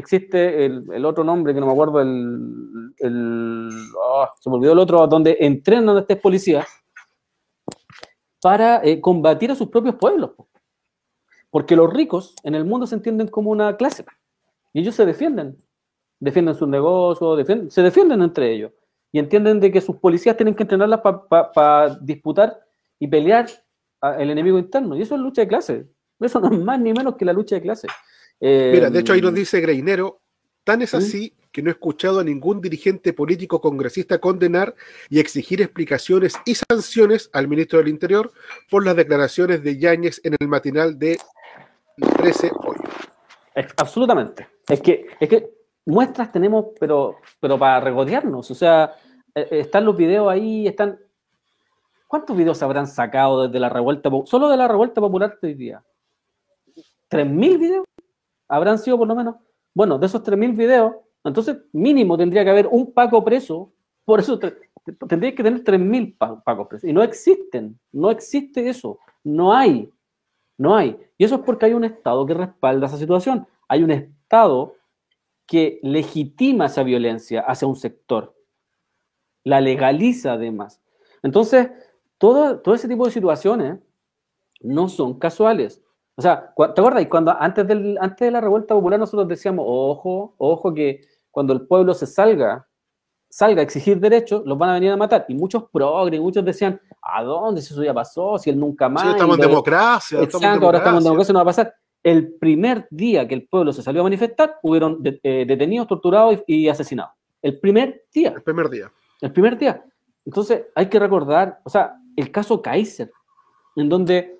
D: existe el, el, otro nombre que no me acuerdo, el, oh, se me olvidó el otro, donde entrenan a estos policías para eh, combatir a sus propios pueblos. Porque los ricos en el mundo se entienden como una clase y ellos se defienden, defienden sus negocios, se defienden entre ellos y entienden de que sus policías tienen que entrenarlas para pa, pa disputar y pelear al enemigo interno. Y eso es lucha de clase. Eso no es más ni menos que la lucha de clase.
C: Eh, Mira, de hecho ahí nos dice Greinero, tan es así ¿sí? que no he escuchado a ningún dirigente político congresista condenar y exigir explicaciones y sanciones al ministro del Interior por las declaraciones de Yáñez en el matinal de 13 hoy.
D: Absolutamente. Es que, es que muestras tenemos, pero, pero para regodearnos. O sea, eh, están los videos ahí, están... ¿Cuántos videos se habrán sacado desde la revuelta, solo de la revuelta popular de hoy día? ¿3.000 videos? Habrán sido por lo menos, bueno, de esos 3.000 videos, entonces mínimo tendría que haber un Paco preso, por eso tendría que tener 3.000 Pacos presos, y no existen, no existe eso, no hay, no hay. Y eso es porque hay un Estado que respalda esa situación, hay un Estado que legitima esa violencia hacia un sector, la legaliza además. Entonces, todo, todo ese tipo de situaciones no son casuales. O sea, ¿te acuerdas? Cuando antes, del, antes de la revuelta popular nosotros decíamos, ojo, ojo, que cuando el pueblo se salga salga a exigir derechos, los van a venir a matar. Y muchos progres, muchos decían, ¿a dónde si eso ya pasó? Si él nunca más.
C: Sí, estamos en
D: Y
C: democracia.
D: Exacto,
C: estamos en
D: ahora estamos en
C: democracia.
D: democracia, no va a pasar. El primer día que el pueblo se salió a manifestar, hubieron de- eh, detenidos, torturados y, y asesinados. El primer día,
C: El primer día.
D: el primer día. Entonces, hay que recordar, o sea, el caso Kaiser, en donde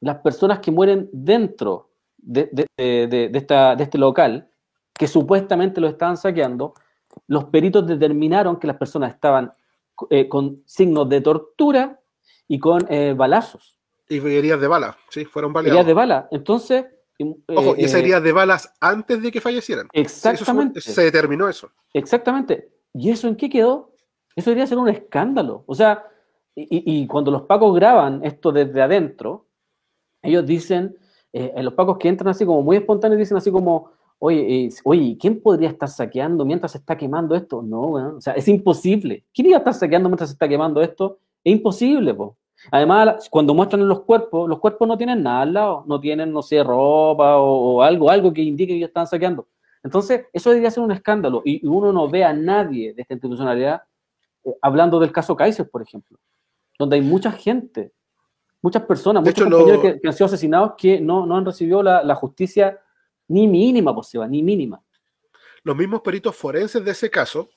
D: las personas que mueren dentro de, de- de- de- de esta, de este local, que supuestamente lo estaban saqueando, los peritos determinaron que las personas estaban eh, con signos de tortura y con eh, balazos,
C: Y heridas de bala, sí, fueron
D: heridas
C: baleados.
D: de bala. Entonces, eh,
C: Ojo, y esas
D: eh,
C: heridas de balas antes de que fallecieran. Sí, eso
D: Exactamente.
C: se determinó eso.
D: Exactamente. ¿Y eso en qué quedó? Eso debería ser un escándalo. O sea, y, y- y cuando los pacos graban esto desde adentro, ellos dicen, eh, los pacos que entran así como muy espontáneos, dicen así como, oye, eh, oye, ¿quién podría estar saqueando mientras se está quemando esto? No, o sea, es imposible. ¿Quién iba a estar saqueando mientras se está quemando esto? Es imposible, po. Además, cuando muestran los cuerpos, los cuerpos no tienen nada al lado, no tienen, no sé, ropa o, algo, algo que indique que ellos están saqueando. Entonces, eso debería ser un escándalo y uno no ve a nadie de esta institucionalidad eh, hablando del caso Kaiser, por ejemplo, donde hay mucha gente, muchas personas,
C: De
D: muchos
C: hecho,
D: compañeros
C: lo-
D: que, que han sido asesinados que no, no han recibido la, la justicia ni mínima, pues, Seba, ni mínima.
C: Los mismos peritos forenses de ese caso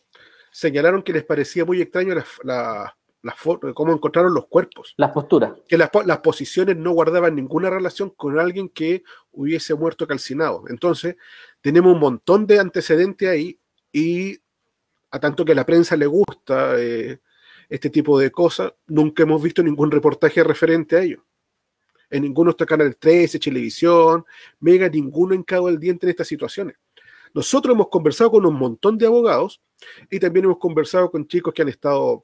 C: señalaron que les parecía muy extraño la, la- la cómo encontraron los cuerpos,
D: Las posturas.
C: que las, po- las posiciones no guardaban ninguna relación con alguien que hubiese muerto calcinado. Entonces, tenemos un montón de antecedentes ahí y a tanto que la prensa le gusta eh, este tipo de cosas, nunca hemos visto ningún reportaje referente a ello. En ninguno está Canal 13, Televisión, Mega, ninguno encado el diente en estas situaciones. Nosotros hemos conversado con un montón de abogados y también hemos conversado con chicos que han estado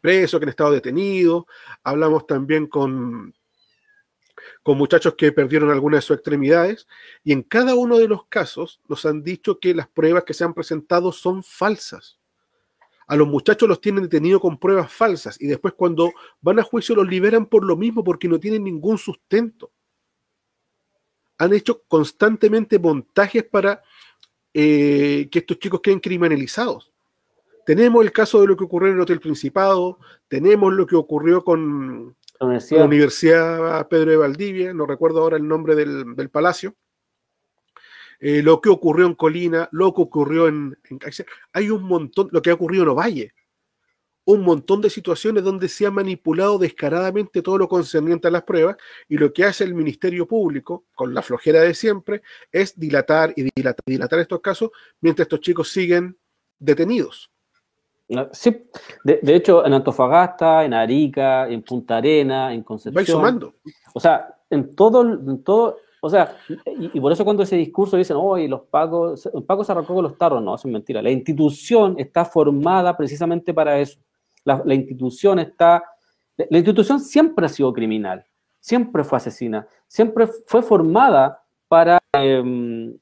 C: presos, que han estado detenidos. Hablamos también con, con muchachos que perdieron algunas de sus extremidades y en cada uno de los casos nos han dicho que las pruebas que se han presentado son falsas. A los muchachos los tienen detenidos con pruebas falsas y después cuando van a juicio los liberan por lo mismo porque no tienen ningún sustento. Han hecho constantemente montajes para eh, que estos chicos queden criminalizados. Tenemos el caso de lo que ocurrió en el Hotel Principado, tenemos lo que ocurrió con
D: La. Universidad
C: Pedro de Valdivia, no recuerdo ahora el nombre del, del palacio, eh, lo que ocurrió en Colina, lo que ocurrió en, en. Hay un montón, lo que ha ocurrido en Ovalle, un montón de situaciones donde se ha manipulado descaradamente todo lo concerniente a las pruebas y lo que hace el Ministerio Público, con la flojera de siempre, es dilatar y dilatar, dilatar estos casos mientras estos chicos siguen detenidos.
D: Sí, de, de hecho, en Antofagasta, en Arica, en Punta Arena, en
C: Va
D: Concepción.
C: sumando.
D: O sea, en todo, en todo, o sea, y, por eso cuando ese discurso dicen, oye, los pagos, el pago se arrancó con los tarros, no, eso es mentira. La institución está formada precisamente para eso. La, la institución está, la institución siempre ha sido criminal, siempre fue asesina, siempre fue formada para em,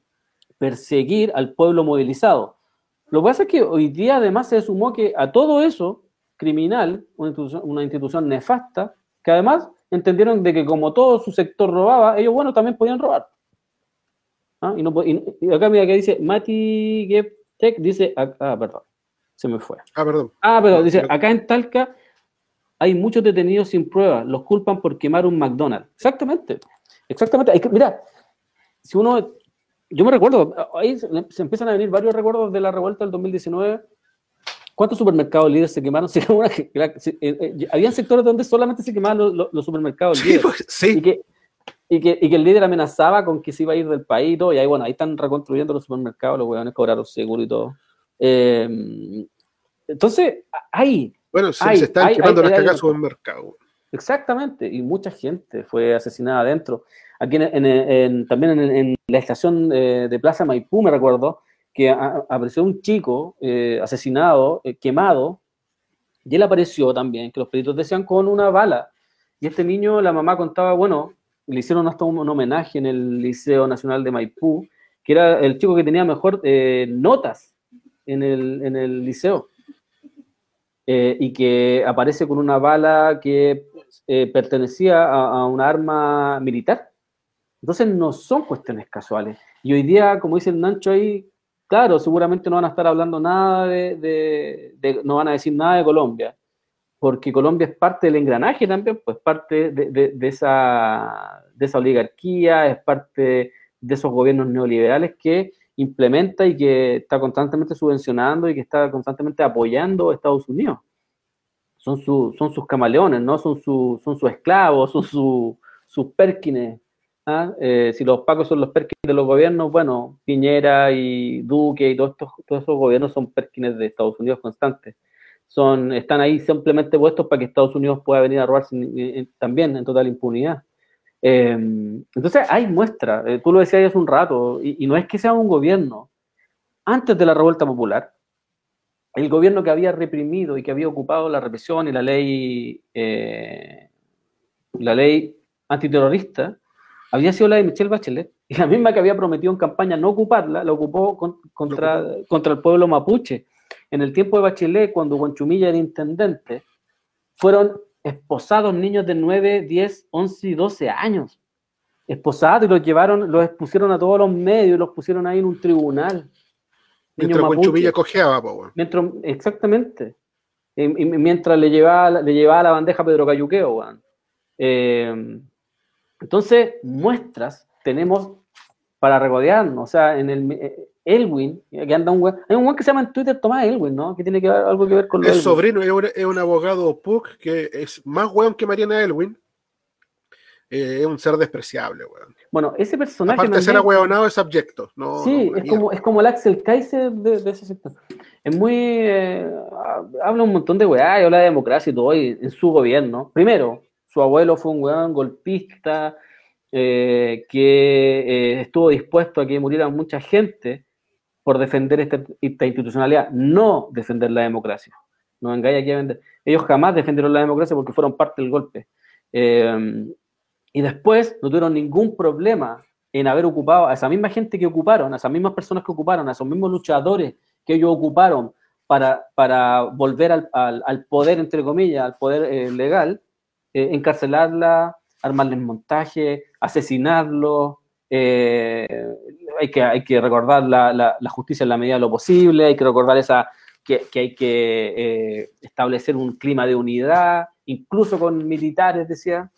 D: perseguir al pueblo movilizado. Lo que pasa es que hoy día además se sumó que a todo eso criminal, una institución, una institución nefasta, que además entendieron de que como todo su sector robaba, ellos, bueno, también podían robar. ¿Ah? Y, no, y- y acá mira que dice, Mati Tech dice, ah, perdón, se me fue.
C: Ah, perdón.
D: Ah, pero
C: No,
D: dice,
C: pero-
D: acá en Talca hay muchos detenidos sin pruebas, los culpan por quemar un McDonald's. Exactamente, exactamente. Que, mira, si uno, yo me recuerdo, ahí se, se empiezan a venir varios recuerdos de la revuelta del 2019. ¿Cuántos supermercados líderes se quemaron? Se se- eh, eh, habían sectores donde solamente se quemaban los, los- los supermercados
C: Sí,
D: líderes.
C: pues, sí.
D: Y que, y, que, y que el líder amenazaba con que se iba a ir del país y todo, y ahí, bueno, ahí están reconstruyendo los supermercados, los huevones cobraron seguro y todo. Eh, entonces, hay,
C: Bueno, se,
D: Hay-
C: se están
D: hay-
C: quemando
D: hay-
C: las el mercado.
D: exactamente, y mucha gente fue asesinada adentro. Aquí en, en- en- también en, en la estación eh, de Plaza Maipú, me recuerdo, que apareció un chico eh, asesinado, eh, quemado, y él apareció también, que los peritos decían con una bala. Y este niño, la mamá contaba, bueno, le hicieron hasta un, homenaje en el Liceo Nacional de Maipú, que era el chico que tenía mejor eh, notas en el, en el liceo. Y que aparece con una bala que pertenecía a, a una arma militar. Entonces no son cuestiones casuales. Y hoy día, como dice el Nancho ahí, claro, seguramente no van a estar hablando nada de, no van a decir nada de Colombia, porque Colombia es parte del engranaje también, pues parte de, esa, de esa oligarquía, es parte de esos gobiernos neoliberales que implementa y que está constantemente subvencionando y que está constantemente apoyando a Estados Unidos. Son, son sus camaleones, ¿no? Son, su, son sus esclavos, son sus perkines. ¿Ah? Eh, si los pacos son los perkines de los gobiernos, bueno, Piñera y Duque y todos, estos, todos esos gobiernos son perkines de Estados Unidos constantes. Son, están ahí simplemente puestos para que Estados Unidos pueda venir a robarse también en total impunidad. Em, entonces hay muestra, eh, tú lo decías hace un rato, y, no es que sea un gobierno. Antes de la revuelta popular, el gobierno que había reprimido y que había ocupado la represión y la ley, eh, la ley antiterrorista, había sido la de Michelle Bachelet, y la misma que había prometido en campaña no ocuparla, la ocupó contra, contra el pueblo mapuche. En el tiempo de Bachelet, cuando Guanchumilla era intendente, fueron esposados niños de 9, 10, 11 y 12 años. Esposados y los llevaron, los expusieron a todos los medios, los pusieron ahí en un tribunal.
C: Mientras Chumilla cojeaba,
D: Mientras, exactamente. Y, mientras le llevaba, le llevaba la bandeja a Pedro Cayuqueo, eh, entonces, muestras tenemos para regodearnos. O sea, en el, eh, Elwin, que anda un güey, hay un güey que se llama en Twitter Tomás Elwin, ¿no? Que tiene que ver, algo que ver con
C: Es sobrino, es un, abogado PUC que es más weón que Mariana Elwin. Eh, es un ser despreciable, weón.
D: Bueno, ese personaje.
C: Aparte de ser ahueonado, es abyecto. No,
D: sí, es, como, es como el Axel Kaiser de, ese sector. Es muy. Eh, habla un montón de weá y habla de democracia y todo en su gobierno. Primero, su abuelo fue un golpista eh, que estuvo dispuesto a que muriera mucha gente por defender esta, institucionalidad, no defender la democracia. No engaña aquí a vender. Ellos jamás defendieron la democracia porque fueron parte del golpe. Eh, y después no tuvieron ningún problema en haber ocupado a esa misma gente que ocuparon, a esas mismas personas que ocuparon, a esos mismos luchadores que ellos ocuparon para, para volver al, poder, entre comillas, al poder eh, legal, eh, encarcelarla, armarles montaje, asesinarlos, eh, hay, que, hay que recordar la, la, justicia en la medida de lo posible, hay que recordar esa, que, que hay que eh, establecer un clima de unidad, incluso con militares, decía.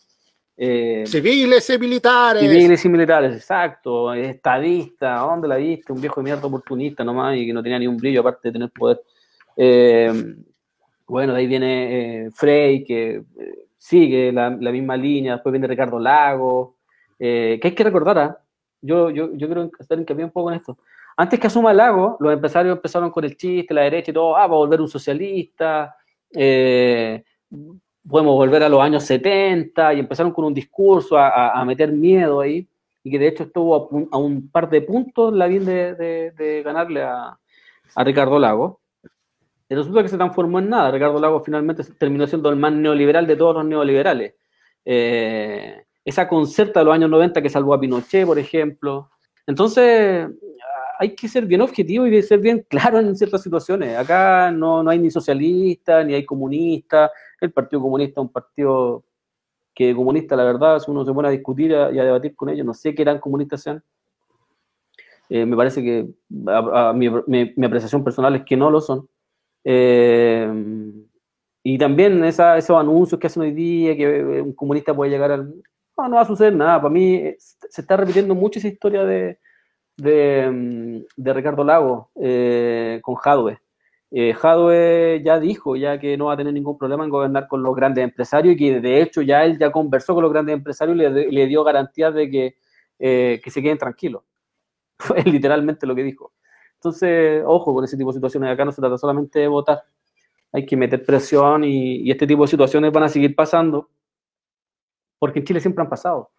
C: Eh, civiles y militares.
D: Civiles y militares, exacto. Estadista, ¿dónde la viste? Un viejo de mierda oportunista nomás y que no tenía ni un brillo aparte de tener poder. bueno, de ahí viene Frey, que sigue la, la, misma línea, después viene Ricardo Lago, que hay que recordar, ¿ah? yo, yo, yo quiero estar en un poco en esto. Antes que asuma Lago, los empresarios empezaron con el chiste, la derecha y todo, ah, va a volver un socialista, eh, podemos volver a los años 70, y empezaron con un discurso a, meter miedo ahí, y que de hecho estuvo a, un par de puntos la bien de, ganarle a, Ricardo Lago. Resulta que se transformó en nada. Ricardo Lago finalmente terminó siendo el más neoliberal de todos los neoliberales. Eh, esa concerta de los años 90 que salvó a Pinochet, por ejemplo. Entonces, hay que ser bien objetivo y ser bien claro en ciertas situaciones. Acá no, no hay ni socialistas, ni hay comunistas. El Partido Comunista es un partido que comunista, la verdad, si uno se pone a discutir y a, debatir con ellos, no sé qué eran comunistas sean. Eh, me parece que a, mi, apreciación personal es que no lo son. Eh, y también esa, esos anuncios que hacen hoy día, que un comunista puede llegar al, no, no va a suceder nada. Para mí eh, se está repitiendo mucho esa historia de, de, mm, Ricardo Lago eh, con Jadwe. Eh, Jadwe ya dijo ya que no va a tener ningún problema en gobernar con los grandes empresarios y que de hecho ya él ya conversó con los grandes empresarios y le, le dio garantías de que, eh, que se queden tranquilos. Fue literalmente lo que dijo. Entonces, ojo con ese tipo de situaciones. Acá no se trata solamente de votar. Hay que meter presión y, este tipo de situaciones van a seguir pasando porque en Chile siempre han pasado.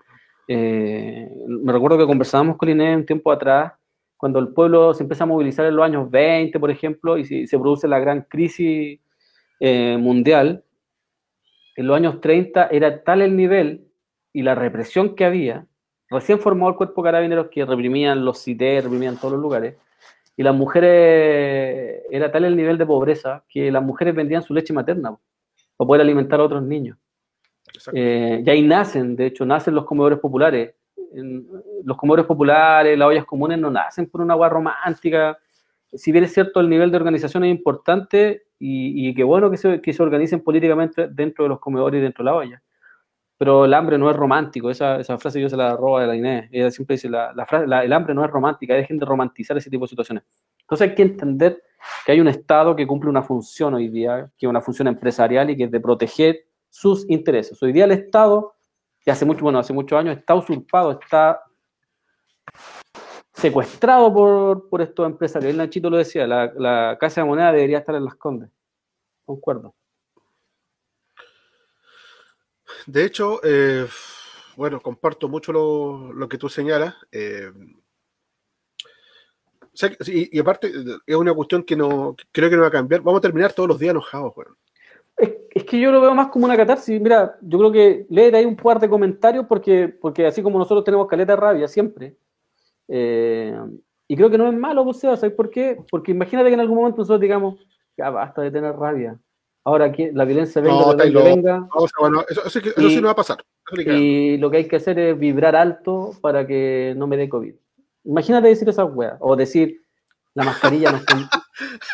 D: Eh, me recuerdo que conversábamos con Inés un tiempo atrás, cuando el pueblo se empieza a movilizar en los años 20, por ejemplo, y se, produce la gran crisis eh, mundial, en los años 30 era tal el nivel y la represión que había, recién formó el cuerpo de carabineros que reprimían los CITES, reprimían todos los lugares, y las mujeres, era tal el nivel de pobreza que las mujeres vendían su leche materna para poder alimentar a otros niños. Eh, y ahí nacen, de hecho, nacen los comedores populares. los comedores populares, las ollas comunes no nacen por una agua romántica, si bien es cierto, el nivel de organización es importante y, y qué bueno que se, que se organicen políticamente dentro de los comedores y dentro de la olla. Pero el hambre no es romántico, esa, esa frase yo se la robo de la Inés. Ella siempre dice, la, la frase, el hambre no es romántica, dejen de romantizar ese tipo de situaciones. Entonces hay que entender que hay un Estado que cumple una función hoy día, que es una función empresarial y que es de proteger sus intereses. Hoy día el Estado, que hace mucho, bueno, hace muchos años, está usurpado, está secuestrado por, por estos empresarios. El Nachito lo decía, la, la Casa de Moneda debería estar en las Condes. Concuerdo.
C: De hecho, eh, bueno, comparto mucho lo, que tú señalas. eh, y, aparte, es una cuestión que no creo que no va a cambiar. Vamos a terminar todos los días enojados, weón.
D: Es, que yo lo veo más como una catarsis. Mira, yo creo que leer ahí un par de comentarios porque, porque así como nosotros tenemos caleta de rabia siempre, eh, y creo que no es malo, o sea, ¿sabes por qué? Porque imagínate que en algún momento nosotros digamos, ya basta de tener rabia. Ahora que la violencia venga,
C: No, locos.
D: venga,
C: No, o sea, bueno, eso, eso sí que- eso sí
D: Y-
C: no va a pasar. Eso
D: y lo que hay que hacer es vibrar alto para que no me dé COVID. Imagínate decir esas weas, o decir la mascarilla no está-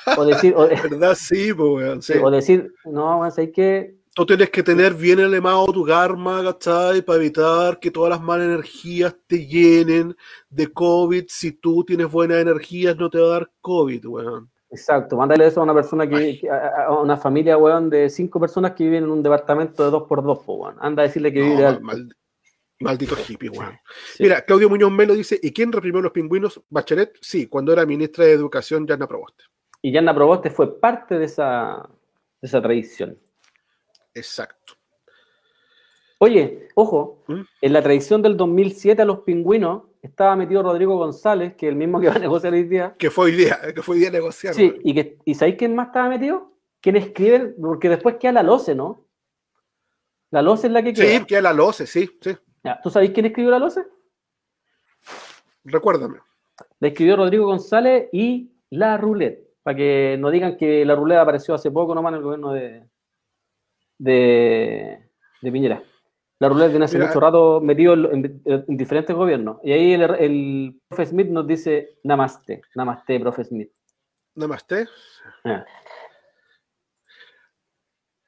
D: o decir, o,
C: ¿Verdad? Sí, pues, weón, sí.
D: o decir, no, weón, hay que
C: Tú tienes que tener bien elemado tu karma, ¿cachai? Para evitar que todas las malas energías te llenen de COVID. Si tú tienes buenas energías, no te va a dar COVID, weón.
D: Exacto, mándale eso a una persona que, que- a, a una familia, weón, de cinco personas que viven en un departamento de dos por dos, po, weón. Anda a decirle que
C: No,
D: vive
C: mal- maldito hippie, weón.
D: Sí.
C: Mira, Claudio Muñoz Melo dice, ¿y quién reprimió los pingüinos? Bachelet, sí, cuando era ministra de Educación, Yana Proboste.
D: Y Yanna Proboste fue parte de esa, de esa tradición.
C: Exacto.
D: Oye, ojo,
C: ¿Mm?
D: en la tradición del 2007 a los pingüinos estaba metido Rodrigo González, que es el mismo que va a negociar hoy día.
C: Que fue hoy día, que fue hoy día a negociar.
D: Sí, y, que, ¿y sabéis quién más estaba metido? ¿Quién escribe? Porque después queda la LOCE, ¿no? La LOCE es la que queda.
C: Sí, que la LOCE, sí, sí.
D: Ya, ¿Tú sabéis quién escribió la LOCE?
C: Recuérdame.
D: La escribió Rodrigo González y La Roulette, para que no digan que La Roulette apareció hace poco nomás en el gobierno de, de, de Piñera. La Roulette viene hace
C: Mira,
D: mucho rato metido en, en- en diferentes gobiernos. Y ahí el, el profe Smith nos dice Namaste, Namaste, profe Smith.
C: Namaste.
D: Ah.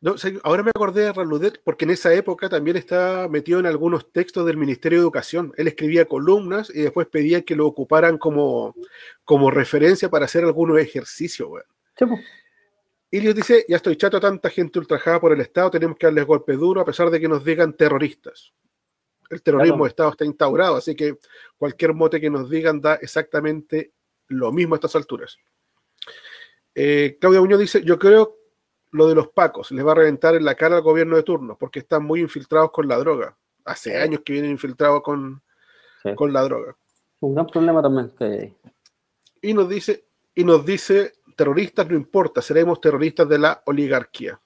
C: No, ahora me acordé de Raludet porque en esa época también estaba metido en algunos textos del Ministerio de Educación. Él escribía columnas y después pedía que lo ocuparan como, como referencia para hacer algunos ejercicios.
D: Sí, po.
C: Y les dice, ya estoy chato a tanta gente ultrajada por el Estado, tenemos que darles golpe duro a pesar de que nos digan terroristas. El terrorismo
D: Claro.
C: de Estado está instaurado, así que cualquier mote que nos digan da exactamente lo mismo a estas alturas. Eh, Claudia Muñoz dice, yo creo lo de los pacos les va a reventar en la cara al gobierno de turno porque están muy infiltrados con la droga. Hace años que vienen infiltrados con,
D: Sí.
C: con la droga.
D: Un gran problema también que hay.
C: Y nos dice, y nos dice, terroristas no importa, seremos terroristas de la oligarquía.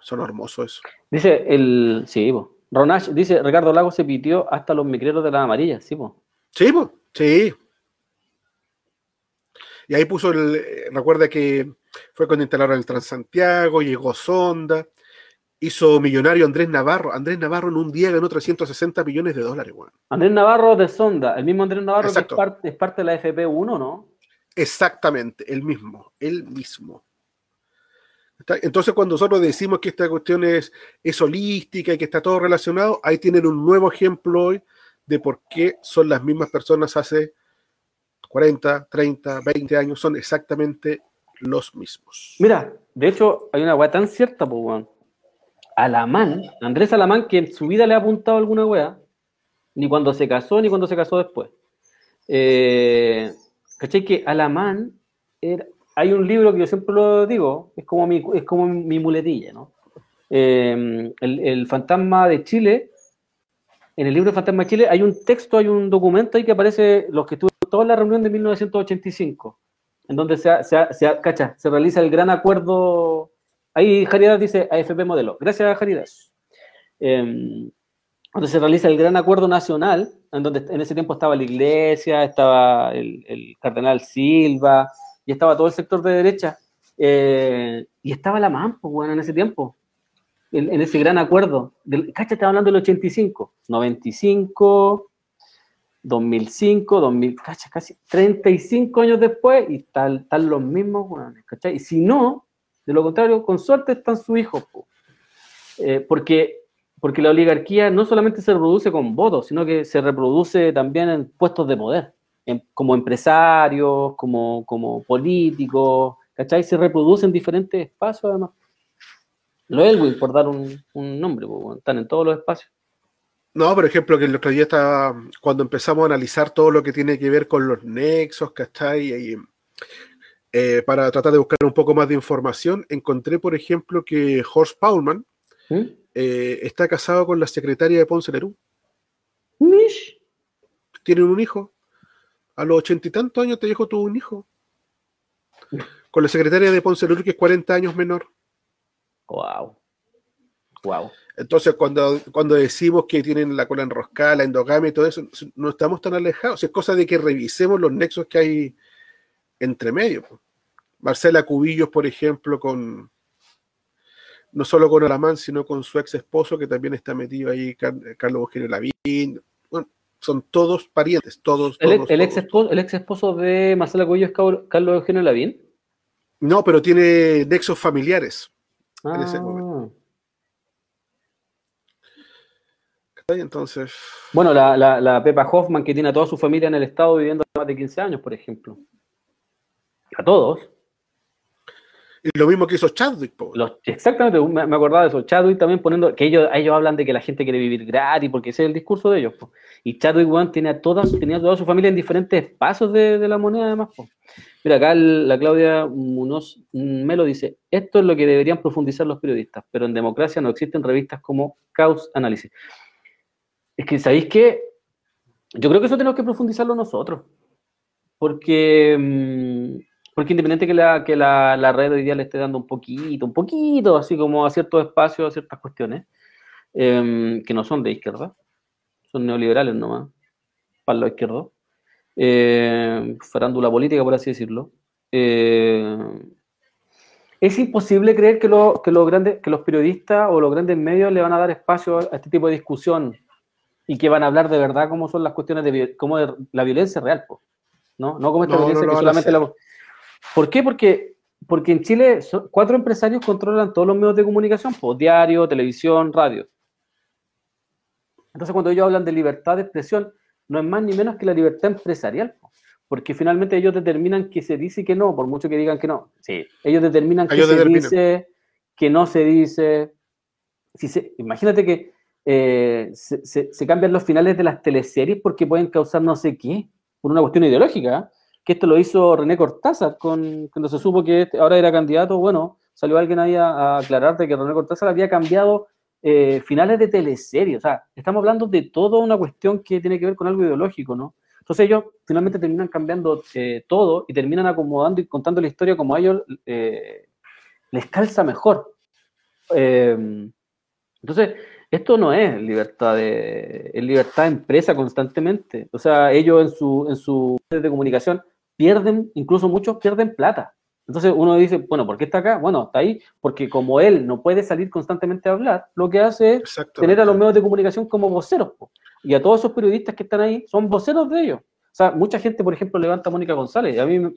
C: Son hermoso eso.
D: Dice el. Sí, po. Ronash dice: Ricardo Lago se pitió hasta los micreros de las amarillas. Sí, po.
C: Sí, po, sí. Y ahí puso el. eh, Recuerda que fue cuando instalaron el Transantiago, llegó Sonda, hizo millonario Andrés Navarro. Andrés Navarro en un día ganó 360 millones de dólares, weón.
D: Andrés Navarro de Sonda, el mismo Andrés Navarro que es parte, es parte de la FP1, ¿no?
C: Exactamente, el mismo, el mismo. Entonces, cuando nosotros decimos que esta cuestión es, es holística y que está todo relacionado, ahí tienen un nuevo ejemplo hoy de por qué son las mismas personas hace 40, 30, 20 años, son exactamente los mismos.
D: Mira, de hecho, hay una weá tan cierta, pues, weón. Alamán, Andrés Alamán, que en su vida le ha apuntado alguna weá, ni cuando se casó, ni cuando se casó después. Eh, ¿Cachai? Que Alamán, era- hay un libro que yo siempre lo digo, es como mi, es como mi muletilla, ¿no? Eh, el, el fantasma de Chile, en el libro de Fantasma de Chile hay un texto, hay un documento ahí que aparece, los que estuvieron toda la reunión de 1985 en donde se, se, se, cacha, se realiza el gran acuerdo. Ahí Jaridas dice AFP modelo. Gracias, Jaridas. Eh, donde se realiza el gran acuerdo nacional, en donde en ese tiempo estaba la iglesia, estaba el, cardenal Silva, y estaba todo el sector de derecha, eh, y estaba la MAM, pues, bueno, en ese tiempo, en, ese gran acuerdo. Cacha, estaba hablando del 85, 95, 2005, 2000, cacha, casi 35 años después y están, están los mismos, weones, ¿cachai? Y si no, de lo contrario, con suerte están sus hijos, po. Eh, porque, porque la oligarquía no solamente se reproduce con votos, sino que se reproduce también en puestos de poder, en- como empresarios, como, como políticos, ¿cachai? Se reproduce en diferentes espacios, además. Los Elwin, por dar un, un nombre, weón, están en todos los espacios.
C: No, por ejemplo, que el otro día estaba, cuando empezamos a analizar todo lo que tiene que ver con los nexos, ¿cachai? Y, eh, para tratar de buscar un poco más de información, encontré, por ejemplo, que Horst Paulman
D: ¿Mm?
C: Eh, está casado con la secretaria de Ponce Lerú.
D: Mish.
C: Tienen un hijo. A los ochenta y tantos años te dijo tuvo un hijo. Con la secretaria de Ponce Lerú, que es 40 años menor.
D: Wow. Wow.
C: Entonces, cuando, cuando decimos que tienen la cola enroscada, la endogamia y todo eso, no estamos tan alejados. Es cosa de que revisemos los nexos que hay entre medio. Marcela Cubillos, por ejemplo, con no solo con Alamán, sino con su ex esposo, que también está metido ahí, Car- Carlos Eugenio Lavín. Bueno, son todos parientes, todos.
D: El,
C: todos,
D: el ex esposo, el ex esposo de Marcela Cuello es Carlos Eugenio Lavín.
C: No, pero tiene nexos familiares. en ese
D: Ah.
C: momento. Entonces,
D: Bueno, la, la, la Pepa Hoffman, que tiene a toda su familia en el estado viviendo más de 15 años, por ejemplo. A todos.
C: Lo mismo que hizo Chadwick.
D: Los, exactamente, me, acordaba de eso. Chadwick también poniendo, que ellos, ellos hablan de que la gente quiere vivir gratis, porque ese es el discurso de ellos. Y Chadwick, weón, tiene tenía toda su familia en diferentes espacios de, de la moneda, además. po. Mira, acá la Claudia Munoz Melo dice, esto es lo que deberían profundizar los periodistas, pero en democracia no existen revistas como Caos Análisis. Es que, ¿sabéis qué? Yo creo que eso tenemos que profundizarlo nosotros. Porque, mm, porque independiente que, la, que la, la red hoy día le esté dando un poquito, un poquito, así como a ciertos espacios, a ciertas cuestiones, em, que no son de izquierda, son neoliberales nomás, para lo izquierdo, eh, farándula política, por así decirlo. eh, es imposible creer que, lo- que los grandes, que los periodistas o los grandes medios le van a dar espacio a este tipo de discusión y que van a hablar de verdad cómo son las cuestiones de, cómo de la violencia real, po, ¿no? No como esta
C: No, no
D: violencia que solamente la... ¿Por qué? Porque, porque en Chile cuatro empresarios controlan todos los medios de comunicación, pues, diario, televisión, radio. Entonces cuando ellos hablan de libertad de expresión, no es más ni menos que la libertad empresarial, po, porque finalmente ellos determinan que se dice y que no, por mucho que digan que no. Sí, ellos determinan que
C: Ellos
D: se
C: determinan.
D: dice, que no se dice. Si se, imagínate que eh, se, se- se cambian los finales de las teleseries porque pueden causar no sé qué, por una cuestión ideológica. ¿eh? Que esto lo hizo René Cortázar cuando se supo que este- ahora era candidato. Bueno, salió alguien ahí a, a aclarar de que René Cortázar había cambiado eh, finales de teleseries. O sea, estamos hablando de toda una cuestión que tiene que ver con algo ideológico, ¿no? Entonces ellos finalmente terminan cambiando eh, todo y terminan acomodando y contando la historia como a ellos eh, les calza mejor. Entonces, esto no es libertad de, libertad de empresa constantemente. O sea, ellos en su, en su de comunicación pierden, incluso muchos pierden plata. Entonces uno dice, bueno, ¿por qué está acá? Bueno, está ahí porque como él no puede salir constantemente a hablar, lo que hace es tener a los medios de comunicación como voceros. po. Y a todos esos periodistas que están ahí son voceros de ellos. O sea, mucha gente, por ejemplo, levanta a Mónica González. Y a mí, yo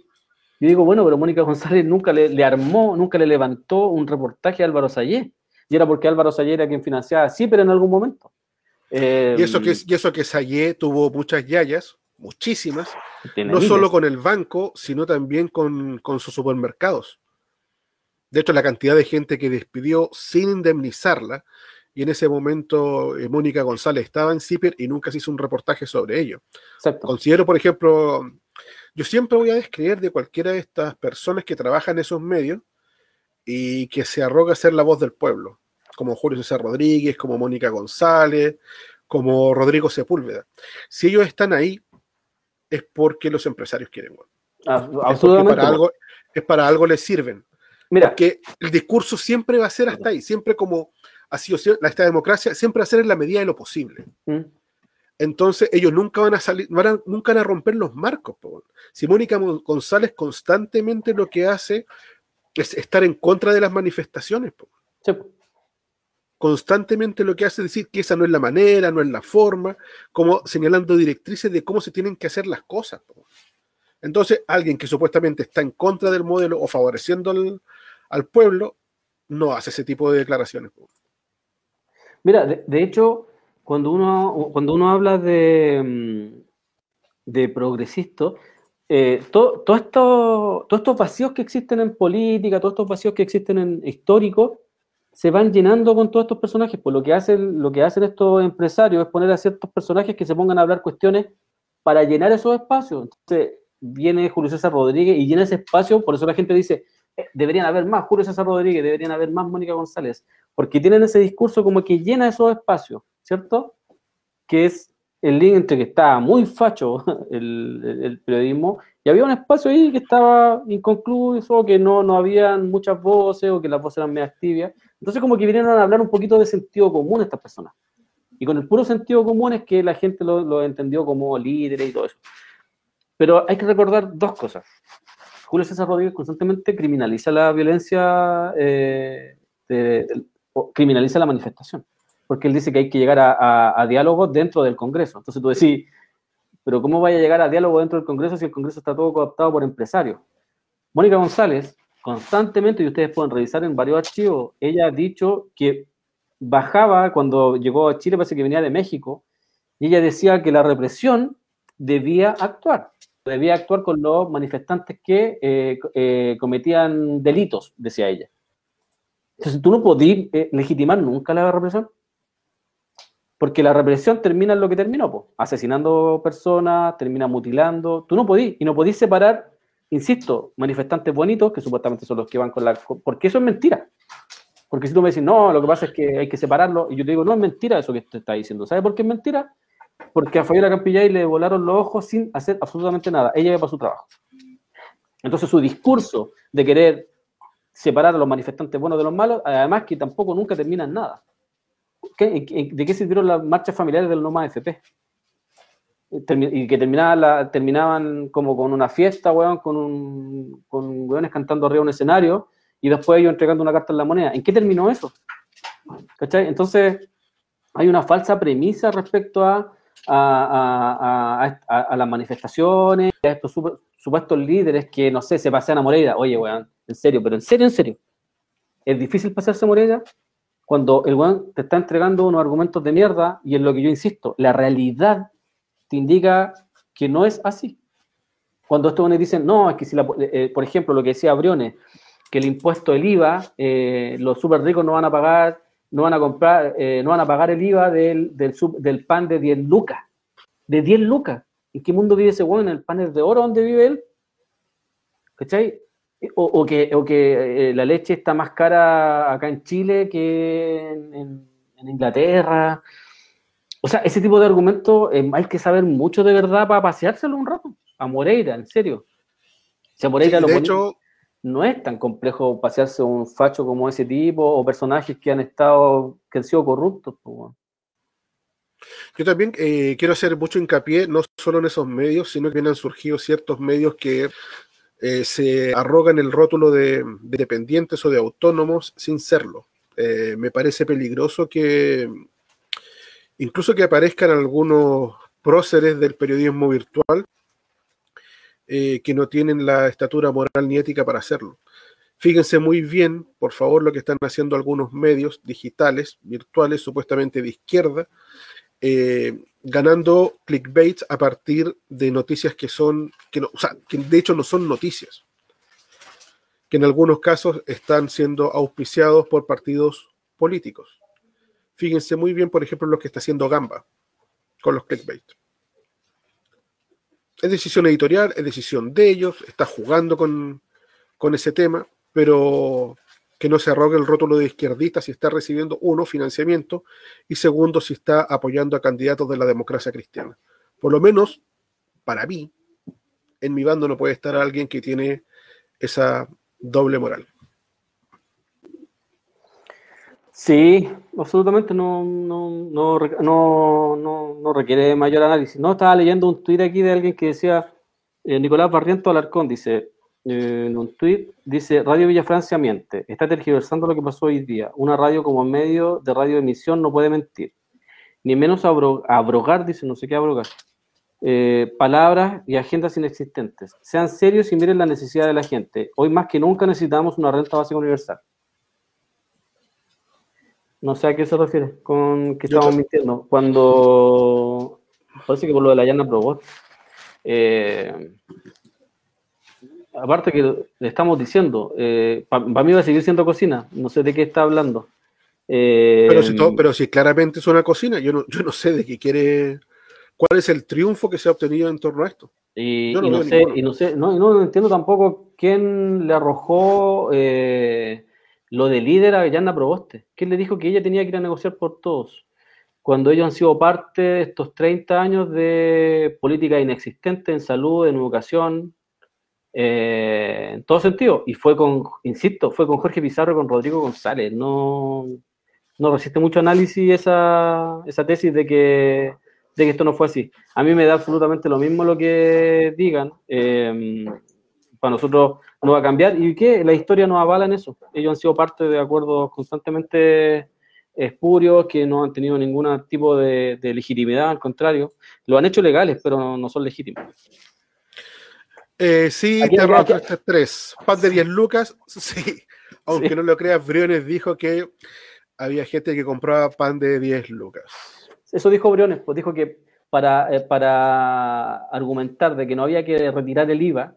D: digo, bueno, pero Mónica González nunca le, le armó, nunca le levantó un reportaje a Álvaro Sayé. Y era porque Álvaro Sayé era quien financiaba, sí, pero en algún momento. Eh,
C: Y eso que, y eso que Sayé tuvo muchas yayas, muchísimas, no solo con el banco, sino también con, con sus supermercados. De hecho, la cantidad de gente que despidió sin indemnizarla, y en ese momento eh, Mónica González estaba en CIPER y nunca se hizo un reportaje sobre ello.
D: Exacto.
C: Considero, por ejemplo, yo siempre voy a descreer de cualquiera de estas personas que trabajan en esos medios y que se arroga ser la voz del pueblo, como Julio César Rodríguez, como Mónica González, como Rodrigo Sepúlveda. Si ellos están ahí, es porque los empresarios quieren.
D: Ah,
C: Es para algo, es para algo les sirven.
D: Mira,
C: Porque el discurso siempre va a ser hasta ahí, siempre como ha sido la- esta democracia, siempre va a ser en la medida de lo posible.
D: mm,
C: Entonces ellos nunca van a salir, van a- nunca van a romper los marcos. po. Si Mónica González constantemente lo que hace es estar en contra de las manifestaciones. po.
D: sí.
C: Constantemente lo que hace es decir que esa no es la manera, no es la forma, como señalando directrices de cómo se tienen que hacer las cosas. Entonces, alguien que supuestamente está en contra del modelo o favoreciendo al, pueblo, no hace ese tipo de declaraciones.
D: Mira, de, hecho, cuando uno, cuando uno habla de, mm, de progresistas, eh, todo, esto, todos estos vacíos que existen en política, todos estos vacíos que existen en histórico, se van llenando con todos estos personajes. Pues lo que hacen, lo que hacen estos empresarios es poner a ciertos personajes que se pongan a hablar cuestiones para llenar esos espacios. Entonces viene Julio César Rodríguez y llena ese espacio, por eso la gente dice, eh, deberían haber más Julio César Rodríguez, deberían haber más Mónica González, porque tienen ese discurso como que llena esos espacios, ¿cierto? Que es el link entre que estaba muy facho el, periodismo y había un espacio ahí que estaba inconcluso, que no, no habían muchas voces o que las voces eran medio tibias. Entonces como que vinieron a hablar un poquito de sentido común estas personas. Y con el puro sentido común es que la gente lo, entendió como líderes y todo eso. Pero hay que recordar dos cosas. Julio César Rodríguez constantemente criminaliza la violencia, eh, criminaliza la manifestación porque él dice que hay que llegar a, diálogos dentro del Congreso. Entonces tú decís, pero ¿cómo vaya a llegar a diálogo dentro del Congreso si el Congreso está todo cooptado por empresarios? Mónica González, constantemente, y ustedes pueden revisar en varios archivos, ella ha dicho que bajaba cuando llegó a Chile, parece que venía de México, y ella decía que la represión debía actuar, debía actuar con los manifestantes que eh, eh, cometían delitos, decía ella. Entonces tú no podías eh, legitimar nunca la represión. Porque la represión termina en lo que terminó, asesinando personas, termina mutilando. Tú no podís, y no podís separar, insisto, manifestantes bonitos, que supuestamente son los que van con la... Porque eso es mentira. Porque si tú me dices, no, lo que pasa es que hay que separarlo, y yo te digo, no es mentira eso que te está diciendo. ¿Sabes por qué es mentira? Porque a Fabiola Campillay le volaron los ojos sin hacer absolutamente nada. Ella iba para su trabajo. Entonces su discurso de querer separar a los manifestantes buenos de los malos, además que tampoco nunca terminan nada. ¿De qué sirvieron las marchas familiares del Noma FP? y que terminaban, terminaban como con una fiesta, weón, con, un, con weones cantando arriba un escenario y después ellos entregando una carta en la moneda. ¿En qué terminó eso? ¿Cachai? Entonces, hay una falsa premisa respecto a, las manifestaciones, a estos supuestos líderes que, no sé, se pasean a Moreira. Oye, weón, en serio, pero en serio, en serio. ¿Es difícil pasarse a Moreira? Cuando el weón te está entregando unos argumentos de mierda y en lo que yo insisto, la realidad te indica que no es así. Cuando estos weones dicen, no, es que si, la, eh, eh, por ejemplo, lo que decía Briones, que el impuesto del IVA, eh, los súper ricos no van a pagar, no van a comprar, no van a pagar el IVA del, del, del, pan de 10 lucas. De 10 lucas. ¿En qué mundo vive ese weón? ¿En el pan de oro donde vive él? ¿Cachai? O, que, que eh, la leche está más cara acá en Chile que en, Inglaterra. O sea, ese tipo de argumentos eh, hay que saber mucho de verdad para paseárselo un rato. A Moreira, en serio. Si a Moreira lo hecho, no es tan complejo pasearse un facho como ese tipo o personajes que han estado, que han sido corruptos.
C: Yo también eh, quiero hacer mucho hincapié, no solo en esos medios, sino que han surgido ciertos medios que eh, se arrogan el rótulo de, dependientes o de autónomos sin serlo. Eh, me parece peligroso que incluso que aparezcan algunos próceres del periodismo virtual eh, que no tienen la estatura moral ni ética para hacerlo. Fíjense muy bien, por favor, lo que están haciendo algunos medios digitales, virtuales, supuestamente de izquierda, ganando clickbait a partir de noticias que son, que o sea, que de hecho no son noticias, que en algunos casos están siendo auspiciados por partidos políticos. Fíjense muy bien, por ejemplo, lo que está haciendo Gamba con los clickbait. Es decisión editorial, es decisión de ellos, está jugando con, con ese tema, pero que no se arrogue el rótulo de izquierdista si está recibiendo, uno, financiamiento, y segundo, si está apoyando a candidatos de la democracia cristiana. Por lo menos, para mí, en mi bando no puede estar alguien que tiene esa doble moral.
D: Sí, absolutamente no, no, no, no, requiere mayor análisis. No, estaba leyendo un tuit aquí de alguien que decía, eh, Nicolás Barriento Alarcón, dice, en un tweet, dice, Radio Villa Francia miente, está tergiversando lo que pasó hoy día. Una radio como medio de radio emisión no puede mentir. Ni menos abrogar, dice, no sé qué abrogar. Eh, palabras y agendas inexistentes. Sean serios y miren la necesidad de la gente. Hoy más que nunca necesitamos una renta básica universal. No sé a qué se refiere con que estamos mintiendo. Cuando parece que por lo de la llana probó. Eh, aparte que le estamos diciendo, eh, para mí va a seguir siendo cocina, no sé de qué está hablando.
C: Eh, pero, si pero si claramente es una cocina, yo no, yo no sé de qué quiere, cuál es el triunfo que se ha obtenido en torno a esto.
D: Y, no, sé, y no sé, no, no entiendo tampoco quién le arrojó eh, lo de líder a Yanna Proboste. ¿Quién le dijo que ella tenía que ir a negociar por todos? Cuando ellos han sido parte de estos 30 años de política inexistente en salud, en educación, eh, en todo sentido. Y fue con, insisto, fue con Jorge Pizarro y con Rodrigo González. No, no resiste mucho análisis esa, esa tesis de que, de que esto no fue así. A mí me da absolutamente lo mismo lo que digan. Em, para nosotros no va a cambiar. ¿Y que La historia nos avala en eso. Ellos han sido parte de acuerdos constantemente espurios que no han tenido ningún tipo de, de legitimidad, al contrario. Lo han hecho legales, pero no son legítimos.
C: Eh, sí, Terror 3. Pan de 10 lucas, sí. Aunque no lo creas, Briones dijo que había gente que compraba pan de 10 lucas.
D: Eso dijo Briones, pues dijo que para, eh, para argumentar de que no había que retirar el IVA,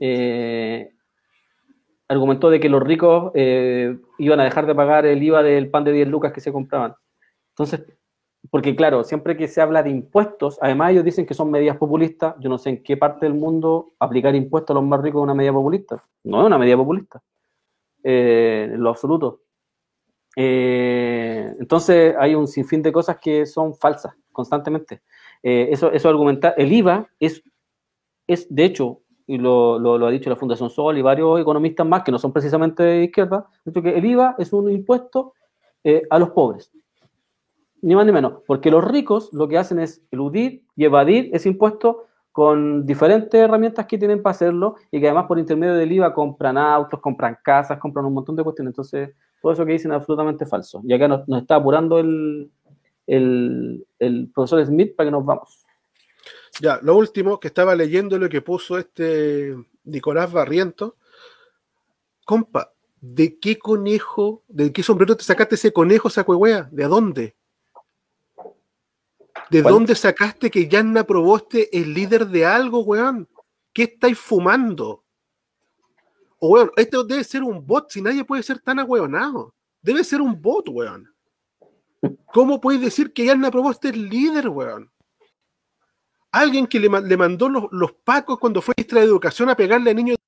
D: eh, argumentó de que los ricos iban a dejar de pagar el IVA del pan de 10 lucas que se compraban. Entonces, porque claro, siempre que se habla de impuestos, además ellos dicen que son medidas populistas, yo no sé en qué parte del mundo aplicar impuestos a los más ricos es una medida populista. No es una medida populista, eh, en lo absoluto. Eh, entonces hay un sinfín de cosas que son falsas constantemente. Eh, eso, eso argumentar, el IVA es, es de hecho, y lo, lo, ha dicho la Fundación Sol y varios economistas más que no son precisamente de izquierda, que el IVA es un impuesto a los pobres ni más ni menos, porque los ricos lo que hacen es eludir y evadir ese impuesto con diferentes herramientas que tienen para hacerlo y que además por intermedio del IVA compran autos, compran casas, compran un montón de cuestiones. Entonces, todo eso que dicen es absolutamente falso. Y acá nos, está apurando el, el, profesor Smith para que nos vamos.
C: Ya, lo último, que estaba leyendo lo que puso este Nicolás Barriento. Compa, ¿de qué conejo, de qué sombrero te sacaste ese conejo, de ¿De dónde? ¿De dónde sacaste que Yanna Proboste es líder de algo, weón? ¿Qué estáis fumando? O, weón, esto debe ser un bot, si nadie puede ser tan ahueonado. Debe ser un bot, weón. ¿Cómo puedes decir que Yanna Proboste es líder, weón? Alguien que le, mandó los, pacos cuando fue ministra de Educación a pegarle a niños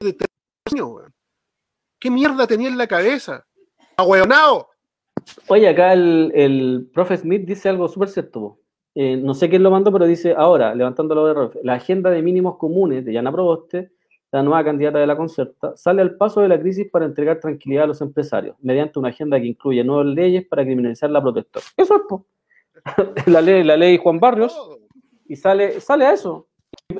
C: de 3 años, weón. ¿Qué mierda tenía en la cabeza? ¡Ahueonado!
D: Oye, acá el, el profe Smith dice algo súper cierto. Eh, no sé quién lo mandó, pero dice ahora, levantándolo de error, la agenda de mínimos comunes de Yana Proboste, la nueva candidata de la Concerta, sale al paso de la crisis para entregar tranquilidad a los empresarios, mediante una agenda que incluye nuevas leyes para criminalizar la protectora. Eso es, la ley, la ley Juan Barrios, y sale, sale a eso.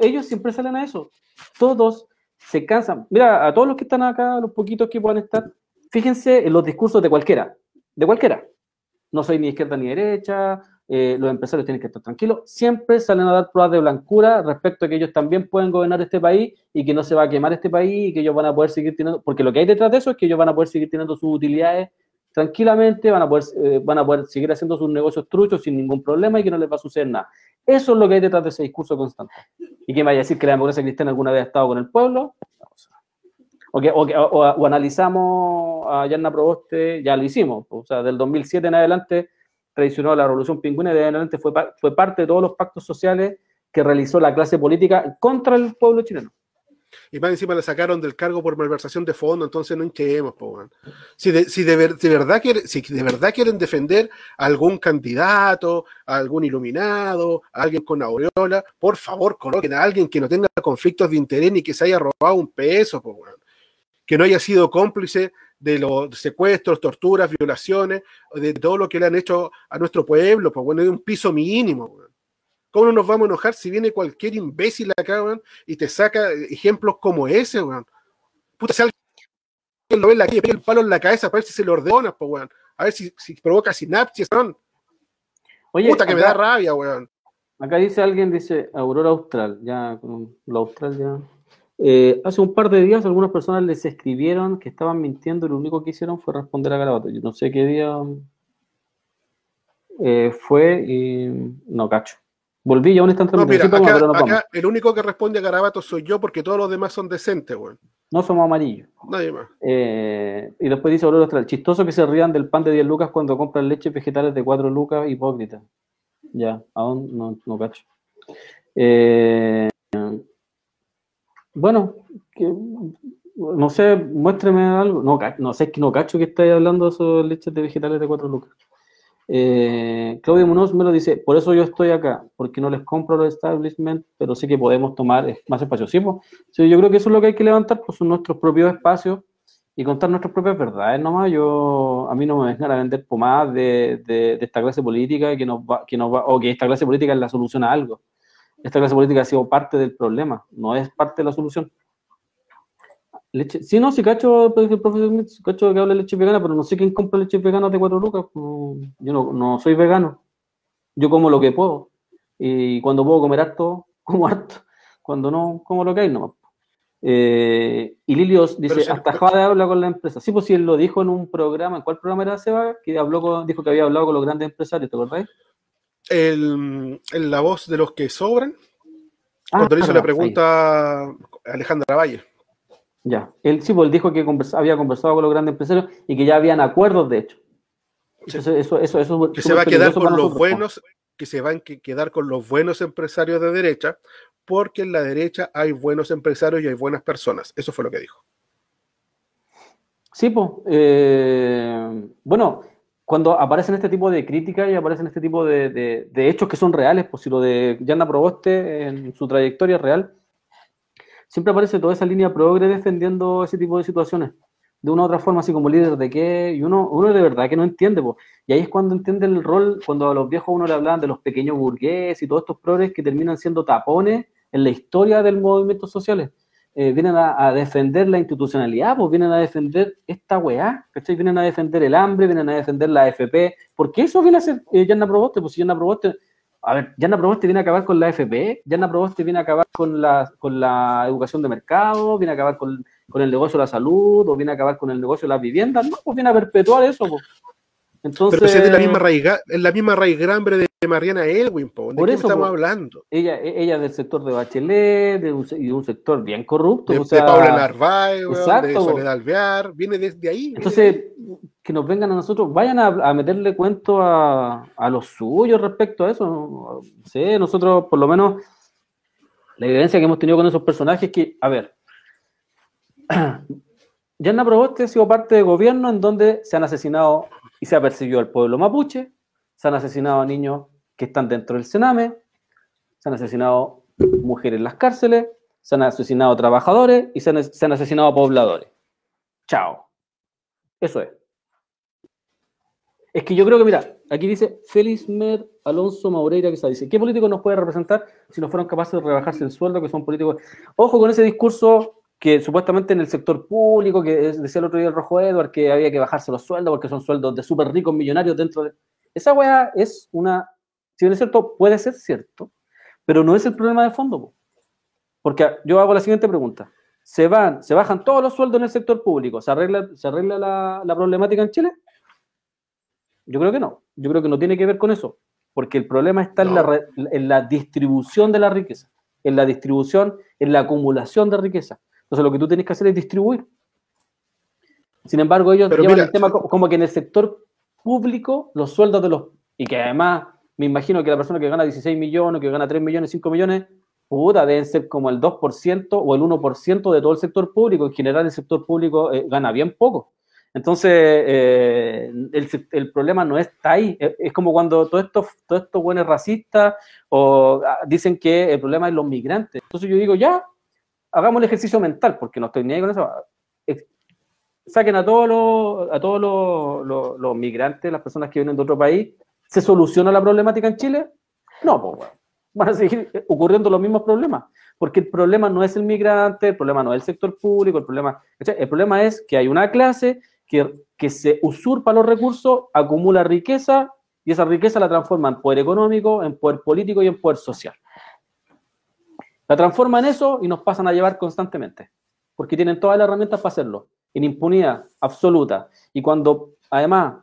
D: Ellos siempre salen a eso. Todos se cansan. Mira, a todos los que están acá, los poquitos que puedan estar, fíjense en los discursos de cualquiera de cualquiera. No soy ni izquierda ni derecha, eh, los empresarios tienen que estar tranquilos. Siempre salen a dar pruebas de blancura respecto a que ellos también pueden gobernar este país y que no se va a quemar este país y que ellos van a poder seguir teniendo, porque lo que hay detrás de eso es que ellos van a poder seguir teniendo sus utilidades tranquilamente, van a poder, eh, van a poder seguir haciendo sus negocios truchos sin ningún problema y que no les va a suceder nada. Eso es lo que hay detrás de ese discurso constante. ¿Y quién vaya a decir que la democracia cristiana alguna vez ha estado con el pueblo? O, analizamos a Yanna Proboste, ya lo hicimos, o sea, del 2007 en adelante traicionó la revolución pingüina y de adelante fue, fue parte de todos los pactos sociales que realizó la clase política contra el pueblo chileno.
C: Y más encima le sacaron del cargo por malversación de fondo, entonces no hinchemos, si, de, si, de, verdad si de verdad quieren defender a algún candidato, algún iluminado, a alguien con aureola, por favor coloquen a alguien que no tenga conflictos de interés ni que se haya robado un peso, po, que no haya sido cómplice de los secuestros, torturas, violaciones, de todo lo que le han hecho a nuestro pueblo, pues bueno, de un piso mínimo. ¿Cómo no nos vamos a enojar si viene cualquier imbécil acá, weón, y te saca ejemplos como ese, weón? Puta, si alguien lo ve en la calle, pega el palo en la cabeza para ver si se lo ordena, pues, weón. A ver si, si provoca sinapsis, weón.
D: Oye,
C: Puta, que me da rabia, weón.
D: Acá dice alguien, dice Aurora Austral, ya, con la Austral ya. Eh, hace un par de días algunas personas les escribieron que estaban mintiendo y lo único que hicieron fue responder a Garabato. Yo no sé qué día eh, fue y no cacho. Volví ya un instante,
C: No, mira, acá,
D: pero vamos.
C: acá el único que responde a Garabato soy yo porque todos los demás son decentes, weón.
D: No somos amarillos.
C: Nadie más.
D: Eh, y después dice Aurora Austral, chistoso que se rían del pan de 10 lucas cuando compran leche vegetales de 4 lucas, hipócrita. Ya, aún no, no cacho. Eh, bueno, no sé, muéstreme algo. No, no sé, es que no cacho que estáis hablando de esos leches de vegetales de 4 lucas. Eh, Claudio Munoz me lo dice, por eso yo estoy acá, porque no les compro los establishment, pero sé que podemos tomar eh, más espacio. Sí, pues, sí, yo creo que eso es lo que hay que levantar, pues son nuestros propios espacios y contar nuestras propias verdades nomás. Yo, a mí no me vengan a vender pomadas de, de, de esta clase política que nos va, que nos va, o que esta clase política es la solución a algo. Esta clase política ha sido parte del problema, no es parte de la solución. Leche, sí, no, sí cacho, pues, el profesor Smith, cacho que habla de leche vegana, pero no sé quién compra leche vegana de 4 lucas. no, yo no, no soy vegano. Yo como lo que puedo. Y cuando puedo comer harto, como harto. Cuando no, como lo que hay, no. Eh, y Lilios dice,
C: si-
D: hasta Jade habla con la empresa. Sí, pues si él lo dijo en un programa, ¿en cuál programa era Seba? Que habló con, dijo que había hablado con los grandes empresarios, ¿te acordáis?
C: El, el- la voz de los que sobran,
D: Ah,
C: cuando le hizo la pregunta a Alejandra Valle.
D: Ya, él sí, pues él dijo que conversa- había conversado con los grandes empresarios y que ya habían acuerdos, de hecho. Entonces, eso, eso, eso es
C: que se va a quedar con los
D: nosotros,
C: buenos, que se van a quedar con los buenos empresarios de derecha, porque en la derecha hay buenos empresarios y hay buenas personas. Eso fue lo que dijo.
D: Sí, pues. eh, bueno, cuando aparecen este tipo de críticas y aparecen este tipo de, de- hechos que son reales, pues si lo de Yanna Proboste en su trayectoria real, siempre aparece toda esa línea progre defendiendo ese tipo de situaciones. De una u otra forma, así como líder de qué, y uno, uno de verdad que no entiende, pues. Y ahí es cuando entiende el rol, cuando a los viejos uno le hablaban de los pequeños burgueses y todos estos progres que terminan siendo tapones en la historia del movimiento sociales eh, vienen a, defender la institucionalidad, pues vienen a defender esta weá, ¿cachai? Vienen a defender el hambre, vienen a defender la AFP, porque eso viene a hacer eh, Yanna Proboste, pues si Yanna Proboste, a ver, Yanna Proboste viene a acabar con la AFP, Yanna Proboste viene a acabar con la, con la educación de mercado, viene a acabar con, con el negocio de la salud, o viene a acabar con el negocio de las viviendas, no, pues viene a perpetuar eso, pues. Entonces,
C: Pero si es de la misma raíz, es la misma raíz grambre de Mariana Elwin, ¿de
D: Por
C: qué
D: eso,
C: estamos hablando?
D: ella, ella es del sector de Bachelet, de un, y de un sector bien corrupto,
C: De,
D: o
C: de
D: sea,
C: Paula Narváez, de
D: exacto, po.
C: Soledad Alvear, viene desde ahí. viene de.
D: Entonces, que nos vengan a nosotros, vayan a, a meterle cuento a, a los suyos respecto a eso. Sé, nosotros, por lo menos, la evidencia que hemos tenido con esos personajes es que, a ver, Yanna Proboste ha sido parte de gobierno en donde se han asesinado y se ha perseguido al pueblo mapuche, se han asesinado a niños que están dentro del Sename, se han asesinado mujeres en las cárceles, se han asesinado trabajadores y se han, se han asesinado pobladores. Chao. Eso es. Es que yo creo que, mira, aquí dice Félix Mer Alonso Maureira, que dice, ¿qué político nos puede representar si no fueron capaces de rebajarse el sueldo, que son políticos? Ojo con ese discurso que supuestamente en el sector público, que decía el otro día el Rojo Edward, que había que bajarse los sueldos porque son sueldos de súper ricos millonarios dentro de... Esa weá es una... Si bien es cierto, puede ser cierto, pero no es el problema de fondo. po. Porque yo hago la siguiente pregunta. ¿Se, van, ¿Se bajan todos los sueldos en el sector público? ¿Se arregla, se arregla la, la problemática en Chile? Yo creo que no. Yo creo que no tiene que ver con eso. Porque el problema está en, la, en la distribución de la riqueza. En la distribución, en la acumulación de riqueza. Entonces lo que tú tienes que hacer es distribuir. Sin embargo, ellos
C: Pero
D: llevan
C: mira,
D: el tema co- como que en el sector público los sueldos de los... Y que además me imagino que la persona que gana 16 millones, que gana 3 millones, 5 millones, puta, deben ser como el 2% o el 1% de todo el sector público. En general el sector público eh, gana bien poco. Entonces, eh, el, problema no está ahí. Es, como cuando todos estos, todos estos buenos racistas o ah, dicen que el problema es los migrantes. Entonces yo digo, ya, hagamos el ejercicio mental, porque no estoy ni ahí con eso. Saquen a todos los, a todos los, migrantes, las personas que vienen de otro país. ¿Se soluciona la problemática en Chile? No, pues, van a seguir ocurriendo los mismos problemas, porque el problema no es el migrante, el problema no es el sector público, el problema, el problema es que hay una clase que, que se usurpa los recursos, acumula riqueza y esa riqueza la transforma en poder económico, en poder político y en poder social. La transforma en eso y nos pasan a llevar constantemente, porque tienen todas las herramientas para hacerlo, en impunidad absoluta. Y cuando además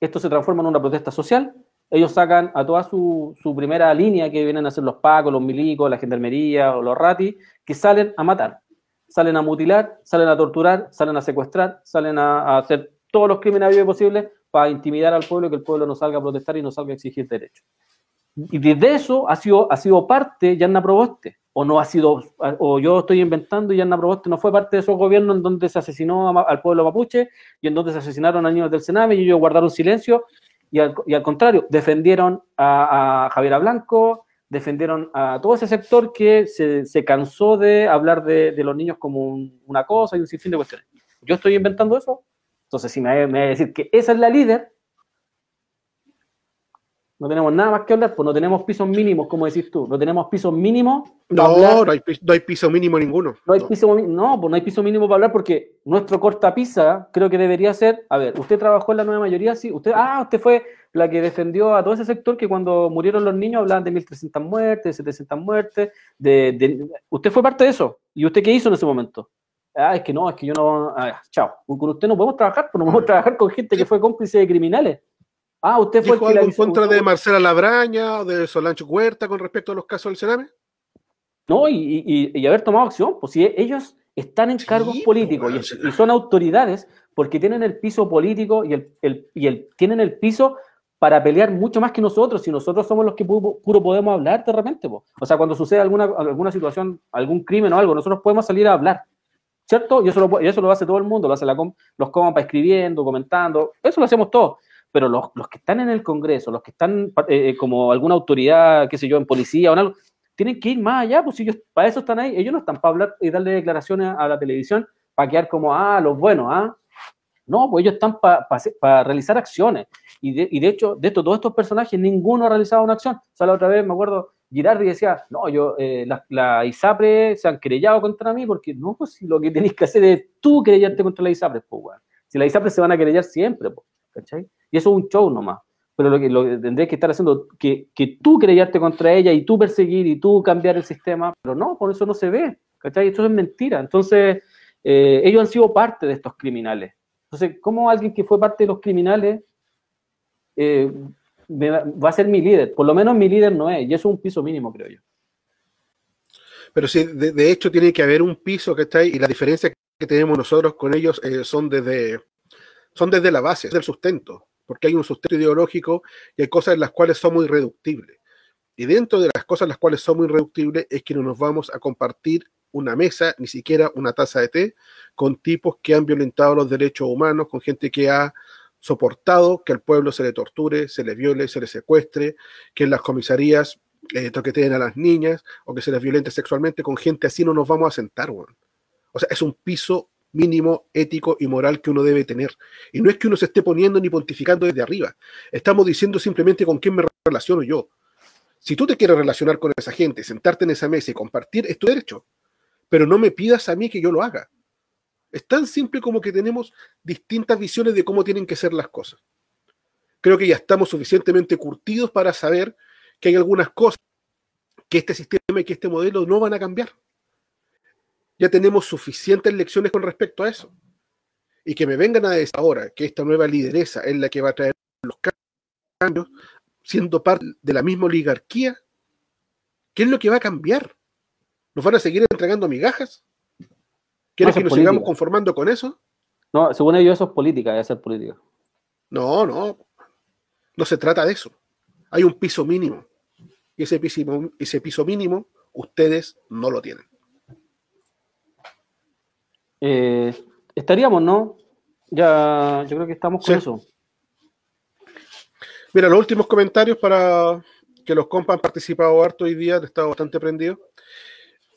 D: esto se transforma en una protesta social, ellos sacan a toda su, primera línea que vienen a ser los pacos, los milicos, la gendarmería o los ratis, que salen a matar, salen a mutilar, salen a torturar, salen a secuestrar, salen a, hacer todos los crímenes posibles para intimidar al pueblo y que el pueblo no salga a protestar y no salga a exigir derechos. Y desde eso ha sido, ha sido parte Yanna Proboste, o no ha sido, o yo estoy inventando y Yanna Proboste no fue parte de esos gobiernos en donde se asesinó al pueblo mapuche y en donde se asesinaron a niños del Sename y ellos guardaron silencio y al, y al contrario, defendieron a, a, Javiera Blanco, defendieron a todo ese sector que se, se cansó de hablar de, de, los niños como una cosa y un sinfín de cuestiones. Yo estoy inventando eso, entonces si me, me va a decir que esa es la líder, no tenemos nada más que hablar, pues no tenemos pisos mínimos, como decís tú, no tenemos pisos mínimos.
C: No, no hay, no hay, piso mínimo ninguno.
D: No hay, Piso, no, pues no hay piso mínimo para hablar porque nuestro corta pisa creo que debería ser, a ver, usted trabajó en la nueva mayoría, sí, usted, ah, usted fue la que defendió a todo ese sector que cuando murieron los niños hablaban de 1.300 muertes, de 700 muertes, de, de, usted fue parte de eso. ¿Y usted qué hizo en ese momento? Ah, es que no, es que yo no, ah, chao, con usted no podemos trabajar, pues no podemos trabajar con gente que fue cómplice de criminales.
C: Ah, usted fue el que algo en contra de Marcela Labraña o de Solancho Huerta con respecto a los casos del Sename?
D: No, y, y, y, haber tomado acción, pues si ellos están en cargos sí, políticos y, y, son autoridades porque tienen el piso político y, el, el, y el, tienen el piso para pelear mucho más que nosotros, si nosotros somos los que puro, puro podemos hablar de repente. Po. O sea, cuando sucede alguna, alguna situación, algún crimen o algo, nosotros podemos salir a hablar, ¿cierto? Y eso lo, y eso lo hace todo el mundo, lo hace la, los compas escribiendo, comentando, eso lo hacemos todos pero los, los, que están en el Congreso, los que están eh, como alguna autoridad, qué sé yo, en policía o algo, tienen que ir más allá, pues ellos para eso están ahí, ellos no están para hablar y darle declaraciones a la televisión para quedar como, ah, los buenos, ah. No, pues ellos están para pa, realizar acciones. Y de, y de, hecho, de estos, todos estos personajes, ninguno ha realizado una acción. O sea, la otra vez me acuerdo, Girardi decía, no, yo, eh, la, la, ISAPRE se han querellado contra mí porque no, pues si lo que tenéis que hacer es tú querellarte contra la ISAPRE, pues, bueno. Si la ISAPRE se van a querellar siempre, pues, ¿cachai? Y eso es un show nomás. Pero lo que, lo que estar haciendo, que, que tú creyarte contra ella y tú perseguir y tú cambiar el sistema, pero no, por eso no se ve, ¿cachai? Eso es mentira. Entonces, eh, ellos han sido parte de estos criminales. Entonces, ¿cómo alguien que fue parte de los criminales eh, va, a ser mi líder? Por lo menos mi líder no es, y eso es un piso mínimo, creo yo.
C: Pero sí, de, de hecho tiene que haber un piso, ¿cachai? Y la diferencia que tenemos nosotros con ellos eh, son desde son desde la base, del sustento porque hay un sustento ideológico y hay cosas en las cuales somos irreductibles. Y dentro de las cosas en las cuales somos irreductibles es que no nos vamos a compartir una mesa, ni siquiera una taza de té, con tipos que han violentado los derechos humanos, con gente que ha soportado que al pueblo se le torture, se le viole, se le secuestre, que en las comisarías eh, toqueteen a las niñas o que se les violente sexualmente, con gente así no nos vamos a sentar. O sea, es un piso mínimo ético y moral que uno debe tener. Y no es que uno se esté poniendo ni pontificando desde arriba. Estamos diciendo simplemente con quién me relaciono yo. Si tú te quieres relacionar con esa gente, sentarte en esa mesa y compartir, es tu derecho. Pero no me pidas a mí que yo lo haga. Es tan simple como que tenemos distintas visiones de cómo tienen que ser las cosas. Creo que ya estamos suficientemente curtidos para saber que hay algunas cosas que este sistema y que este modelo no van a cambiar ya tenemos suficientes lecciones con respecto a eso. Y que me vengan a decir ahora que esta nueva lideresa es la que va a traer los cambios, siendo parte de la misma oligarquía, ¿qué es lo que va a cambiar? ¿Nos van a seguir entregando migajas? ¿Quieren no, que nos política. sigamos conformando con eso?
D: No, según ellos eso es política, es hacer política.
C: No, no. No se trata de eso. Hay un piso mínimo. Y ese piso, ese piso mínimo ustedes no lo tienen.
D: Eh, estaríamos, ¿no? Ya, yo creo que estamos con sí. eso.
C: Mira, los últimos comentarios para que los compas han participado harto hoy día, he estado bastante prendido.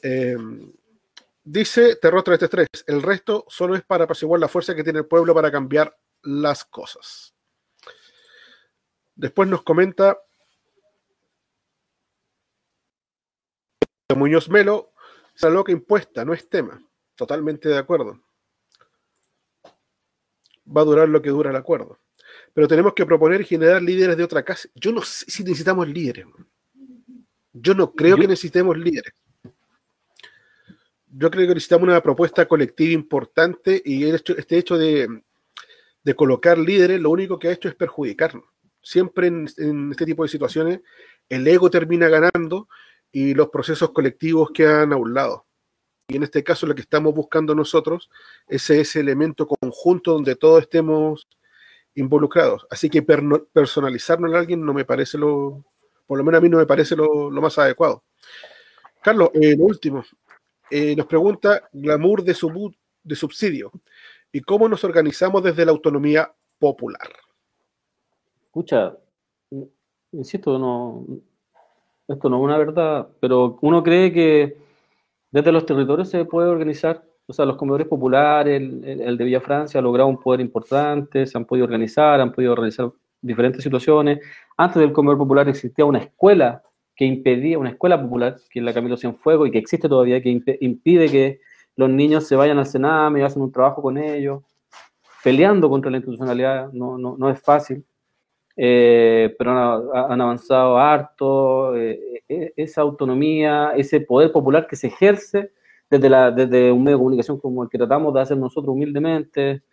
C: Eh, dice Terror 333, el resto solo es para apaciguar la fuerza que tiene el pueblo para cambiar las cosas. Después nos comenta Muñoz Melo, esa loca impuesta, no es tema. Totalmente de acuerdo. Va a durar lo que dura el acuerdo. Pero tenemos que proponer y generar líderes de otra casa. Yo no sé si necesitamos líderes. Yo no creo que necesitemos líderes. Yo creo que necesitamos una propuesta colectiva importante y este hecho de, colocar líderes lo único que ha hecho es perjudicarnos. Siempre en, este tipo de situaciones el ego termina ganando y los procesos colectivos quedan a un lado. Y en este caso lo que estamos buscando nosotros es ese elemento conjunto donde todos estemos involucrados. Así que personalizarlo en alguien no me parece lo, por lo menos a mí no me parece lo, más adecuado. Carlos, eh, lo último, eh, nos pregunta Glamour de, de subsidio. ¿Y cómo nos organizamos desde la autonomía popular?
D: Escucha, insisto, no, esto no es una verdad, pero uno cree que desde los territorios se puede organizar o sea, los comedores populares, el, de Villa Francia ha logrado un poder importante, se han podido organizar, han podido realizar diferentes situaciones. Antes del comedor popular existía una escuela que impedía, una escuela popular, que es la Camilo Cienfuegos y que existe todavía, que impide que los niños se vayan al Sename y hacen un trabajo con ellos, peleando contra la institucionalidad, no, no, no es fácil. Eh, pero han, avanzado harto, eh, e, esa autonomía, ese poder popular que se ejerce desde, la, desde un medio de comunicación como el que tratamos de hacer nosotros humildemente.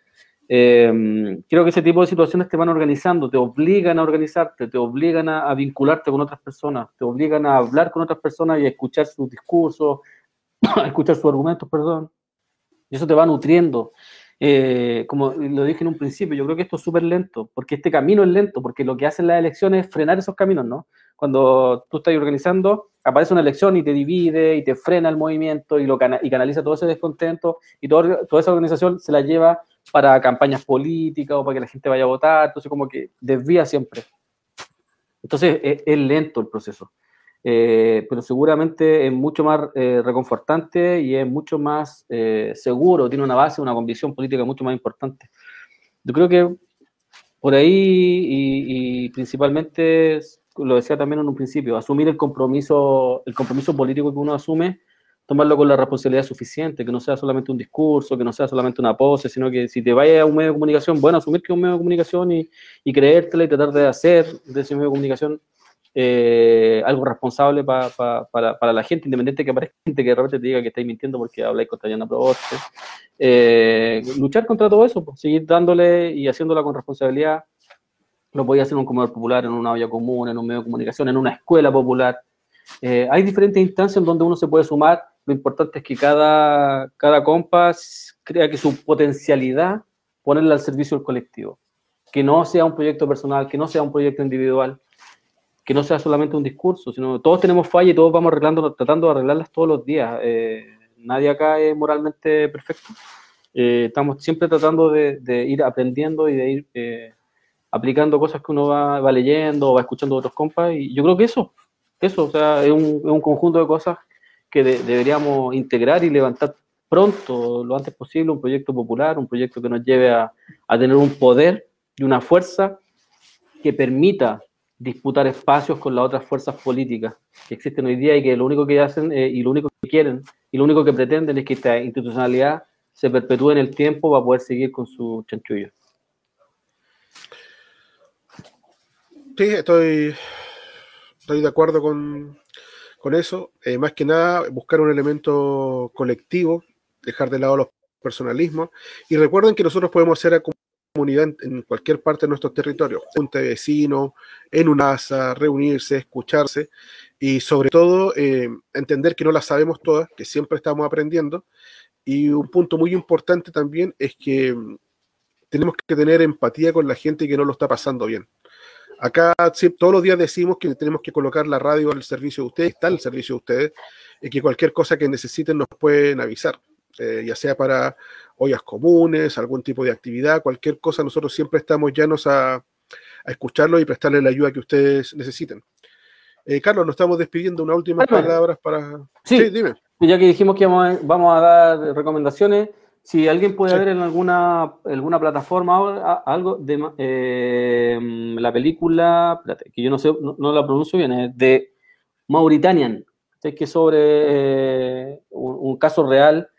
D: Eh, creo que ese tipo de situaciones te van organizando, te obligan a organizarte, te obligan a, vincularte con otras personas, te obligan a hablar con otras personas y a escuchar sus discursos, escuchar sus argumentos, perdón. Y eso te va nutriendo. Eh, como lo dije en un principio, yo creo que esto es súper lento, porque este camino es lento, porque lo que hacen las elecciones es frenar esos caminos, ¿no? Cuando tú estás organizando, aparece una elección y te divide y te frena el movimiento y, lo canaliza todo ese descontento y toda esa organización se la lleva para campañas políticas o para que la gente vaya a votar, entonces como que desvía siempre. Entonces es lento el proceso. Eh, pero seguramente es mucho más eh, reconfortante y es mucho más eh, seguro, tiene una base, una convicción política mucho más importante. Yo creo que por ahí y, y, principalmente, lo decía también en un principio, asumir el compromiso, el compromiso político que uno asume, tomarlo con la responsabilidad suficiente, que no sea solamente un discurso, que no sea solamente una pose, sino que si te vayas a un medio de comunicación, bueno, asumir que es un medio de comunicación y, y creértela y tratar de hacer de ese medio de comunicación eh, algo responsable para, para, la gente, independiente que aparezca gente que de repente te diga que estáis mintiendo porque habláis contra Yana Proboste. Eh, luchar contra todo eso, pues, seguir dándole y haciéndola con responsabilidad. Lo podía hacer en un comedor popular, en una olla común, en un medio de comunicación, en una escuela popular. Eh, hay diferentes instancias en donde uno se puede sumar. Lo importante es que cada, cada compas crea que su potencialidad ponerla al servicio del colectivo. Que no sea un proyecto personal, que no sea un proyecto individual, que no sea solamente un discurso, sino todos tenemos fallas y todos vamos arreglando, tratando de arreglarlas todos los días. Eh, nadie acá es moralmente perfecto. Eh, estamos siempre tratando de, ir aprendiendo y de ir eh, aplicando cosas que uno va, leyendo o va escuchando de otros compas. Y yo creo que eso, eso, o sea, es un, conjunto de cosas que deberíamos integrar y levantar pronto, lo antes posible, un proyecto popular, un proyecto que nos lleve a, a tener un poder y una fuerza que permita disputar espacios con las otras fuerzas políticas que existen hoy día y que lo único que hacen eh, y lo único que quieren y lo único que pretenden es que esta institucionalidad se perpetúe en el tiempo para poder seguir con su chanchullo.
C: Sí, estoy, estoy de acuerdo con, con eso. Eh, más que nada, buscar un elemento colectivo, dejar de lado los personalismos. Y recuerden que nosotros podemos ser comunidad en, cualquier parte de nuestro territorio, junta de vecinos, en una asa, reunirse, escucharse y sobre todo eh, entender que no las sabemos todas, que siempre estamos aprendiendo. Y un punto muy importante también es que mm, tenemos que tener empatía con la gente que no lo está pasando bien. Acá todos los días decimos que tenemos que colocar la radio al servicio de ustedes, está al servicio de ustedes, y que cualquier cosa que necesiten nos pueden avisar, eh, ya sea para ollas comunes, algún tipo de actividad, cualquier cosa, nosotros siempre estamos llanos a, a escucharlo y prestarle la ayuda que ustedes necesiten. Eh, Carlos, nos estamos despidiendo. Unas últimas palabras para.
D: Sí, dime. Ya que dijimos que vamos a, dar recomendaciones, si alguien puede ver en alguna, alguna plataforma algo de eh, la película, que yo no sé, no, la pronuncio bien, es de Mauritanian, que sobre eh, un, caso real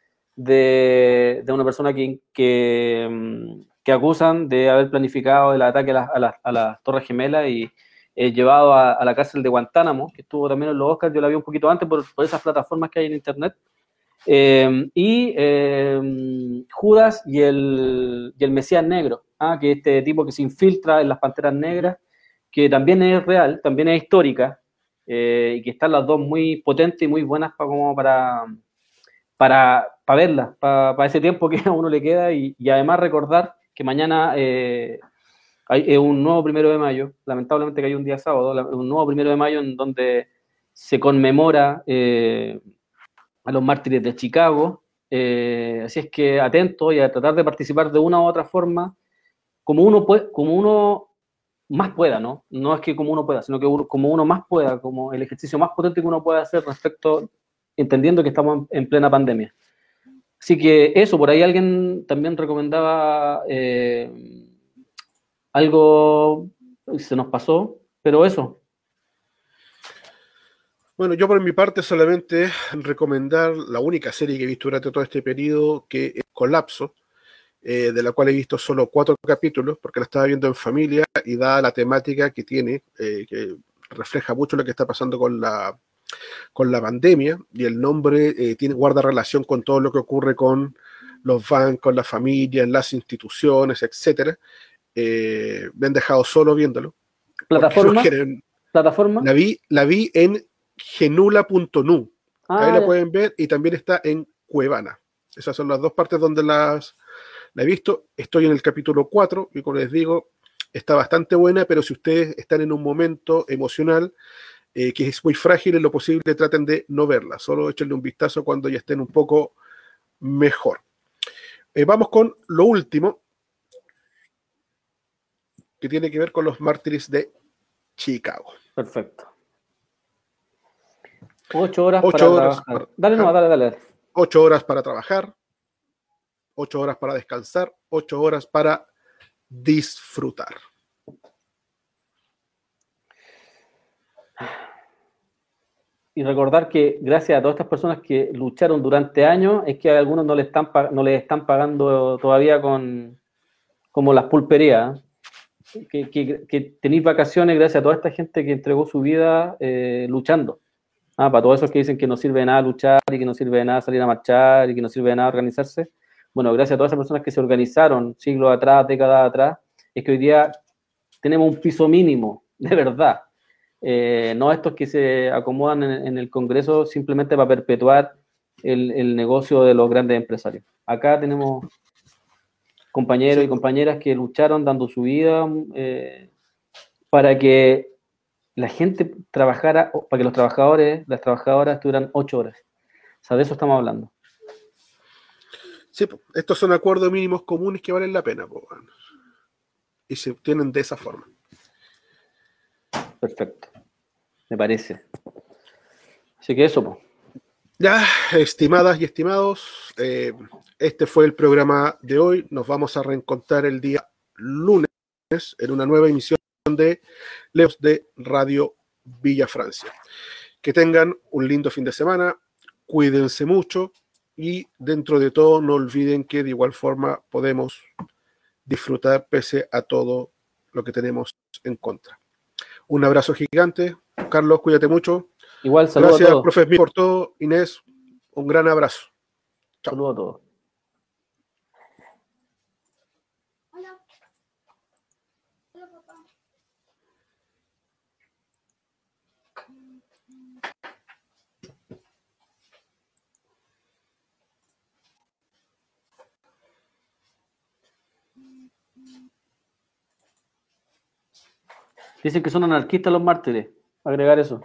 D: de, una persona que, que, mm, que, acusan de haber planificado el ataque a las a la, Torres Gemelas y eh, llevado a, la cárcel de Guantánamo, que estuvo también en los Oscars, yo la vi un poquito antes por, por esas plataformas que hay en Internet. Eh, y Judas y el, y el Mesías Negro, ¿ah? que este tipo que se infiltra en las Panteras Negras, que también es real, también es histórica, eh, y que están las dos muy potentes y muy buenas para como para, para, para verlas, para, ese tiempo que a uno le queda, y, además recordar que mañana eh, hay un nuevo primero de mayo, lamentablemente que hay un día sábado, un nuevo primero de mayo en donde se conmemora eh, a los mártires de Chicago, así es que atento y a tratar de participar de una u otra forma, como uno, puede, como uno más pueda, ¿no? No es que como uno pueda, sino que como uno más pueda, como el ejercicio más potente que uno puede hacer respecto, entendiendo que estamos en, plena pandemia. Así que eso, por ahí alguien también recomendaba eh, algo, se nos pasó, pero eso.
C: Bueno, yo por mi parte solamente recomendar la única serie que he visto durante todo este periodo, que es Colapso, eh, de la cual he visto solo cuatro capítulos, porque la estaba viendo en familia y dada la temática que tiene, eh, que refleja mucho lo que está pasando con la, con la pandemia, y el nombre eh, tiene, guarda relación con todo lo que ocurre con los bancos, la familia, las instituciones, etcétera. me han dejado solo viéndolo.
D: ¿Plataforma?
C: ¿Plataforma? La vi, la vi en genula.nu. Ahí la ah, pueden ver y también está en Cuevana. Esas son las dos partes donde las, la he visto, estoy en el capítulo 4 y como les digo, está bastante buena, pero si ustedes están en un momento emocional eh, que es muy frágil, en lo posible traten de no verla, solo échenle un vistazo cuando ya estén un poco mejor. Eh, vamos con lo último, que tiene que ver con los mártires de Chicago.
D: Perfecto. Ocho horas para trabajar. dale, no, dale, dale.
C: Ocho horas para trabajar, ocho horas para descansar, ocho horas para disfrutar.
D: Y recordar que gracias a todas estas personas que lucharon durante años, es que a algunos no le están, no les están pagando todavía con como las pulperías. Que, que, tenéis vacaciones gracias a toda esta gente que entregó su vida eh, luchando. Ah, para todos esos que dicen que no sirve de nada luchar y que no sirve de nada salir a marchar y que no sirve de nada organizarse, bueno, gracias a todas esas personas que se organizaron siglos atrás, décadas atrás, es que hoy día tenemos un piso mínimo, de verdad. Eh, no estos que se acomodan en, el Congreso simplemente para perpetuar el, negocio de los grandes empresarios. Acá tenemos compañeros y compañeras que lucharon dando su vida eh, para que la gente trabajara, para que los trabajadores, las trabajadoras estuvieran ocho horas. O sea, de eso estamos hablando.
C: Sí, estos son acuerdos mínimos comunes que valen la pena, y se obtienen de esa forma.
D: Perfecto, me parece. Así que eso,
C: Ya, estimadas y estimados, eh, este fue el programa de hoy. Nos vamos a reencontrar el día lunes en una nueva emisión de Leos de Radio Villa Francia. Que tengan un lindo fin de semana, cuídense mucho y dentro de todo no olviden que de igual forma podemos disfrutar pese a todo lo que tenemos en contra. Un abrazo gigante. Carlos, cuídate mucho.
D: Igual, saludos
C: Gracias, a todos. profe, por todo. Inés, un gran abrazo.
D: Saludos a todos. Dicen que son anarquistas los mártires. Agregar eso.